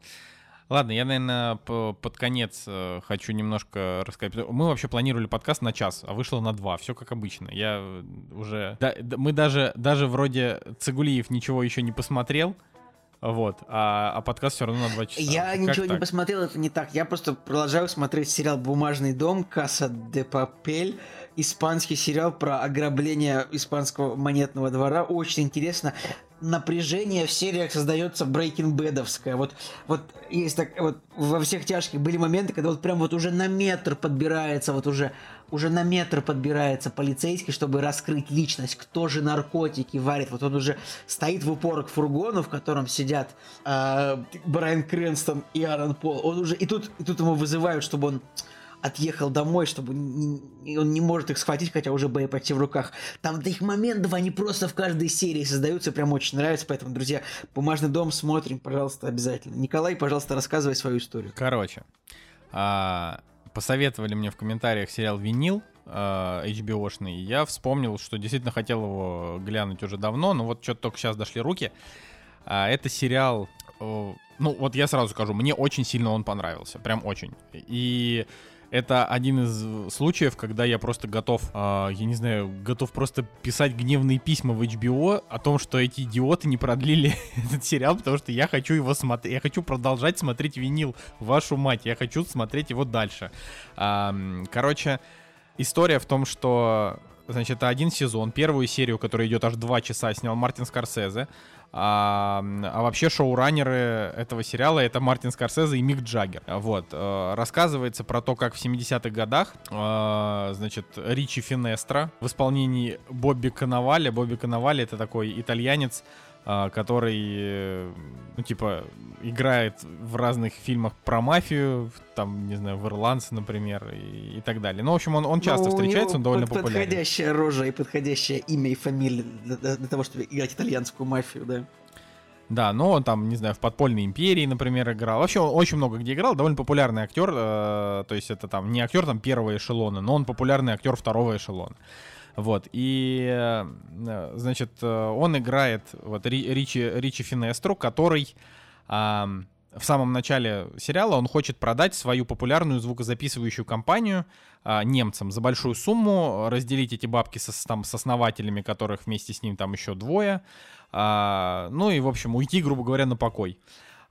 Ладно, я, наверное, по- под конец э, хочу немножко рассказать. Мы вообще планировали подкаст на час, а вышло на два. Все как обычно. Я э, уже... да- мы даже, даже вроде Цигулиев ничего еще не посмотрел. Вот, а, а подкаст все равно на два часа. Я Как ничего не так? посмотрел, это не так. Я просто продолжаю смотреть сериал «Бумажный дом» Каса де Папель. Испанский сериал про ограбление испанского монетного двора. Очень интересно. Напряжение в сериях создается Breaking Бэдовское. Вот, вот есть так, вот во всех тяжких были моменты, когда вот прям вот уже на метр подбирается, вот уже, уже на метр подбирается полицейский, чтобы раскрыть личность, кто же наркотики варит. Вот он уже стоит в упор к фургону, в котором сидят а, Брайан Крэнстон и Аарон Пол. Он уже и тут, и тут ему вызывают, чтобы он отъехал домой, чтобы не- он не может их схватить, хотя уже бои почти в руках. Там таких моментов, они просто в каждой серии создаются, прям очень нравится, поэтому, друзья, «Бумажный дом» смотрим, пожалуйста, обязательно. Николай, пожалуйста, рассказывай свою историю. Короче, а, посоветовали мне в комментариях сериал «Винил», а, HBO-шный. и Я вспомнил, что действительно хотел его глянуть уже давно, но вот что-то только сейчас дошли руки. А, это сериал... Ну, вот я сразу скажу, мне очень сильно он понравился. Прям очень. И это один из случаев, когда я просто готов, а, я не знаю, готов просто писать гневные письма в HBO о том, что эти идиоты не продлили этот сериал, потому что я хочу его смотреть, я хочу продолжать смотреть винил, вашу мать, я хочу смотреть его дальше. М, короче, история в том, что, значит, это один сезон, первую серию, которая идет аж два часа, снял Мартин Скорсезе. А, а вообще шоураннеры этого сериала это Мартин Скорсезе и Мик Джаггер. Вот. э, Рассказывается про то, как в 70-х годах, э, значит, Ричи Финестро в исполнении Бобби Коновали. Бобби Коновали это такой итальянец, который, э, ну, типа, играет в разных фильмах про мафию, там, не знаю, в «Ирландце», например, и, и так далее. Ну, в общем, он, он часто Ну, у встречается, него он довольно под- популярен. Подходящая рожа и подходящее имя и фамилия для, для- для того, чтобы играть итальянскую мафию, да. Да, но он там, не знаю, в подпольной империи, например, играл. Вообще он очень много где играл, довольно популярный актер. э, то есть это там не актер там первого эшелона, но он популярный актер второго эшелона. Вот, и, э, значит, э, он играет вот Ри- Ричи, Ричи Финестру, который ам, в самом начале сериала он хочет продать свою популярную звукозаписывающую компанию а, немцам за большую сумму, разделить эти бабки со, там, с основателями, которых вместе с ним там еще двое, а, ну и, в общем, уйти, грубо говоря, на покой.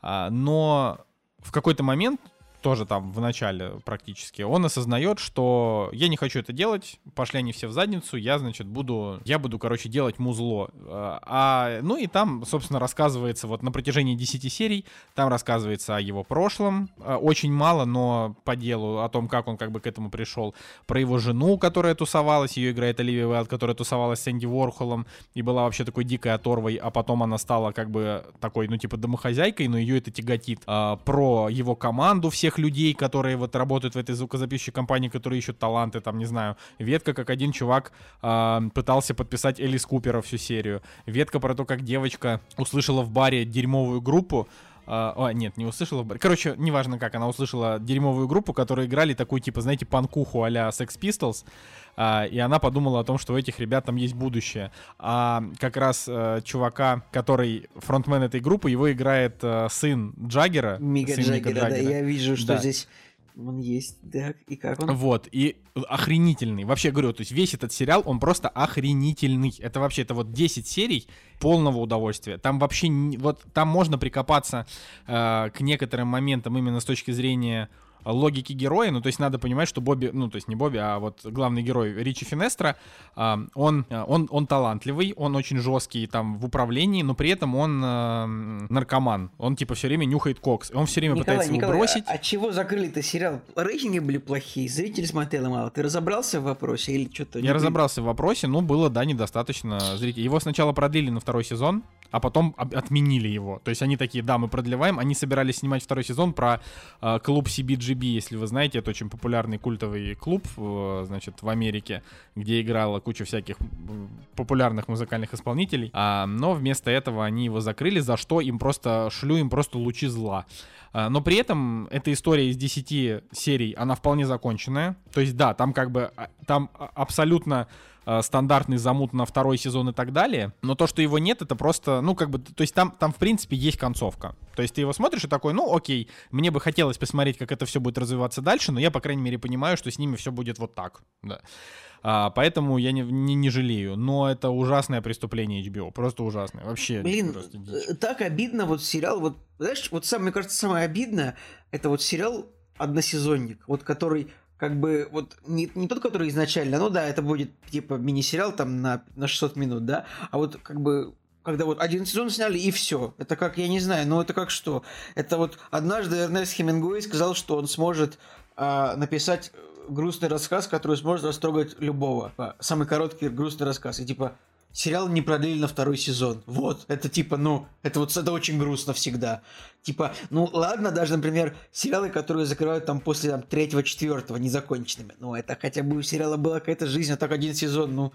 А, но в какой-то момент тоже там в начале практически, он осознает, что я не хочу это делать, пошли они все в задницу, я, значит, буду, я буду, короче, делать музло. А, ну и там, собственно, рассказывается вот на протяжении 10 серий, там рассказывается о его прошлом, а, очень мало, но по делу, о том, как он как бы к этому пришел, про его жену, которая тусовалась, ее играет Оливия Уайлд, которая тусовалась с Энди Уорхолом и была вообще такой дикой оторвой, а потом она стала как бы такой, ну, типа домохозяйкой, но ее это тяготит. А, про его команду всех всех людей, которые вот работают в этой звукозаписывающей компании, которые ищут таланты, там, не знаю, ветка, как один чувак э, пытался подписать Элис Купера всю серию, ветка про то, как девочка услышала в баре дерьмовую группу, Uh, о, нет, не услышала. Короче, неважно как, она услышала дерьмовую группу, которые играли такую, типа, знаете, панкуху а-ля Sex Pistols. Uh, и она подумала о том, что у этих ребят там есть будущее. А как раз uh, чувака, который фронтмен этой группы, его играет uh, сын Джаггера. Мига сын Джаггера, Мика да, Джаггера. я вижу, что Да. здесь он есть, да, и как он? Вот, и охренительный. Вообще говорю, то есть весь этот сериал, он просто охренительный. Это вообще, это вот 10 серий полного удовольствия. Там вообще, вот там можно прикопаться э, к некоторым моментам именно с точки зрения логики героя, ну, то есть надо понимать, что Бобби, ну, то есть не Бобби, а вот главный герой Ричи Финестра, а, он, а, он, он талантливый, он очень жесткий там в управлении, но при этом он а, наркоман, он типа все время нюхает кокс, он все время Николай, пытается его Николай, бросить. а, а чего закрыли-то сериал? Рейтинги были плохие, зрители смотрели мало. Ты разобрался в вопросе или что-то? Я разобрался в вопросе, ну, было, да, недостаточно зрителей. Его сначала продлили на второй сезон, а потом отменили его. То есть они такие, да, мы продлеваем. Они собирались снимать второй сезон про э, клуб CBGB, если вы знаете. Это очень популярный культовый клуб, э, значит, в Америке, где играла куча всяких популярных музыкальных исполнителей. А, но вместо этого они его закрыли, за что им просто шлю им просто лучи зла. А, Но при этом эта история из 10 серий, она вполне законченная. То есть, да, там как бы, а, там а, абсолютно а, стандартный замут на второй сезон и так далее. Но то, что его нет, это просто, ну, как бы, то есть там, там в принципе, есть концовка. То есть ты его смотришь и такой, ну, окей, мне бы хотелось посмотреть, как это все будет развиваться дальше, но я, по крайней мере, понимаю, что с ними все будет вот так, да. А, поэтому я не, не, не жалею. Но это ужасное преступление HBO. Просто ужасное. Вообще. Блин, просто дичь. э, так обидно вот сериал, вот, знаешь, вот сам, мне кажется, самое обидное, это вот сериал «Односезонник», вот который как бы вот не, не тот, который изначально, ну да, это будет типа мини-сериал там на, на 600 минут, да, а вот как бы когда вот один сезон сняли и все. Это как, я не знаю, ну это как что? Это вот однажды Эрнест Хемингуэй сказал, что он сможет а, написать э, грустный рассказ, который сможет растрогать любого. А, Самый короткий грустный рассказ. И типа сериал не продлили на второй сезон. Вот, это типа, ну, это вот это очень грустно всегда. Типа, ну ладно, даже, например, сериалы, которые закрывают там после там, третьего, четвертого незаконченными. Ну, это хотя бы у сериала была какая-то жизнь, а так один сезон, ну,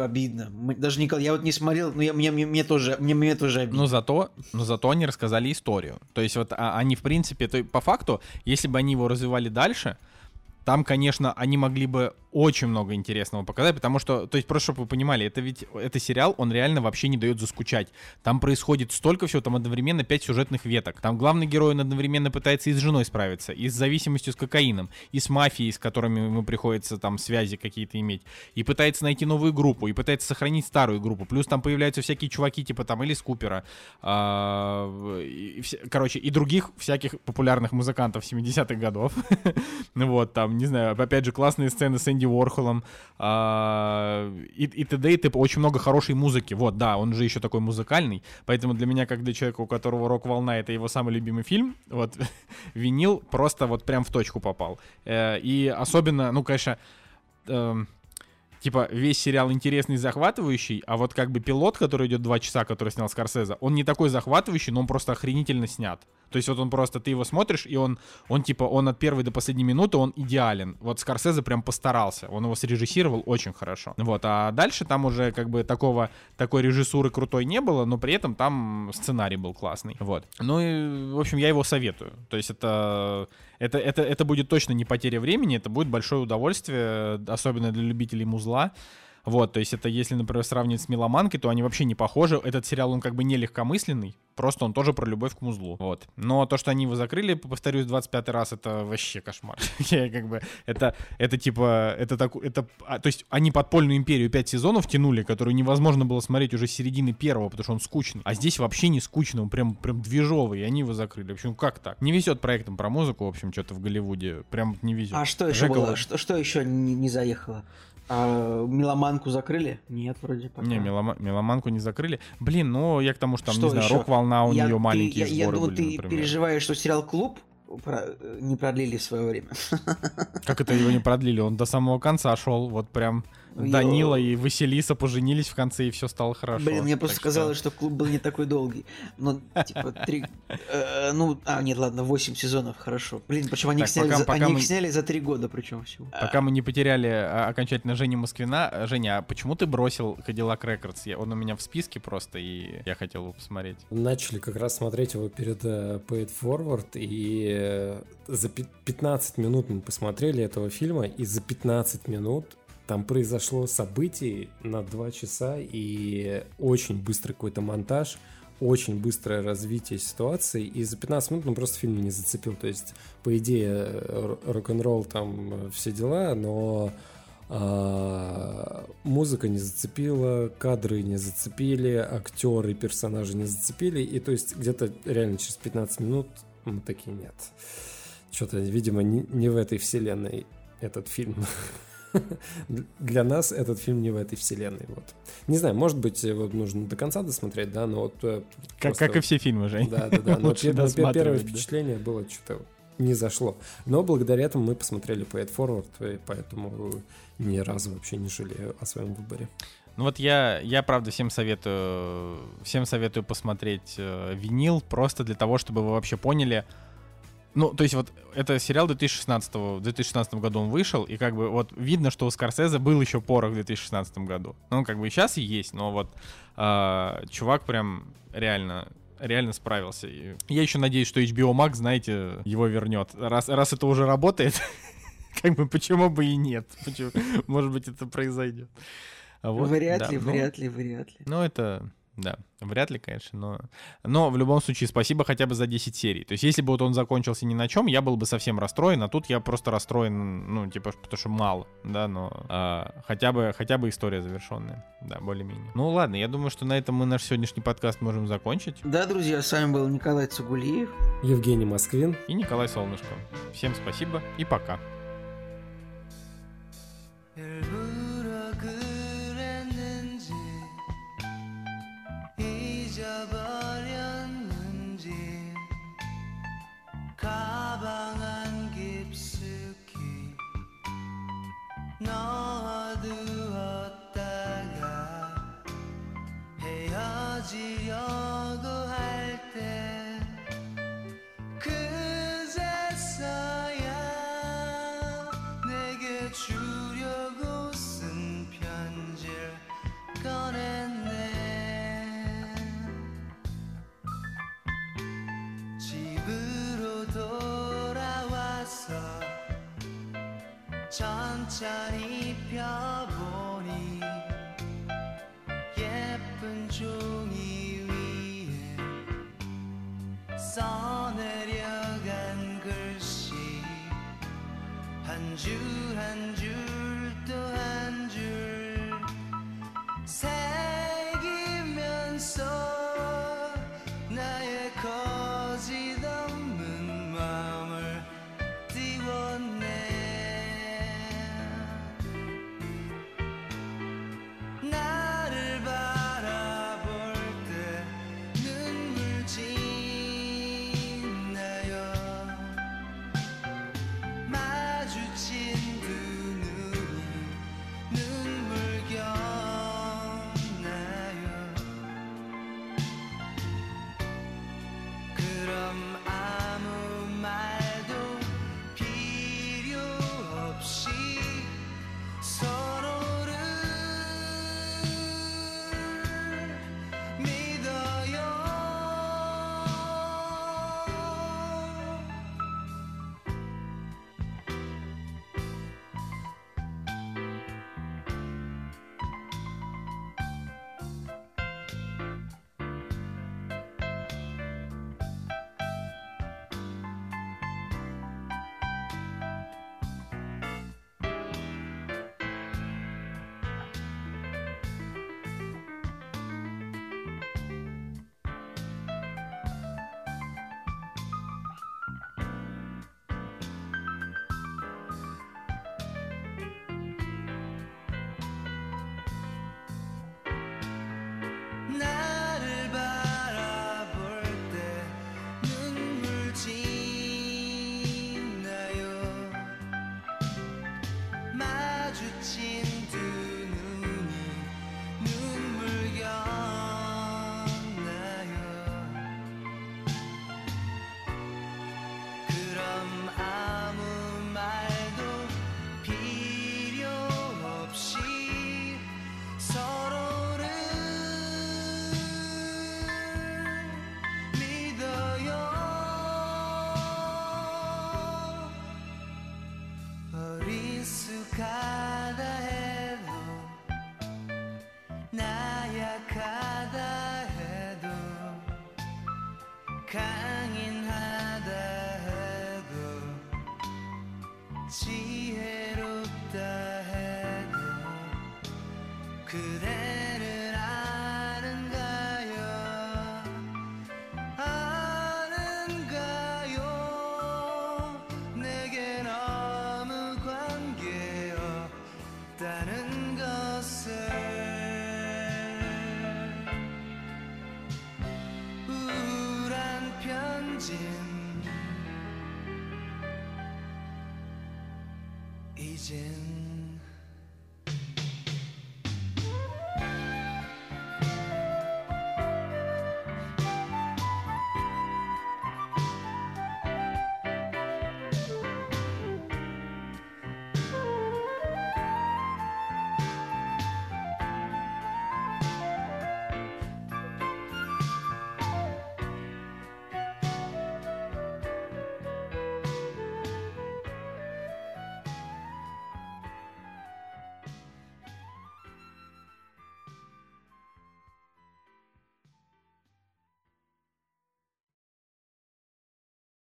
обидно. Даже Николай, я вот не смотрел, но я, мне, мне, мне тоже, мне, мне тоже обидно. Но зато, но зато они рассказали историю. То есть вот а, они, в принципе, то, по факту, если бы они его развивали дальше, там, конечно, они могли бы очень много интересного показать, потому что, то есть, просто чтобы вы понимали, это ведь, это сериал, он реально вообще не дает заскучать. Там происходит столько всего, там одновременно пять сюжетных веток. Там главный герой, он одновременно пытается и с женой справиться, и с зависимостью с кокаином, и с мафией, с которыми ему приходится там связи какие-то иметь, и пытается найти новую группу, и пытается сохранить старую группу. Плюс там появляются всякие чуваки, типа там Элис Купера, а, короче, и других всяких популярных музыкантов 70-х годов. Ну вот, там, не знаю, опять же, классные сцены с Энди Уорхолом а, и, и т.д. и т.п. Очень много хорошей музыки. Вот, да, он же еще такой музыкальный. Поэтому для меня, как для человека, у которого «Рок-волна» — это его самый любимый фильм, вот, винил просто вот прям в точку попал. Э, И особенно, ну, конечно, эм, типа, весь сериал интересный и захватывающий, а вот как бы пилот, который идет два часа, который снял Скорсезе, он не такой захватывающий, но он просто охренительно снят. То есть вот он просто, ты его смотришь, и он, он типа, он от первой до последней минуты, он идеален. Вот Скорсезе прям постарался, он его срежиссировал очень хорошо. Вот, а дальше там уже как бы такого, такой режиссуры крутой не было, но при этом там сценарий был классный. Вот. Ну и, в общем, я его советую. То есть это, это, это, это будет точно не потеря времени, это будет большое удовольствие, особенно для любителей музла. Вот, то есть это если, например, сравнивать с Меломанкой, то они вообще не похожи. Этот сериал, он как бы не легкомысленный, просто он тоже про любовь к музлу. Вот. Но то, что они его закрыли, повторюсь, 25 раз, это вообще кошмар. Я как бы, это, это типа, это так, это, а, то есть они подпольную империю 5 сезонов тянули, которую невозможно было смотреть уже с середины первого, потому что он скучный. А здесь вообще не скучный, он прям, прям движовый, и они его закрыли. В общем, как так? Не везет проектом про музыку, в общем, что-то в Голливуде. Прям не везет. А что еще Жека- было? Что, что еще не, не заехало? А, меломанку закрыли? Нет, вроде пока. Не, мелома- меломанку не закрыли. Блин, ну я к тому, что там, Что не знаю, еще? рок-волна у Я- нее ты- маленькие я, я сборы думаю, были, ты например. переживаешь, что сериал Клуб про- не продлили в свое время. Как это его не продлили? Он до самого конца шел, вот прям. Данила и Василиса поженились в конце, и все стало хорошо. Блин, мне просто Так что- казалось, что клуб был не такой долгий. Ну, типа, три... э, ну, а, нет, ладно, восемь сезонов, хорошо. Блин, причем они, их, сняли за, пока они мы- их сняли за три года, причем всего. Пока мы не потеряли а, окончательно Женю Москвина. А, Женя, а почему ты бросил Cadillac Records? Он у меня в списке просто, и я хотел его посмотреть. Начали как раз смотреть его перед э, Pay It Forward, и э, за пи- 15 минут мы посмотрели этого фильма, и за 15 минут там произошло событие на 2 часа, и очень быстрый какой-то монтаж, очень быстрое развитие ситуации, и за 15 минут ну, просто фильм не зацепил. То есть, по идее, рок-н-ролл там все дела, но а, музыка не зацепила, кадры не зацепили, актеры, персонажи не зацепили. И то есть где-то реально через 15 минут мы такие нет. Что-то, видимо, не, не в этой вселенной этот фильм. Для нас этот фильм не в этой вселенной. Вот. Не знаю, может быть, вот нужно до конца досмотреть, да, но вот... э, Как, просто как и все фильмы, Жень. да, да, да. Но первое впечатление было что-то не зашло. Но благодаря этому мы посмотрели Pay It Forward, и поэтому ни разу вообще не жалею о своем выборе. Ну вот я, я правда всем советую, всем советую посмотреть э, винил просто для того, чтобы вы вообще поняли. Ну, то есть вот это сериал 2016 в 2016 году он вышел, и как бы вот видно, что у Скорсезе был еще порох в 2016 году. Ну, как бы и сейчас и есть, но вот а, чувак прям реально реально справился. И я еще надеюсь, что HBO Max, знаете, его вернет. Раз, раз это уже работает, как бы почему бы и нет? Почему? Может быть, это произойдет. А вот, вряд да, ли, ну, вряд ли, вряд ли. ну, это, да, вряд ли, конечно, но... Но в любом случае, спасибо хотя бы за 10 серий. То есть, если бы вот он закончился ни на чем, я был бы совсем расстроен, а тут я просто расстроен, ну, типа, потому что мало, да, но а, хотя, бы, хотя бы история завершенная, да, более-менее. Ну, ладно, я думаю, что на этом мы наш сегодняшний подкаст можем закончить. Да, друзья, с вами был Николай Цугулиев. Евгений Москвин. И Николай Солнышко. Всем спасибо и пока. 일 안 깊숙이 넣어두었다가 헤어지려 천천히 펴보니 예쁜 종이 위에 써내려간 글씨 한 줄 한 줄 또 한 줄 새